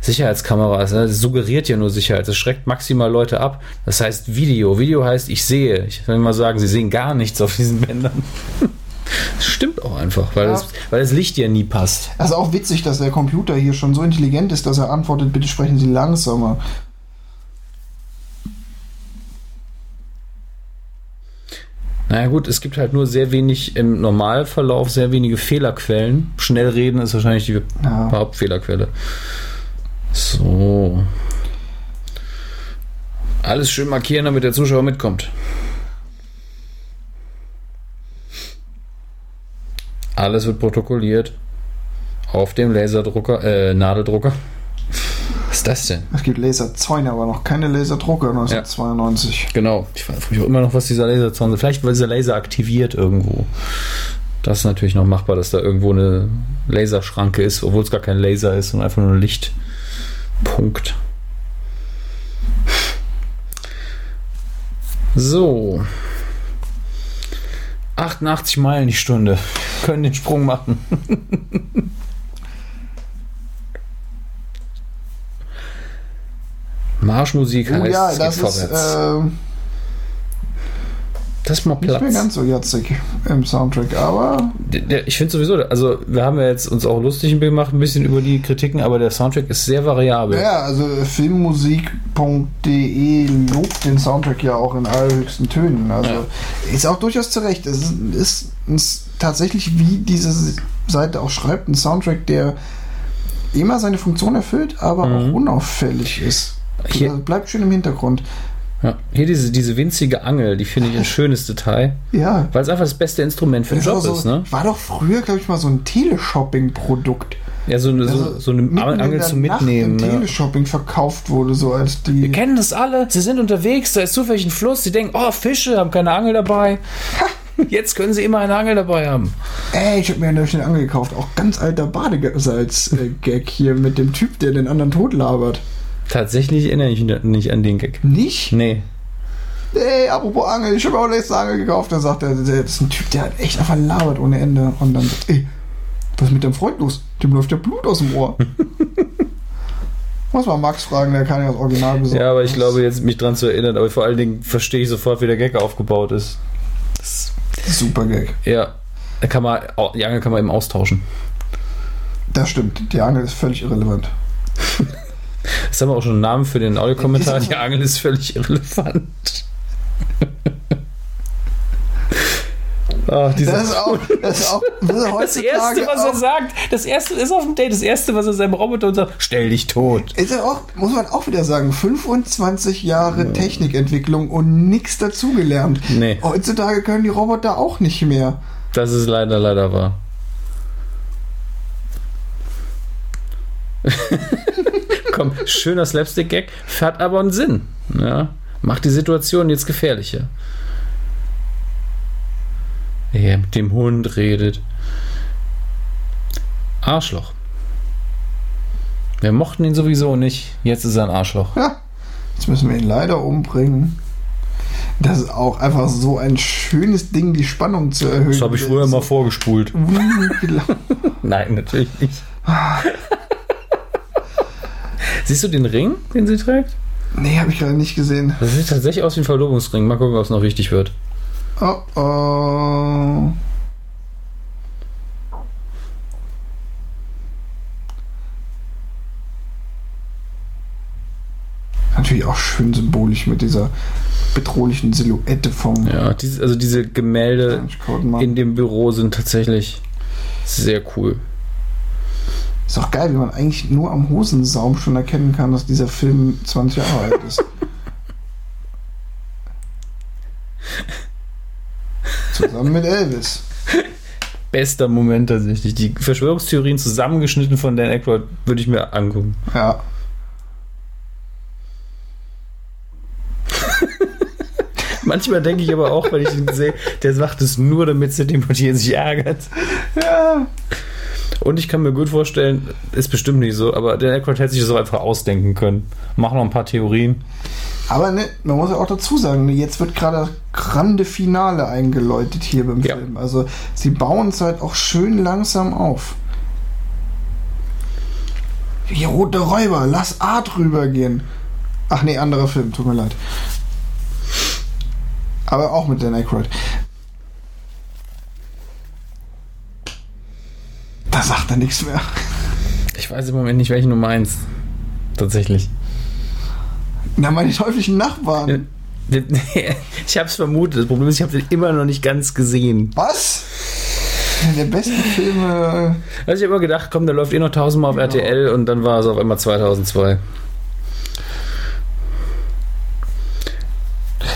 Sicherheitskameras, ne, das suggeriert ja nur Sicherheit. Das schreckt maximal Leute ab. Das heißt Video. Video heißt, ich sehe. Ich will mal sagen, sie sehen gar nichts auf diesen Bändern. Das stimmt auch einfach, weil, Ja. das, weil das Licht ja nie passt. Also auch witzig, dass der Computer hier schon so intelligent ist, dass er antwortet, bitte sprechen Sie langsamer. Naja gut, es gibt halt nur sehr wenig im Normalverlauf, sehr wenige Fehlerquellen. Schnell reden ist wahrscheinlich die Ja. Hauptfehlerquelle. So. Alles schön markieren, damit der Zuschauer mitkommt. Alles wird protokolliert. Auf dem Laserdrucker, äh, Nadeldrucker. Was ist das denn? Es gibt Laserzäune, aber noch keine Laserdrucker 1992. Genau. Ich frage mich auch immer noch, was dieser Laserzaun Vielleicht, weil dieser Laser aktiviert irgendwo. Das ist natürlich noch machbar, dass da irgendwo eine Laserschranke ist, obwohl es gar kein Laser ist, sondern einfach nur ein Lichtpunkt. So. 88 Meilen die Stunde. Können den Sprung machen. Marschmusik Oh heißt, ja, es das geht ist vorwärts. äh, das ist mal nicht mehr Platz. ganz so jatzig im Soundtrack, aber Ich finde sowieso, also wir haben ja jetzt uns auch lustig gemacht, ein bisschen über die Kritiken, aber der Soundtrack ist sehr variabel. ja, also filmmusik.de lobt den Soundtrack ja auch in allerhöchsten Tönen. Also Ja. ist auch durchaus zu Recht. Es ist, ist, ist tatsächlich, wie diese Seite auch schreibt, ein Soundtrack, der immer seine Funktion erfüllt, aber Mhm. auch unauffällig ist. Hier- Also bleibt schön im Hintergrund. Ja. Hier diese, diese winzige Angel, die finde ich ein schönes Detail, Ja. weil es einfach das beste Instrument für den Job war, ist. so, Ne? war doch früher, glaube ich, mal so ein Teleshopping-Produkt. Ja, so eine, so, Also so eine mitten in Angel zum Nacht Mitnehmen. Im Ja. Teleshopping verkauft wurde, so als die. Wir kennen das alle. Sie sind unterwegs, da ist zufällig ein Fluss. Sie denken, oh, Fische, haben keine Angel dabei. Jetzt können sie immer eine Angel dabei haben. Ey, ich habe mir eine schnell angekauft. Auch ganz alter Badesalz-Gag hier mit dem Typ, der den anderen tot labert. Tatsächlich erinnere ich mich nicht an den Gag. Nicht? Nee. Ey, apropos Angel, ich habe auch letzte Angel gekauft. Da sagt er, das ist ein Typ, der hat echt einfach labert ohne Ende. Und dann sagt, ey, was ist mit deinem Freund los? Dem läuft ja Blut aus dem Ohr. Muss mal Max fragen, der kann ja das Original besorgen. Ja, aber ich glaube jetzt, mich dran zu erinnern, aber vor allen Dingen verstehe ich sofort, wie der Gag aufgebaut ist. Super Gag. Ja. Da kann man, die Angel kann man eben austauschen. Das stimmt. Die Angel ist völlig irrelevant. Jetzt haben wir auch schon einen Namen für den Audiokommentar. Die Angel ist völlig irrelevant. Ach, das ist auch, das ist auch das erste, was er sagt, das erste ist auf dem Date, das erste, was er seinem Roboter und sagt, stell dich tot. Ist auch, muss man auch wieder sagen, 25 Jahre ja. Technikentwicklung und nichts dazugelernt. Nee. Heutzutage können die Roboter auch nicht mehr. Das ist leider, leider wahr. Komm, schöner Slapstick-Gag, hat aber einen Sinn. Ja? Macht die Situation jetzt gefährlicher. Er mit dem Hund redet. Arschloch. Wir mochten ihn sowieso nicht. Jetzt ist er ein Arschloch. Ja, jetzt müssen wir ihn leider umbringen. Das ist auch einfach so ein schönes Ding, die Spannung zu erhöhen. Das habe ich früher mal vorgespult. Nein, natürlich nicht. Siehst du den Ring, den sie trägt? Nee, habe ich gerade nicht gesehen. Das sieht tatsächlich aus wie ein Verlobungsring. Mal gucken, ob es noch richtig wird. Oh oh. Natürlich auch schön symbolisch mit dieser bedrohlichen Silhouette vom. Ja, diese, also diese Gemälde in dem Büro sind tatsächlich sehr cool. Ist auch geil, wie man eigentlich nur am Hosensaum schon erkennen kann, dass dieser Film 20 Jahre alt ist. Zusammen mit Elvis. Bester Moment tatsächlich. Die Verschwörungstheorien zusammengeschnitten von Dan Aykroyd würde ich mir angucken. Ja. Manchmal denke ich aber auch, wenn ich ihn sehe, der macht es nur, damit Timothy sich ärgert. Ja. Und ich kann mir gut vorstellen, ist bestimmt nicht so, aber Dan Aykroyd hätte sich das auch einfach ausdenken können. Mach noch ein paar Theorien. Aber ne, man muss ja auch dazu sagen, ne, jetzt wird gerade das grande Finale eingeläutet hier beim ja. Film. Also sie bauen es halt auch schön langsam auf. Die rote Räuber, lass A drüber gehen. Ach nee, anderer Film, tut mir leid. Aber auch mit Dan Aykroyd. Da sagt er nichts mehr. Ich weiß im Moment nicht, welchen du meinst. Tatsächlich. Na, meine teuflischen Nachbarn. Ich hab's vermutet. Das Problem ist, ich habe den immer noch nicht ganz gesehen. Was? Der besten Filme. Also ich habe immer gedacht, komm, der läuft eh noch tausendmal auf genau. RTL und dann war es auf einmal 2002.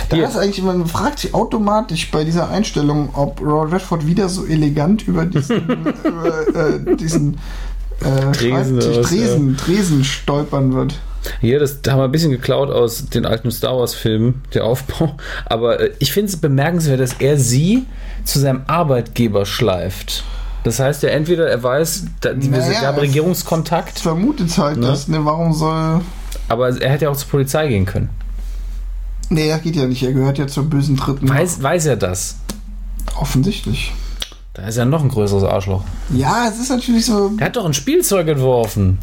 Da ist eigentlich, man fragt sich automatisch bei dieser Einstellung, ob Robert Redford wieder so elegant über diesen, über, äh, diesen äh, Tresen, Tresen, Tresen stolpern wird. Hier, das da haben wir ein bisschen geklaut aus den alten Star Wars-Filmen, der Aufbau. Aber äh, ich finde es bemerkenswert, dass er sie zu seinem Arbeitgeber schleift. Das heißt ja entweder er weiß, da, die naja, haben Regierungskontakt. Vermutet halt ne? das, ne? Warum soll. Aber er hätte ja auch zur Polizei gehen können. Nee, das geht ja nicht. Er gehört ja zur bösen Dritten. Weiß, weiß er das? Offensichtlich. Da ist ja noch ein größeres Arschloch. Ja, es ist natürlich so. Er hat doch ein Spielzeug entworfen.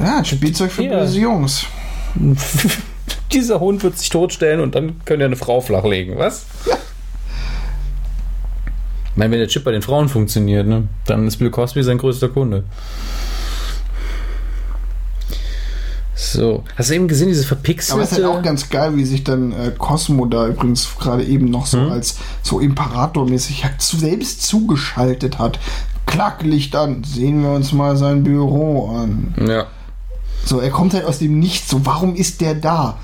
Ja, ein Spielzeug für ja. böse Jungs. Dieser Hund wird sich totstellen und dann können wir eine Frau flachlegen, was? Ja. Ich meine, wenn der Chip bei den Frauen funktioniert, ne, dann ist Bill Cosby sein größter Kunde. So, hast du eben gesehen, diese verpixelte... Aber es ist halt auch ganz geil, wie sich dann äh, Cosmo da übrigens gerade eben noch so hm? als so Imperatormäßig selbst zugeschaltet hat. Klacklicht an, sehen wir uns mal sein Büro an. Ja. So, er kommt halt aus dem Nichts. So, warum ist der da?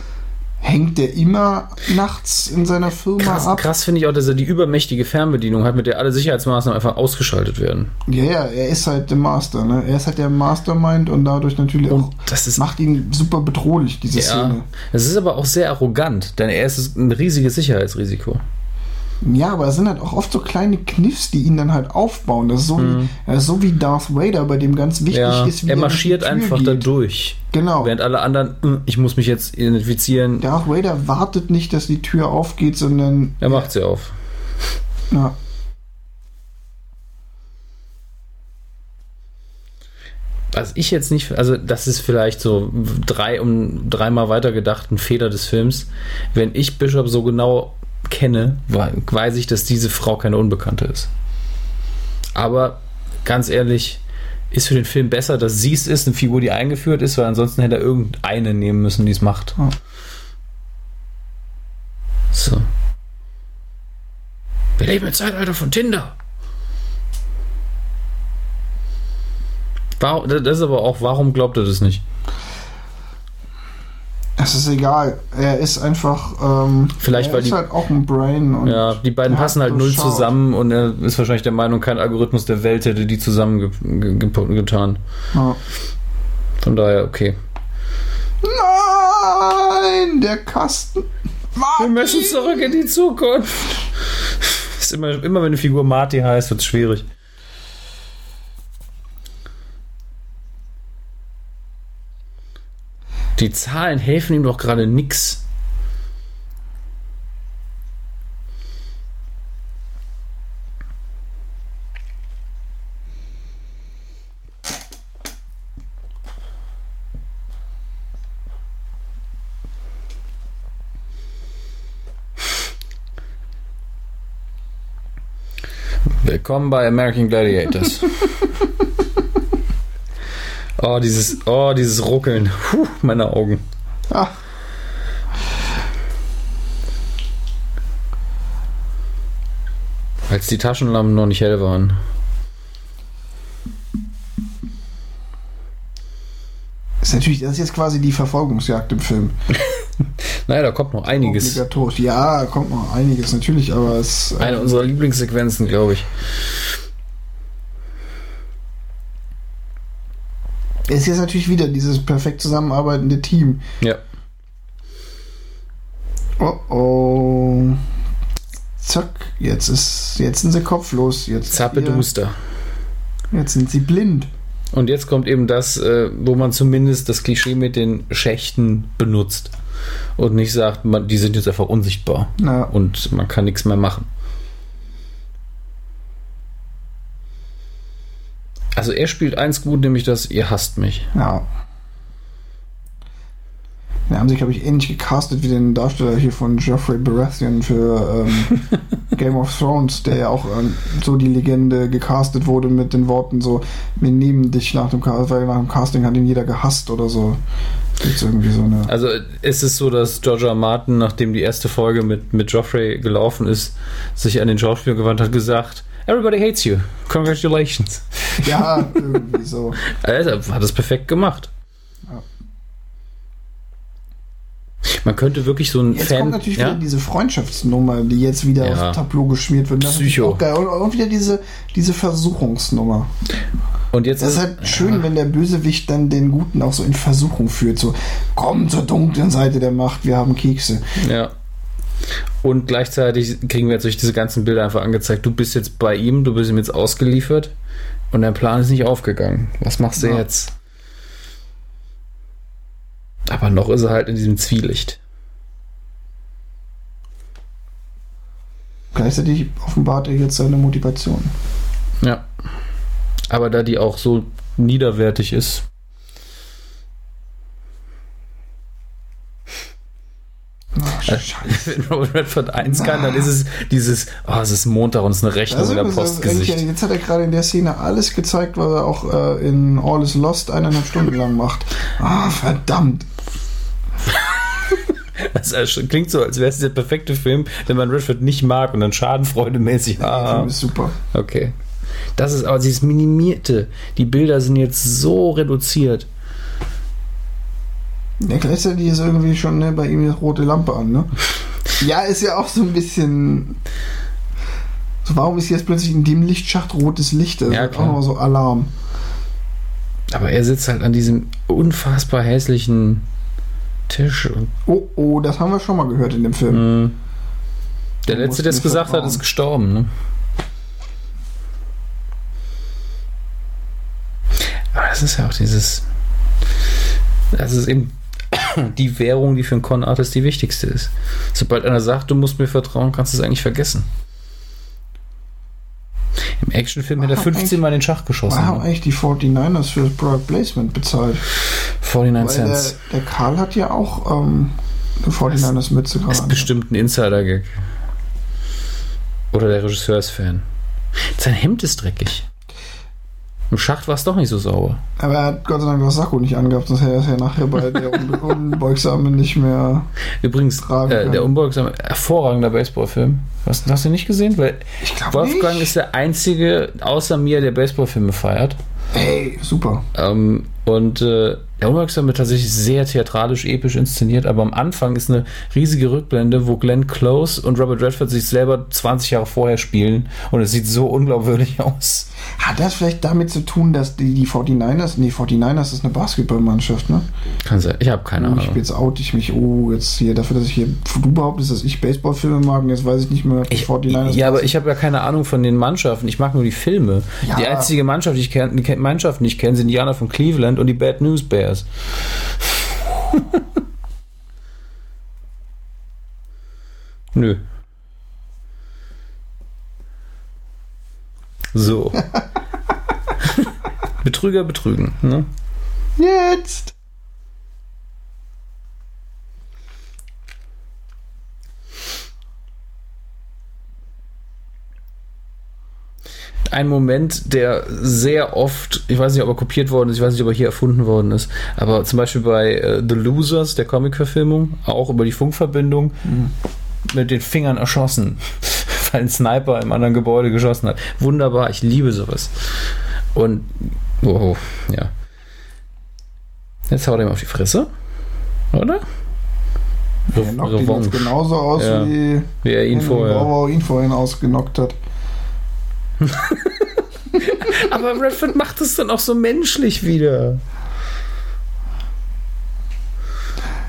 Hängt der immer nachts in seiner Firma krass, ab? Krass finde ich auch, dass er die übermächtige Fernbedienung hat, mit der alle Sicherheitsmaßnahmen einfach ausgeschaltet werden. Ja, ja, er ist halt der Master, ne? Er ist halt der Mastermind und dadurch natürlich und auch das ist, macht ihn super bedrohlich, diese ja, Szene. Es ist aber auch sehr arrogant, denn er ist ein riesiges Sicherheitsrisiko. Ja, aber es sind halt auch oft so kleine Kniffs, die ihn dann halt aufbauen. Das ist so, mhm. wie, ist so wie Darth Vader, bei dem ganz wichtig ja, ist, wie er marschiert er einfach geht. da durch. Genau. Während alle anderen, hm, ich muss mich jetzt identifizieren. Darth Vader wartet nicht, dass die Tür aufgeht, sondern. Er macht sie auf. Ja. Was ich jetzt nicht, also das ist vielleicht so drei um dreimal weitergedacht ein Fehler des Films. Wenn ich Bishop so genau kenne, weiß ich, dass diese Frau keine Unbekannte ist. Aber ganz ehrlich, ist für den Film besser, dass sie es ist, eine Figur, die eingeführt ist, weil ansonsten hätte er irgendeine nehmen müssen, die es macht. Ja. So. Wir leben im Zeitalter von Tinder. Warum, das ist aber auch, warum glaubt er das nicht? Es ist egal. Er ist einfach. Ähm, Vielleicht, weil ist die- halt auch ein Brain. Und Ja, die beiden passen halt null zusammen und er ist wahrscheinlich der Meinung, kein Algorithmus der Welt hätte die zusammengetan. Ja. Von daher, okay. Nein, der Kasten. Wir müssen zurück in die Zukunft. Ist immer, immer wenn eine Figur Marty heißt, wird es schwierig. Die Zahlen helfen ihm doch gerade nix. Willkommen bei American Gladiators. oh, dieses, oh, dieses Ruckeln. Puh, meine Augen. Ah, Als die Taschenlampen noch nicht hell waren. ist natürlich, das ist jetzt quasi die Verfolgungsjagd im Film. Naja, da kommt noch einiges. Obligatorisch. Ja, kommt noch einiges natürlich, aber es. äh, Eine unserer Lieblingssequenzen, glaube ich. Es ist jetzt natürlich wieder dieses perfekt zusammenarbeitende Team. Ja. Oh oh. Zack, jetzt ist jetzt sind sie kopflos. Jetzt, Zappe ihr- Duster. jetzt sind sie blind. Und jetzt kommt eben das, äh, wo man zumindest das Klischee mit den Schächten benutzt. Und nicht sagt, man, die sind jetzt einfach unsichtbar. Na, Und man kann nichts mehr machen. Also er spielt eins gut, nämlich das, ihr hasst mich. ja. Ja, haben sich, glaube ich, ähnlich gecastet wie den Darsteller hier von Geoffrey Baratheon für ähm, Game of Thrones, der ja auch ähm, so die Legende gecastet wurde mit den Worten so, wir nehmen dich nach dem, Ca- weil nach dem Casting hat ihn jeder gehasst oder so. Gibt's irgendwie so eine... Also es ist so, dass George R. Martin, nachdem die erste Folge mit, mit Joffrey gelaufen ist, sich an den Schauspieler gewandt hat, gesagt, Everybody hates you. Congratulations. Ja, irgendwie so. Er hat das perfekt gemacht. Ja. Man könnte wirklich so ein Jetzt Fan. kommt natürlich ja? wieder diese Freundschaftsnummer, die jetzt wieder Ja. aufs Tableau geschmiert wird. Das ist Psycho. auch geil. Und, und wieder diese, diese Versuchungsnummer. Und jetzt Das ist halt schön, wenn der Bösewicht dann den Guten auch so in Versuchung führt. So, komm zur dunklen Seite der Macht, wir haben Kekse. Ja. Und gleichzeitig kriegen wir jetzt durch diese ganzen Bilder einfach angezeigt, du bist jetzt bei ihm, du bist ihm jetzt ausgeliefert und dein Plan ist nicht aufgegangen. Was machst du Ja. jetzt? Aber noch ist er halt in diesem Zwielicht. Gleichzeitig offenbart er jetzt seine Motivation. Ja. Aber da die auch so niederwertig ist. Ach, Scheiße. Wenn Robert Redford 1 kann, dann ist es dieses, oh, es ist Montag und es ist eine Rechnung Also, das ist Postgesicht. eigentlich- jetzt hat er gerade in der Szene alles gezeigt, was er auch äh, in All is Lost eineinhalb Stunden lang macht. Ah, verdammt. Das ist- klingt so, als wäre es der perfekte Film, den man Redford nicht mag und dann schadenfreudemäßig. Der Ah, Film ist super. okay. Das ist aber dieses Minimierte. Die Bilder sind jetzt so reduziert. Ja, gleichzeitig ist irgendwie schon ne, bei ihm die rote Lampe an, ne? Ja, ist ja auch so ein bisschen. So, warum ist jetzt plötzlich in dem Lichtschacht rotes Licht? Das Ja, ist auch noch so Alarm. Aber er sitzt halt an diesem unfassbar hässlichen Tisch. Oh, oh, das haben wir schon mal gehört in dem Film. mh, der Du Letzte, der es gesagt hat, ist gestorben. Ne? Aber das ist ja auch dieses. Das ist eben die Währung, die für einen Con-Artist die wichtigste ist. Sobald einer sagt, du musst mir vertrauen, kannst du es eigentlich vergessen. Im Actionfilm hätte er Warum 15 eigentlich- Mal in den Schach geschossen. Wir haben Ne? eigentlich die 49ers für das Product Placement bezahlt. 49 Weil der, Cents. der Karl hat ja auch ähm, eine 49ers Mütze Ist gerade. an. bestimmt ein Insider-Gag. Oder der Regisseur ist Fan. Sein Hemd ist dreckig. Im Schacht war es doch nicht so sauber. Aber er hat Gott sei Dank das Sakko nicht angehabt, sonst hätte er es ja nachher bei der Un Unbeugsame nicht mehr. Übrigens, äh, der Unbeugsame, hervorragender Baseballfilm. Hast, hast du nicht gesehen? Weil Wolfgang nicht. ist der einzige außer mir, der Baseballfilme feiert. Ey, super. Ähm, und äh, der Unbeugsame tatsächlich sehr theatralisch, episch inszeniert, aber am Anfang ist eine riesige Rückblende, wo Glenn Close und Robert Redford sich selber 20 Jahre vorher spielen und es sieht so unglaubwürdig aus. Hat das vielleicht damit zu tun, dass die, die 49ers, nee, 49ers ist eine Basketballmannschaft, ne? Kann sein. Ich habe keine Oh, ich, Ahnung. jetzt oute ich mich, oh, jetzt hier, dafür, dass ich hier, du behauptest, dass ich Baseballfilme mag, und jetzt weiß ich nicht mehr, ob die Ich, 49ers ja, aber ich habe ja keine Ahnung von den Mannschaften. Ich mag nur die Filme. Ja. Die einzige Mannschaft, die ich kenne, die Mannschaften, die ich kenne, sind die Indianer von Cleveland und die Bad News Bears. Nö. So. Betrüger betrügen. Ne? Jetzt! Ein Moment, der sehr oft, ich weiß nicht, ob er kopiert worden ist, ich weiß nicht, ob er hier erfunden worden ist, aber zum Beispiel bei äh, The Losers, der Comic-Verfilmung, auch über die Funkverbindung, mit den Fingern erschossen, weil ein Sniper im anderen Gebäude geschossen hat. Wunderbar, ich liebe sowas. Und, wow, ja. Jetzt haut er ihm auf die Fresse, oder? Der knockt ihn genauso aus, Ja. wie Wie er ihn vorher. Bauer ihn vorhin ausgenockt hat. Aber Redford macht es dann auch so menschlich wieder.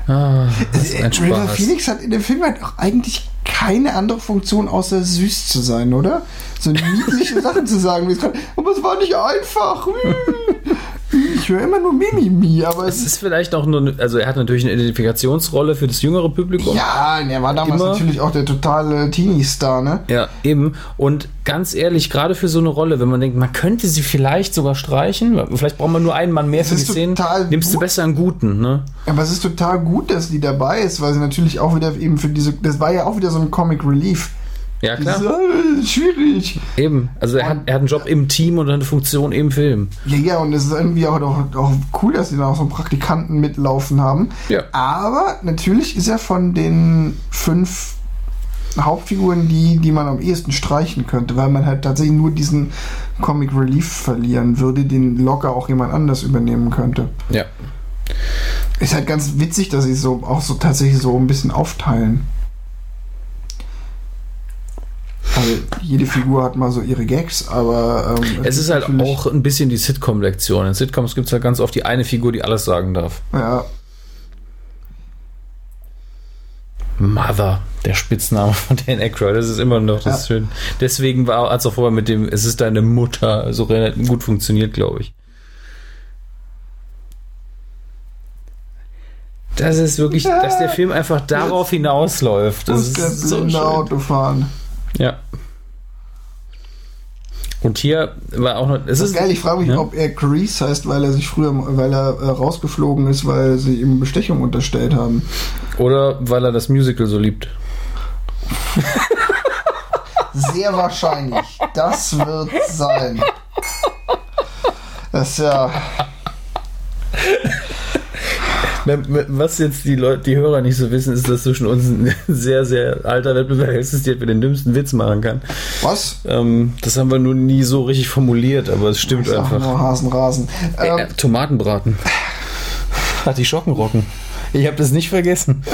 Ah, ein River. Phoenix hat in dem Film halt auch eigentlich keine andere Funktion, außer süß zu sein, oder? So niedliche Sachen zu sagen, wie es kann. Aber es war nicht einfach. Ich höre immer nur Mimimi, aber es Es ist. vielleicht auch nur, also er hat natürlich eine Identifikationsrolle für das jüngere Publikum. Ja, er war damals Immer. natürlich auch der totale Teenie-Star, ne? Ja, eben. Und ganz ehrlich, gerade für so eine Rolle, wenn man denkt, man könnte sie vielleicht sogar streichen, vielleicht braucht man nur einen Mann mehr Es für die Szenen, nimmst du besser einen guten, ne? Aber es ist total gut, dass die dabei ist, weil sie natürlich auch wieder eben für diese. Das war ja auch wieder so ein Comic Relief. Ja, klar. Äh, schwierig. Eben. Also er hat, er hat einen Job im Team und eine Funktion im Film. Ja, ja, und es ist irgendwie auch, auch, auch cool, dass sie da auch so einen Praktikanten mitlaufen haben. Ja. Aber natürlich ist er von den fünf Hauptfiguren die, die man am ehesten streichen könnte, weil man halt tatsächlich nur diesen Comic Relief verlieren würde, den locker auch jemand anders übernehmen könnte. Ja. Ist halt ganz witzig, dass sie es so auch so tatsächlich so ein bisschen aufteilen. Also jede Figur hat mal so ihre Gags, aber ähm, Es ist halt auch ein bisschen die Sitcom-Lektion. In Sitcoms gibt es halt ganz oft die eine Figur, die alles sagen darf. ja, Mother, der Spitzname von Dan Aykroyd. Das ist immer noch das Ja. schön. Deswegen war als auch vorher mit dem Es ist deine Mutter so relativ gut funktioniert, glaube ich. Das ist wirklich, dass der Film einfach darauf hinausläuft. Das ist so schön. Auto fahren. Ja. Und hier war auch noch. Es Das ist ist geil, ich frage mich, Ja. ob er Grease heißt, weil er sich früher, weil er äh, rausgeflogen ist, weil sie ihm Bestechung unterstellt haben. Oder weil er das Musical so liebt. Sehr wahrscheinlich. Das wird sein. Das ist ja. Was jetzt die Leute, die Hörer nicht so wissen, ist, dass zwischen uns ein sehr, sehr alter Wettbewerb existiert, wer den dümmsten Witz machen kann. Was? Ähm, das haben wir nun nie so richtig formuliert, aber es stimmt Ich einfach. nur Hasenrasen. Äh, Ähm, äh, Tomatenbraten. Hat die Schockenrocken. Ich habe das nicht vergessen.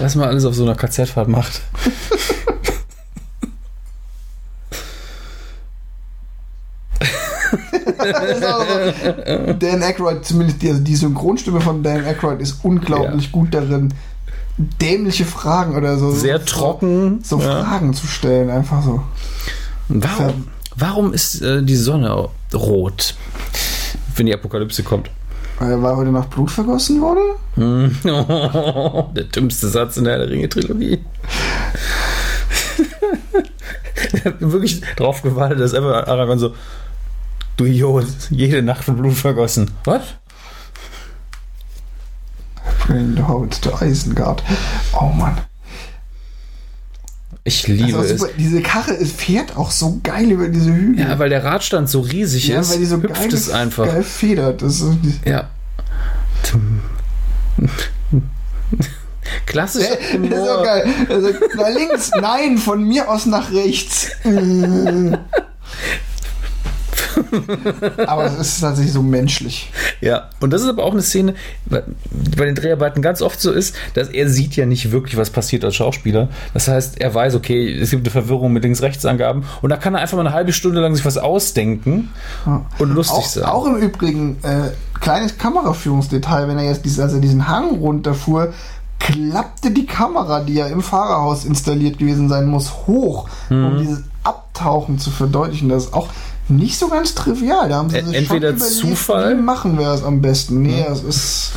Was man alles auf so einer KZ-Fahrt macht. Dan Aykroyd, zumindest die, die Synchronstimme von Dan Aykroyd ist unglaublich Ja. gut darin, dämliche Fragen oder so. Sehr so, trocken. So ja. Fragen zu stellen, einfach so. Warum, warum ist äh, die Sonne rot, wenn die Apokalypse kommt? Weil heute Nacht Blut vergossen wurde? Der dümmste Satz in der Herr Ringe-Trilogie. Ich hab wirklich drauf gewartet, dass einfach Aragorn so, du Idiot, jede Nacht von Blut vergossen. Was? Bring the Hobbits to Isengard. Oh Mann. Ich liebe Also es. super, diese Karre es fährt auch so geil über diese Hügel. Ja, weil der Radstand so riesig Ja, ist, weil die so hüpft geil, es einfach. geil federt. Das ist, Ja. Klassisch. das ist so geil. Also, nach links, nein, von mir aus nach rechts. aber es ist tatsächlich so menschlich. Ja, und das ist aber auch eine Szene, bei bei den Dreharbeiten ganz oft so ist, dass er sieht ja nicht wirklich, was passiert als Schauspieler. Das heißt, er weiß, okay, es gibt eine Verwirrung mit Links-Rechts-Angaben und da kann er einfach mal eine halbe Stunde lang sich was ausdenken und lustig Auch, sein. auch im Übrigen, äh, kleines Kameraführungsdetail, wenn er jetzt diesen, als er diesen Hang runterfuhr, klappte die Kamera, die ja im Fahrerhaus installiert gewesen sein muss, hoch, Mhm. um dieses Abtauchen zu verdeutlichen. Das ist auch nicht so ganz trivial. Da haben sie sich entweder überlegt, Zufall- Wie machen wir es am besten? Nee, das ist.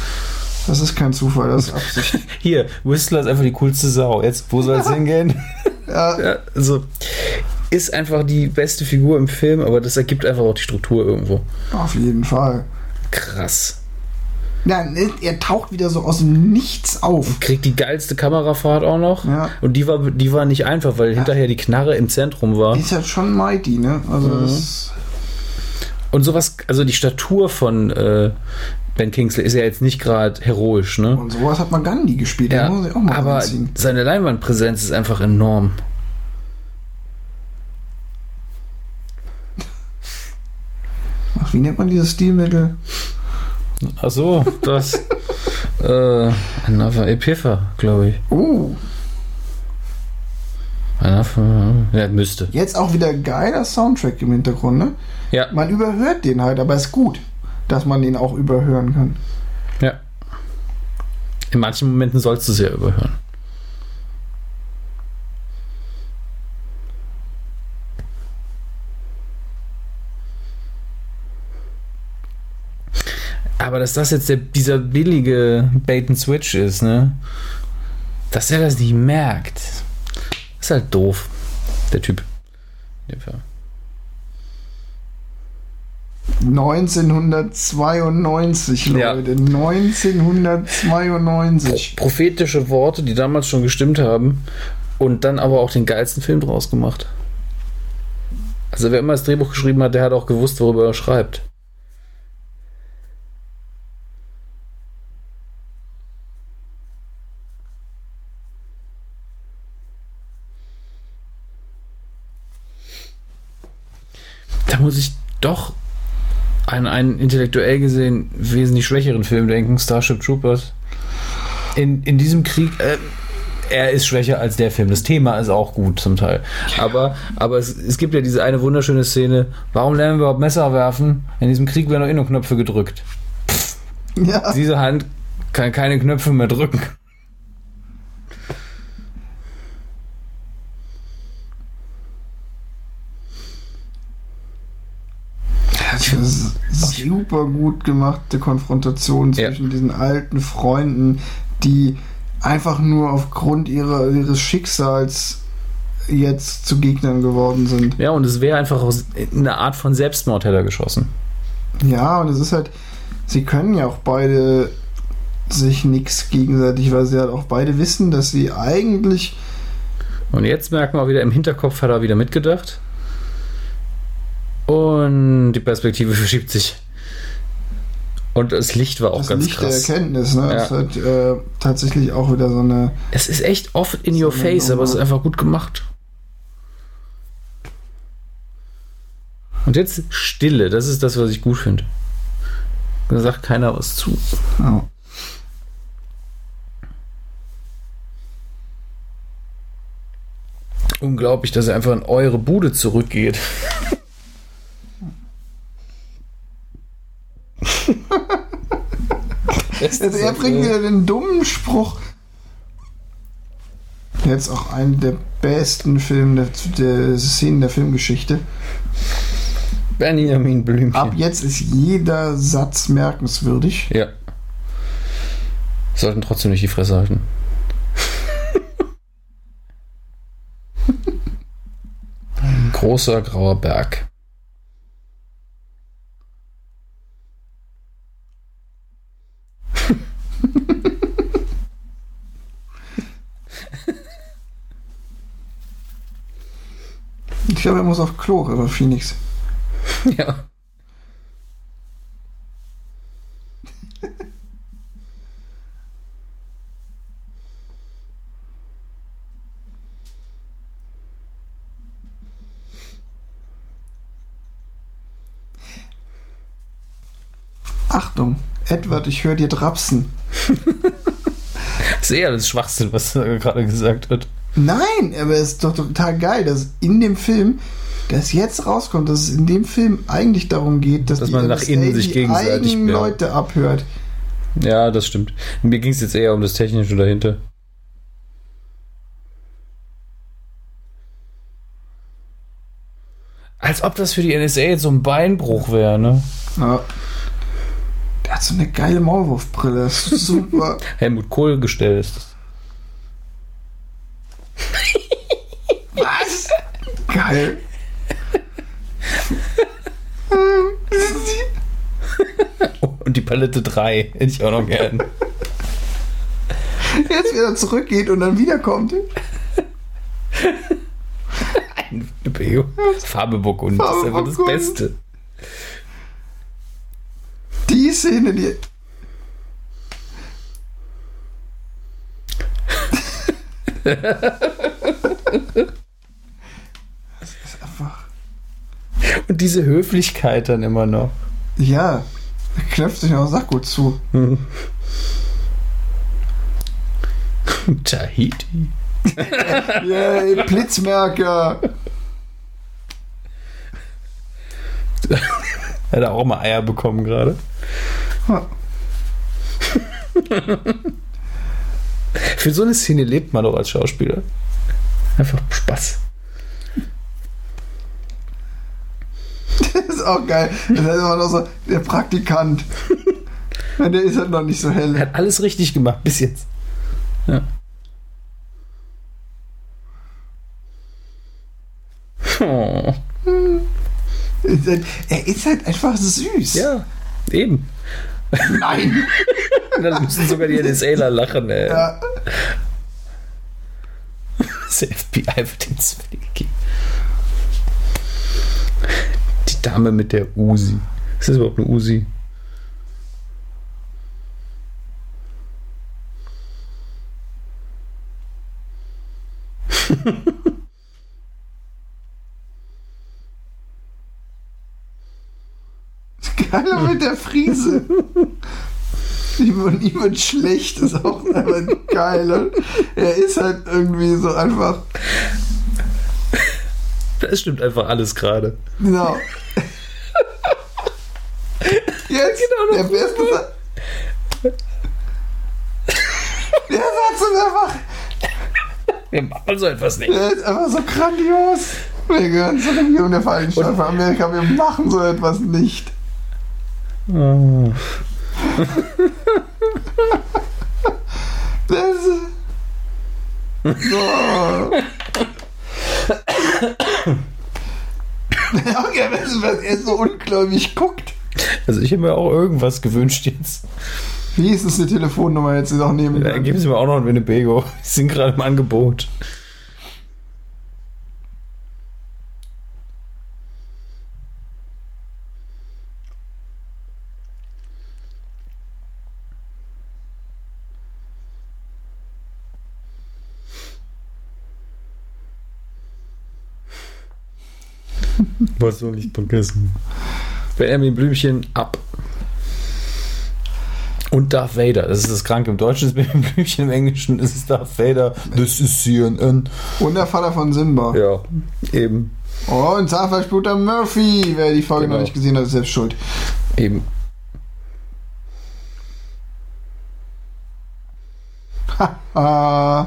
Das ist kein Zufall, das ist Absicht. Hier, Whistler ist einfach die coolste Sau. Jetzt, wo soll es hingehen? ja, ja, also, ist einfach die beste Figur im Film, aber das ergibt einfach auch die Struktur irgendwo. auf jeden Fall. Krass. Ja, ne, er taucht wieder so aus dem Nichts auf. Kriegt die geilste Kamerafahrt auch noch. Ja. Und die war, die war nicht einfach, weil hinterher die Knarre im Zentrum war. Ist halt schon mighty, ne? Also Mhm. das. Und sowas, also die Statur von äh, Ben Kingsley ist ja jetzt nicht gerade heroisch, ne? Und sowas hat man Gandhi gespielt. Ja, muss ich auch mal aber reinziehen. seine Leinwandpräsenz ist einfach enorm. Ach, wie nennt man dieses Stilmittel? Ach so, das. äh, Another Epipha, glaube ich. Oh, Another, ja, müsste. jetzt auch wieder geiler Soundtrack im Hintergrund, ne? Ja, Man überhört den halt, aber ist gut, dass man den auch überhören kann. ja. In manchen Momenten sollst du es ja überhören. Aber dass das jetzt der, dieser billige Bait and Switch ist, ne? Dass er das nicht merkt. Ist halt doof. Der Typ. In dem Fall. 1992, Ja. Leute. 1992. Prophetische Worte, die damals schon gestimmt haben und dann aber auch den geilsten Film draus gemacht. Also wer immer das Drehbuch geschrieben hat, der hat auch gewusst, worüber er schreibt. Da muss ich doch an einen intellektuell gesehen wesentlich schwächeren Film denken, Starship Troopers. In, in diesem Krieg, äh, er ist schwächer als der Film. Das Thema ist auch gut zum Teil. Aber, aber es, es gibt ja diese eine wunderschöne Szene. Warum lernen wir überhaupt Messer werfen? In diesem Krieg werden noch eh nur Knöpfe gedrückt. Ja. Diese Hand kann keine Knöpfe mehr drücken. Super gut gemachte Konfrontation Ja. zwischen diesen alten Freunden, die einfach nur aufgrund ihrer, ihres Schicksals jetzt zu Gegnern geworden sind. Ja, und es wäre einfach eine Art von Selbstmord hätte er geschossen. Ja, und es ist halt, sie können ja auch beide sich nichts gegenseitig, weil sie halt auch beide wissen, dass sie eigentlich Und jetzt merken wir auch wieder, im Hinterkopf hat er wieder mitgedacht. Und die Perspektive verschiebt sich. Und das Licht war auch das ganz Licht der krass. Erkenntnis, ne? Ja. Das halt äh, tatsächlich auch wieder so eine. Es ist echt oft in your So eine face, aber es ist Nummer. einfach gut gemacht. Und jetzt Stille, das ist das, was ich gut finde. Da sagt keiner was zu. Ja. Unglaublich, dass er einfach in eure Bude zurückgeht. Also er bringt wieder den dummen Spruch. Jetzt auch einen der besten Filme der, der Szenen der Filmgeschichte. Benjamin Blümchen. Ab jetzt ist jeder Satz merkenswürdig. Ja. Sollten trotzdem nicht die Fresse halten. Ein großer grauer Berg. Glaube, er muss auf Klo, aber Phoenix. Ja. Achtung, Edward, ich höre dir drapsen. Das ist eher das Schwachsinn, was er gerade gesagt hat. Nein, aber es ist doch total geil, dass in dem Film, dass jetzt rauskommt, dass es in dem Film eigentlich darum geht, dass, Dass die man nach innen sich gegenseitig- eigenen ja. Leute abhört. Ja, das stimmt. Mir ging es jetzt eher um das Technische dahinter. Als ob das für die NSA jetzt so ein Beinbruch wäre, ne? Ja. Der hat so eine geile Maulwurfbrille, das ist super. Helmut Kohl gestellt ist das. Was? Geil. Und die Palette 3 hätte ich auch noch gern. Jetzt wieder zurückgeht und dann wiederkommt. Ein Beo. Farbe Burgund. Das ist einfach das Beste. Die Szene, die. Das ist einfach. Und diese Höflichkeit dann immer noch. Ja, knöpft sich noch Sakko zu. Tahiti. Yay, Blitzmerker. Hat er auch mal Eier bekommen gerade. Ha. Für so eine Szene lebt man doch als Schauspieler. Einfach Spaß. Das ist auch geil. Das ist immer noch so der Praktikant. Der ist halt noch nicht so Er hell. hat alles richtig gemacht bis jetzt. Ja. Oh. Er ist halt einfach süß. Ja, eben. Nein. Dann müssen sogar die NSAler lachen, ey. Ja. Das FBI wird Zwillinge gegeben. Die Dame mit der Uzi. Ist das überhaupt eine Uzi? Geiler mit der Friese. Ihm wird schlecht, ist auch einfach geil. Er ist halt irgendwie so einfach. Das stimmt einfach alles gerade. Genau. Jetzt der beste Satz. Der Satz ist einfach. Wir machen so etwas nicht. Der ist einfach so grandios. Wir gehören zur Regierung der Vereinigten Staaten von Amerika. Wir machen so etwas nicht. Oh. Das. Oh. okay, was, was er so ungläubig guckt. Also ich habe mir auch irgendwas gewünscht jetzt. Wie ist es eine Telefonnummer jetzt noch nehmen? Da geben Sie mir auch noch ein Winnebago. Die sind gerade im Angebot. Was soll ich vergessen? Benjamin Blümchen ab. Und Darth Vader. Das ist das Kranke. Im Deutschen ist Benjamin Blümchen, im Englischen ist es Darth Vader. Das ist CNN. Und der Vater von Simba. Ja, eben. Und Zahnfleischbluter Murphy. Wer die Folge Genau. noch nicht gesehen hat, ist selbst schuld. Eben. Ah.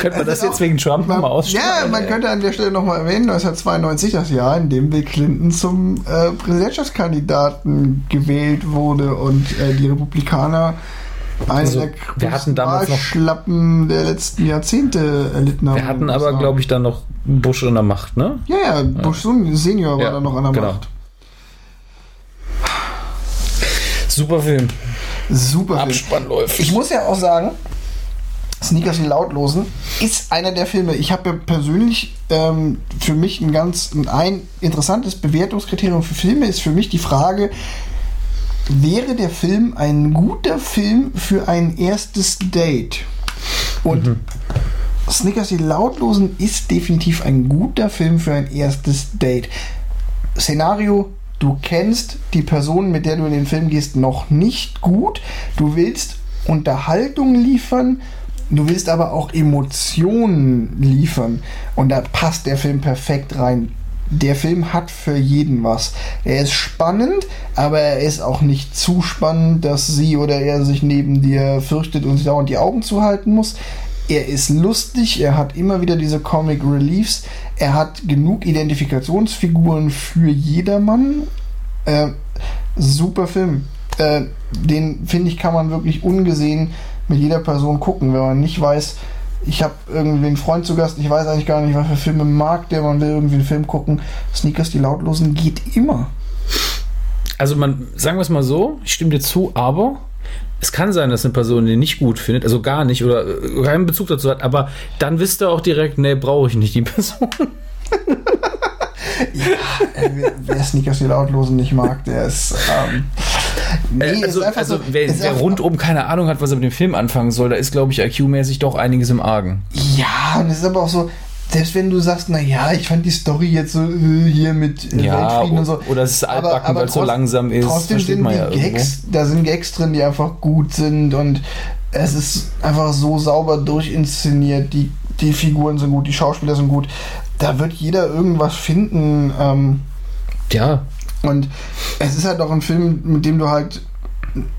Könnte man das jetzt auch- wegen Trump nochmal ausstrahlen? ja, man ey? könnte an der Stelle nochmal erwähnen, 1992 das Jahr, in dem Bill Clinton zum äh, Präsidentschaftskandidaten gewählt wurde und äh, die Republikaner eine Also, der wir hatten damals noch- Schlappen der letzten Jahrzehnte erlitten haben. Wir hatten aber, glaube ich, dann noch Bush in der Macht, ne? Ja, ja, Bush Senior war Ja, da noch an der genau. Macht. Super Film. Super. Film. Abspann läuft. Ich muss ja auch sagen, Sneakers die Lautlosen ist einer der Filme. Ich habe ja persönlich ähm, für mich ein ganz ein interessantes Bewertungskriterium für Filme ist für mich die Frage, wäre der Film ein guter Film für ein erstes Date? Und mhm. Snickers die Lautlosen ist definitiv ein guter Film für ein erstes Date. Szenario, du kennst die Person, mit der du in den Film gehst, noch nicht gut. Du willst Unterhaltung liefern, du willst aber auch Emotionen liefern. Und da passt der Film perfekt rein der Film hat für jeden was. Er ist spannend, aber er ist auch nicht zu spannend, dass sie oder er sich neben dir fürchtet und sich dauernd die Augen zuhalten muss. Er ist lustig, er hat immer wieder diese Comic Reliefs, er hat genug Identifikationsfiguren für jedermann. Äh, super Film. Äh, den finde ich, kann man wirklich ungesehen mit jeder Person gucken, wenn man nicht weiß, ich habe irgendwie einen Freund zu Gast, ich weiß eigentlich gar nicht, was für Filme mag, der man will irgendwie einen Film gucken. Sneakers, die Lautlosen, geht immer. Also man, sagen wir es mal so, ich stimme dir zu, aber es kann sein, dass eine Person den nicht gut findet, also gar nicht oder keinen Bezug dazu hat, aber dann wisst ihr auch direkt, nee, brauche ich nicht die Person. ja, äh, wer Sneakers die Lautlosen nicht mag, der ist. Ähm, nee, äh, also, also so, wer, wer rundum keine Ahnung hat, was er mit dem Film anfangen soll, da ist, glaube ich, IQ-mäßig doch einiges im Argen. Ja, und es ist aber auch so, selbst wenn du sagst, naja, ich fand die Story jetzt so äh, hier mit äh, ja, Weltfrieden und so. Oder es ist altbacken, weil es so langsam ist. Trotzdem sind die ja Gags, da sind Gags drin, die einfach gut sind und es ist einfach so sauber durchinszeniert. Die, die Figuren sind gut, die Schauspieler sind gut da wird jeder irgendwas finden. Ähm, ja. Und es ist halt auch ein Film, mit dem du halt.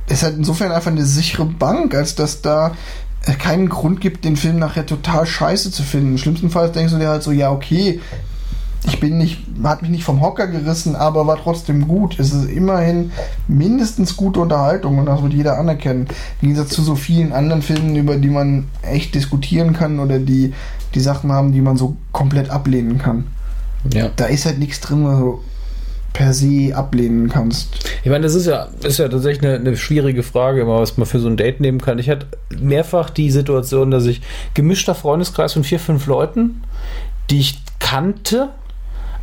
Es ist halt insofern einfach eine sichere Bank, als dass da keinen Grund gibt, den Film nachher total scheiße zu finden. Im schlimmsten Fall denkst du dir halt so, ja, okay, ich bin nicht, hat mich nicht vom Hocker gerissen, aber war trotzdem gut. Es ist immerhin mindestens gute Unterhaltung und das wird jeder anerkennen. Im Gegensatz zu so vielen anderen Filmen, über die man echt diskutieren kann oder die die Sachen haben, die man so komplett ablehnen kann. Ja. Da ist halt nichts drin, was du per se ablehnen kannst. Ich meine, das ist ja, ist ja tatsächlich eine, eine schwierige Frage, was man für so ein Date nehmen kann. Ich hatte mehrfach die Situation, dass ich gemischter Freundeskreis von vier, fünf Leuten, die ich kannte,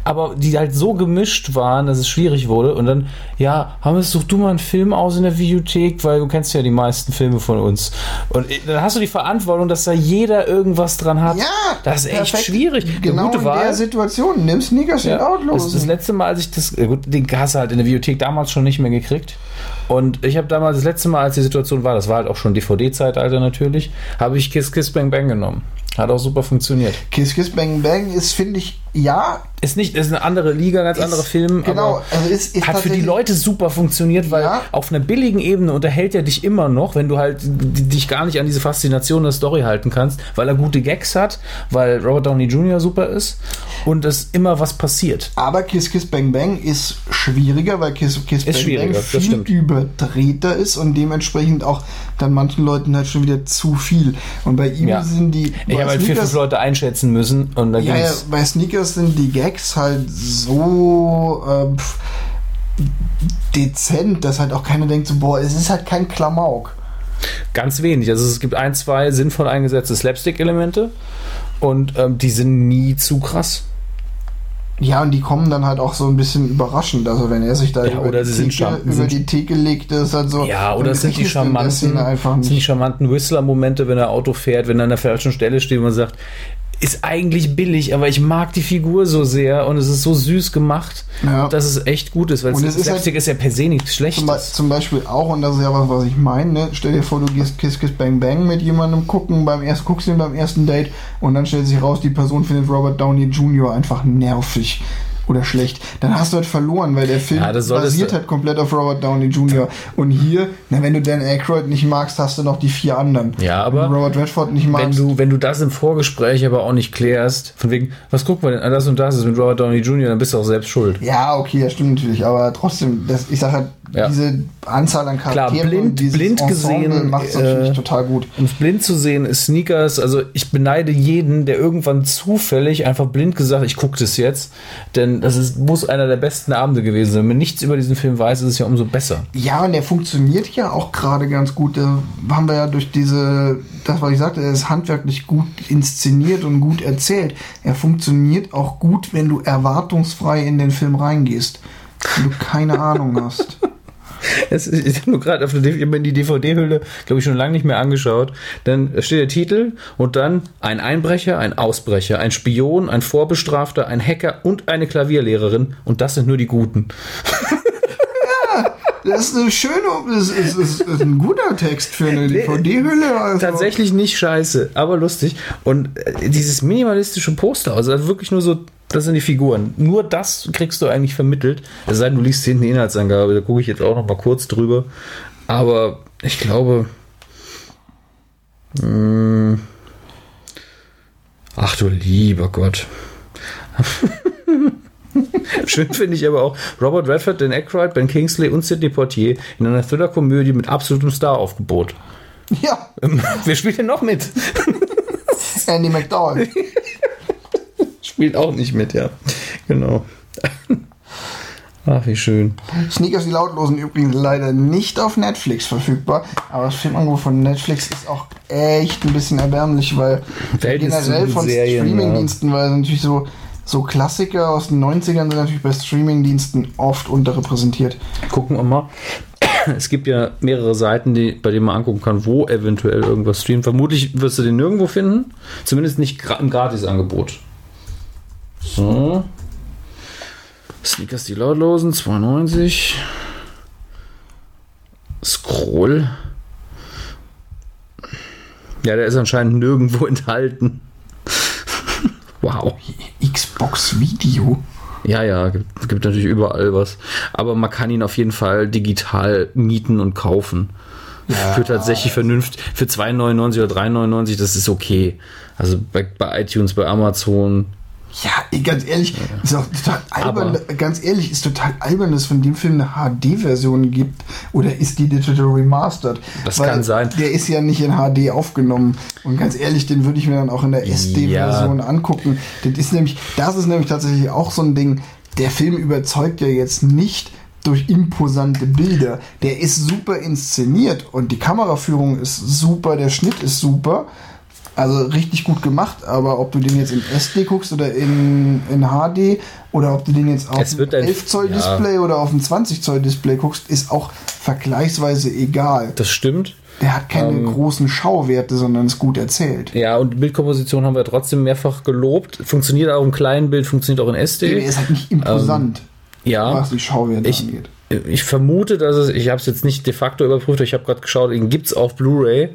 aber die halt so gemischt waren, dass es schwierig wurde. Und dann, ja, haben wir such du mal einen Film aus in der Videothek, weil du kennst ja die meisten Filme von uns. Und dann hast du die Verantwortung, dass da jeder irgendwas dran hat. Ja, das ist echt schwierig. Genau in Wahl. der Situation. Nimm Sneakers ja, Outlaws. Das, das letzte Mal, als ich das, gut, den hast du halt in der Videothek damals schon nicht mehr gekriegt. Und ich habe damals das letzte Mal, als die Situation war, das war halt auch schon DVD-Zeitalter natürlich, habe ich Kiss Kiss Bang Bang genommen. Hat auch super funktioniert. Kiss Kiss Bang Bang ist, finde ich, ja. Ist nicht, ist eine andere Liga, ganz andere Film. Genau, also ist, ist hat für die Leute super funktioniert, weil ja. auf einer billigen Ebene unterhält er dich immer noch, wenn du halt dich gar nicht an diese Faszination der Story halten kannst, weil er gute Gags hat, weil Robert Downey Jr. super ist und es immer was passiert. Aber Kiss Kiss Bang Bang ist schwieriger, weil Kiss Kiss ist Bang Bang viel überdrehter ist und dementsprechend auch dann manchen Leuten halt schon wieder zu viel. Und bei ihm ja. sind die. Ich habe halt vier, fünf Leute einschätzen müssen und dann ja, ja, bei Sneakers sind die Gags halt so äh, dezent, dass halt auch keiner denkt, so, boah, es ist halt kein Klamauk. Ganz wenig. Also es gibt ein, zwei sinnvoll eingesetzte Slapstick-Elemente und ähm, die sind nie zu krass. Ja, und die kommen dann halt auch so ein bisschen überraschend. Also wenn er sich da ja, über, die Theke, über die Theke legt, ist halt so. Ja, oder es sind die charmanten, sind die charmanten Whistler-Momente, wenn er Auto fährt, wenn er an der falschen Stelle steht und man sagt, ist eigentlich billig, aber ich mag die Figur so sehr und es ist so süß gemacht, ja. dass es echt gut ist, weil und es ist, halt, ist ja per se nichts Schlechtes. Zum, Beispiel auch, und das ist ja was, was ich meine, ne? stell dir vor, du gehst Kiss Kiss Bang Bang mit jemandem gucken, beim ersten, guckst ihn beim ersten Date und dann stellt sich raus, die Person findet Robert Downey Jr. einfach nervig oder schlecht, dann hast du halt verloren, weil der Film ja, basiert halt komplett auf Robert Downey Jr. Und hier, na, wenn du Dan Aykroyd nicht magst, hast du noch die vier anderen. Ja, aber wenn du Robert Redford nicht magst. Wenn du, wenn du das im Vorgespräch aber auch nicht klärst, von wegen, was gucken wir denn, ah, das und das ist mit Robert Downey Jr., dann bist du auch selbst schuld. Ja, okay, das stimmt natürlich, aber trotzdem, das, ich sag halt, Ja. diese Anzahl an Klar, Charakteren blind- dieses blind Ensemble gesehen, macht es natürlich äh, total gut. Und blind zu sehen ist Sneakers, also ich beneide jeden, der irgendwann zufällig einfach blind gesagt, ich gucke das jetzt, denn das ist, muss einer der besten Abende gewesen sein. Wenn man nichts über diesen Film weiß, ist es ja umso besser. Ja, und der funktioniert ja auch gerade ganz gut. Da haben wir ja durch diese, das was ich sagte, er ist handwerklich gut inszeniert und gut erzählt. Er funktioniert auch gut, wenn du erwartungsfrei in den Film reingehst. Wenn du keine Ahnung hast. Es, ich habe nur gerade auf der die DVD-Hülle, glaube ich, schon lange nicht mehr angeschaut. Dann steht der Titel und dann ein Einbrecher, ein Ausbrecher, ein Spion, ein Vorbestrafter, ein Hacker und eine Klavierlehrerin. Und das sind nur die Guten. Das ist eine schöne, das ist, ist, ist ein guter Text für eine DVD-Hülle. Also. Tatsächlich nicht scheiße, aber lustig. Und äh, dieses minimalistische Poster, also wirklich nur so, das sind die Figuren. Nur das kriegst du eigentlich vermittelt. Es sei denn, du liest hinten die Inhaltsangabe, da gucke ich jetzt auch noch mal kurz drüber. Aber ich glaube. Mh, ach du lieber Gott. Schön finde ich aber auch Robert Redford, Dan Aykroyd, Ben Kingsley und Sidney Poitier in einer Thriller-Komödie mit absolutem Staraufgebot. Ja, Ähm, Wer spielt denn noch mit? Andy McDowell. Spielt auch nicht mit, ja. Genau. Ach, wie schön. Sneakers die Lautlosen übrigens leider nicht auf Netflix verfügbar, aber das Filmangebot von Netflix ist auch echt ein bisschen erbärmlich, weil generell von Serien, Streamingdiensten, weil natürlich so, so Klassiker aus den 90ern sind natürlich bei Streamingdiensten oft unterrepräsentiert. Gucken wir mal. Es gibt ja mehrere Seiten, die, bei denen man angucken kann, wo eventuell irgendwas streamt. Vermutlich wirst du den nirgendwo finden. Zumindest nicht im Gratisangebot. So. Sneakers die Lautlosen, 2,90. Scroll. Ja, der ist anscheinend nirgendwo enthalten. Wow. Xbox Video. Ja, ja, gibt, gibt natürlich überall was. Aber man kann ihn auf jeden Fall digital mieten und kaufen. Für tatsächlich vernünftig, für 2,99 oder 3,99, das ist okay. Also bei, bei iTunes, bei Amazon. Ja, ganz ehrlich, ist auch total albern, ganz ehrlich, ist total albern, dass es von dem Film eine HD-Version gibt oder ist die Digital Remastered? Das kann sein. Der ist ja nicht in HD aufgenommen und ganz ehrlich, den würde ich mir dann auch in der SD-Version angucken. Das ist nämlich, das ist nämlich tatsächlich auch so ein Ding. Der Film überzeugt ja jetzt nicht durch imposante Bilder. Der ist super inszeniert und die Kameraführung ist super, der Schnitt ist super. Also richtig gut gemacht, aber ob du den jetzt in SD guckst oder in, in HD oder ob du den jetzt auf dem ein- 11 Zoll ja. Display oder auf dem 20 Zoll Display guckst, ist auch vergleichsweise egal. Das stimmt. Der hat keine Ähm. großen Schauwerte, sondern ist gut erzählt. Ja, und Bildkomposition haben wir trotzdem mehrfach gelobt. Funktioniert auch im kleinen Bild, funktioniert auch in Der SD. ist halt nicht imposant, Ja. was die Schauwerte Ich, angeht. Ich vermute, dass es, ich habe es jetzt nicht de facto überprüft, aber ich habe gerade geschaut, den gibt es auf Blu-ray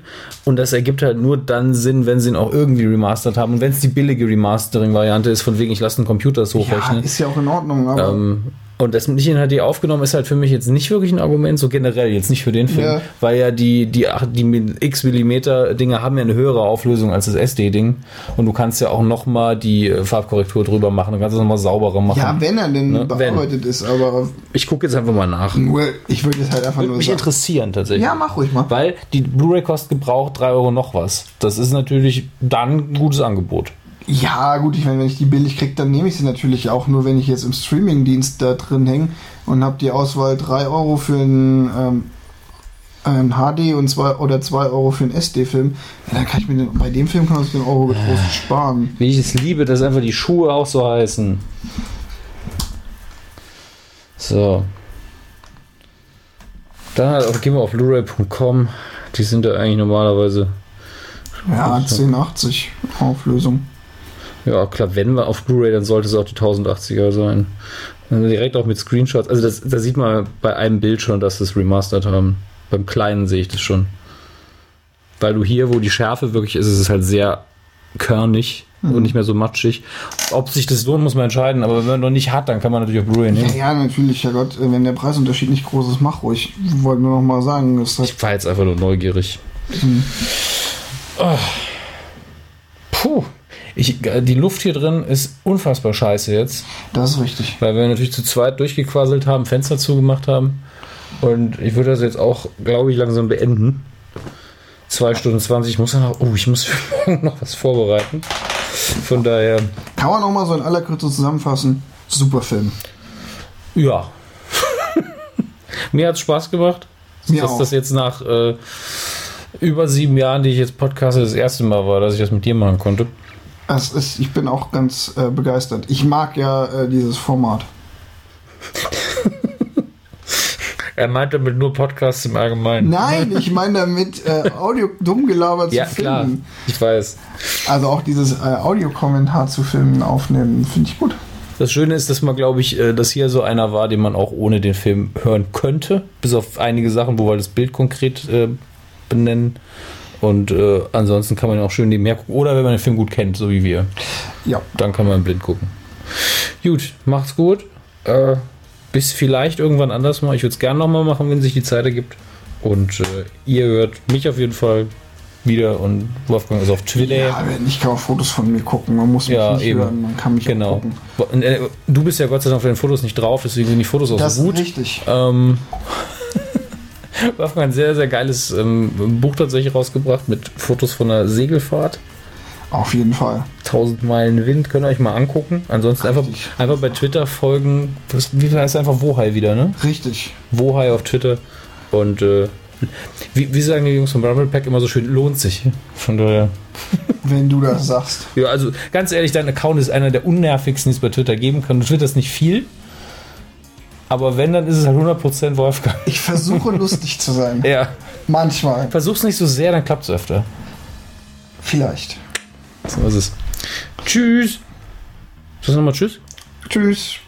und das ergibt halt nur dann Sinn, wenn sie ihn auch irgendwie remastert haben und wenn es die billige Remastering-Variante ist, von wegen ich lasse einen Computer das Ja, hochrechnen. ist ja auch in Ordnung, aber ähm, und das nicht in HD aufgenommen ist halt für mich jetzt nicht wirklich ein Argument, so generell, jetzt nicht für den Film, Ja. weil ja die, die, die x Millimeter Dinge haben ja eine höhere Auflösung als das SD-Ding und du kannst ja auch nochmal die äh, Farbkorrektur drüber machen, du kannst es nochmal sauberer machen. ja, wenn er denn Ne, wenn. bearbeitet ist, aber Ich gucke jetzt einfach mal nach. nur, ich würde jetzt halt einfach Würde nur mich sagen. interessieren tatsächlich. Ja, mach ruhig mal. Weil die Blu-ray kostet gebraucht 3 Euro noch was. Das ist natürlich dann ein gutes Angebot. Ja, gut, ich meine, wenn ich die billig kriege, dann nehme ich sie natürlich auch nur, wenn ich jetzt im Streamingdienst da drin hänge und habe die Auswahl 3 Euro für einen, ähm, einen HD und zwei, oder 2 Euro für einen SD-Film. Ja, dann kann ich mir den, bei dem Film kann man sich den Euro getrost sparen. Wie ich es liebe, dass einfach die Schuhe auch so heißen. So. Dann halt auch, gehen wir auf blu-ray.com. Die sind da eigentlich normalerweise. Ja, 1080 Auflösung. Ja, klar, wenn wir auf Blu-ray, dann sollte es auch die 1080er sein. Also direkt auch mit Screenshots. Also das, da sieht man bei einem Bild schon, dass sie es remastered haben. Beim kleinen sehe ich das schon. Weil du hier, wo die Schärfe wirklich ist, ist es halt sehr körnig und nicht mehr so matschig. Ob sich das lohnt, muss man entscheiden. Aber wenn man noch nicht hat, dann kann man natürlich auf Blu-ray Ja, nehmen. ja, natürlich, ja Gott, wenn der Preisunterschied nicht groß ist, mach ruhig. Ich wollte nur noch mal sagen, dass das Ich war jetzt einfach nur neugierig. Oh. Puh. Ich, äh, die Luft hier drin ist unfassbar scheiße jetzt. das ist richtig. Weil wir natürlich zu zweit durchgequasselt haben, Fenster zugemacht haben. Und ich würde das jetzt auch, glaube ich, langsam beenden. Zwei Stunden 20. Ich muss ja noch, oh, ich muss noch was vorbereiten. Von daher, Kann man auch mal so in aller Kürze zusammenfassen. Super Film. ja. Mir hat es Spaß gemacht. Mir dass auch. das jetzt nach äh, über sieben Jahren, die ich jetzt podcaste, das erste Mal war, dass ich das mit dir machen konnte. Es ist, ich bin auch ganz äh, begeistert. Ich mag ja äh, dieses Format. Er meinte mit nur Podcasts im Allgemeinen. Nein, ich meine damit äh, Audio dumm gelabert ja, zu klar. filmen. Ich weiß. Also auch dieses äh, Audiokommentar zu filmen, aufnehmen, finde ich gut. Das Schöne ist, dass man, glaube ich, äh, dass hier so einer war, den man auch ohne den Film hören könnte. Bis auf einige Sachen, wo wir das Bild konkret äh, benennen. Und äh, ansonsten kann man auch schön nebenher gucken. Oder wenn man den Film gut kennt, so wie wir, Ja, dann kann man blind gucken. Gut, macht's gut. Äh, bis vielleicht irgendwann anders mal. Ich würde es gerne nochmal machen, wenn sich die Zeit ergibt. Und äh, ihr hört mich auf jeden Fall wieder und Wolfgang ist auf Twitter. ja ich kann auch Fotos von mir gucken. Man muss mich Ja, nicht eben. hören, man kann mich Genau. gucken. Äh, Du bist ja Gott sei Dank auf den Fotos nicht drauf, deswegen sind die Fotos auch Das so ist gut. richtig. Ähm, Wolfgang ein sehr, sehr geiles ähm, Buch tatsächlich rausgebracht mit Fotos von einer Segelfahrt. Auf jeden Fall. 1000 Meilen Wind, könnt ihr euch mal angucken. Ansonsten einfach, Richtig. einfach bei Twitter folgen. Was, wie heißt einfach Wohai wieder, ne? Richtig. Wohai auf Twitter. Und äh, wie, wie sagen die Jungs vom Rumble Pack immer so schön, lohnt sich. Von daher. Wenn du das sagst. Ja, also ganz ehrlich, dein Account ist einer der unnervigsten, die es bei Twitter geben kann. Du twitterst nicht viel. Aber wenn, dann ist es halt 100% Wolfgang. Ich versuche lustig zu sein. Ja. Manchmal. Versuch's nicht so sehr, dann klappt's öfter. Vielleicht. So ist es. Tschüss. Sagst du nochmal Tschüss? Tschüss.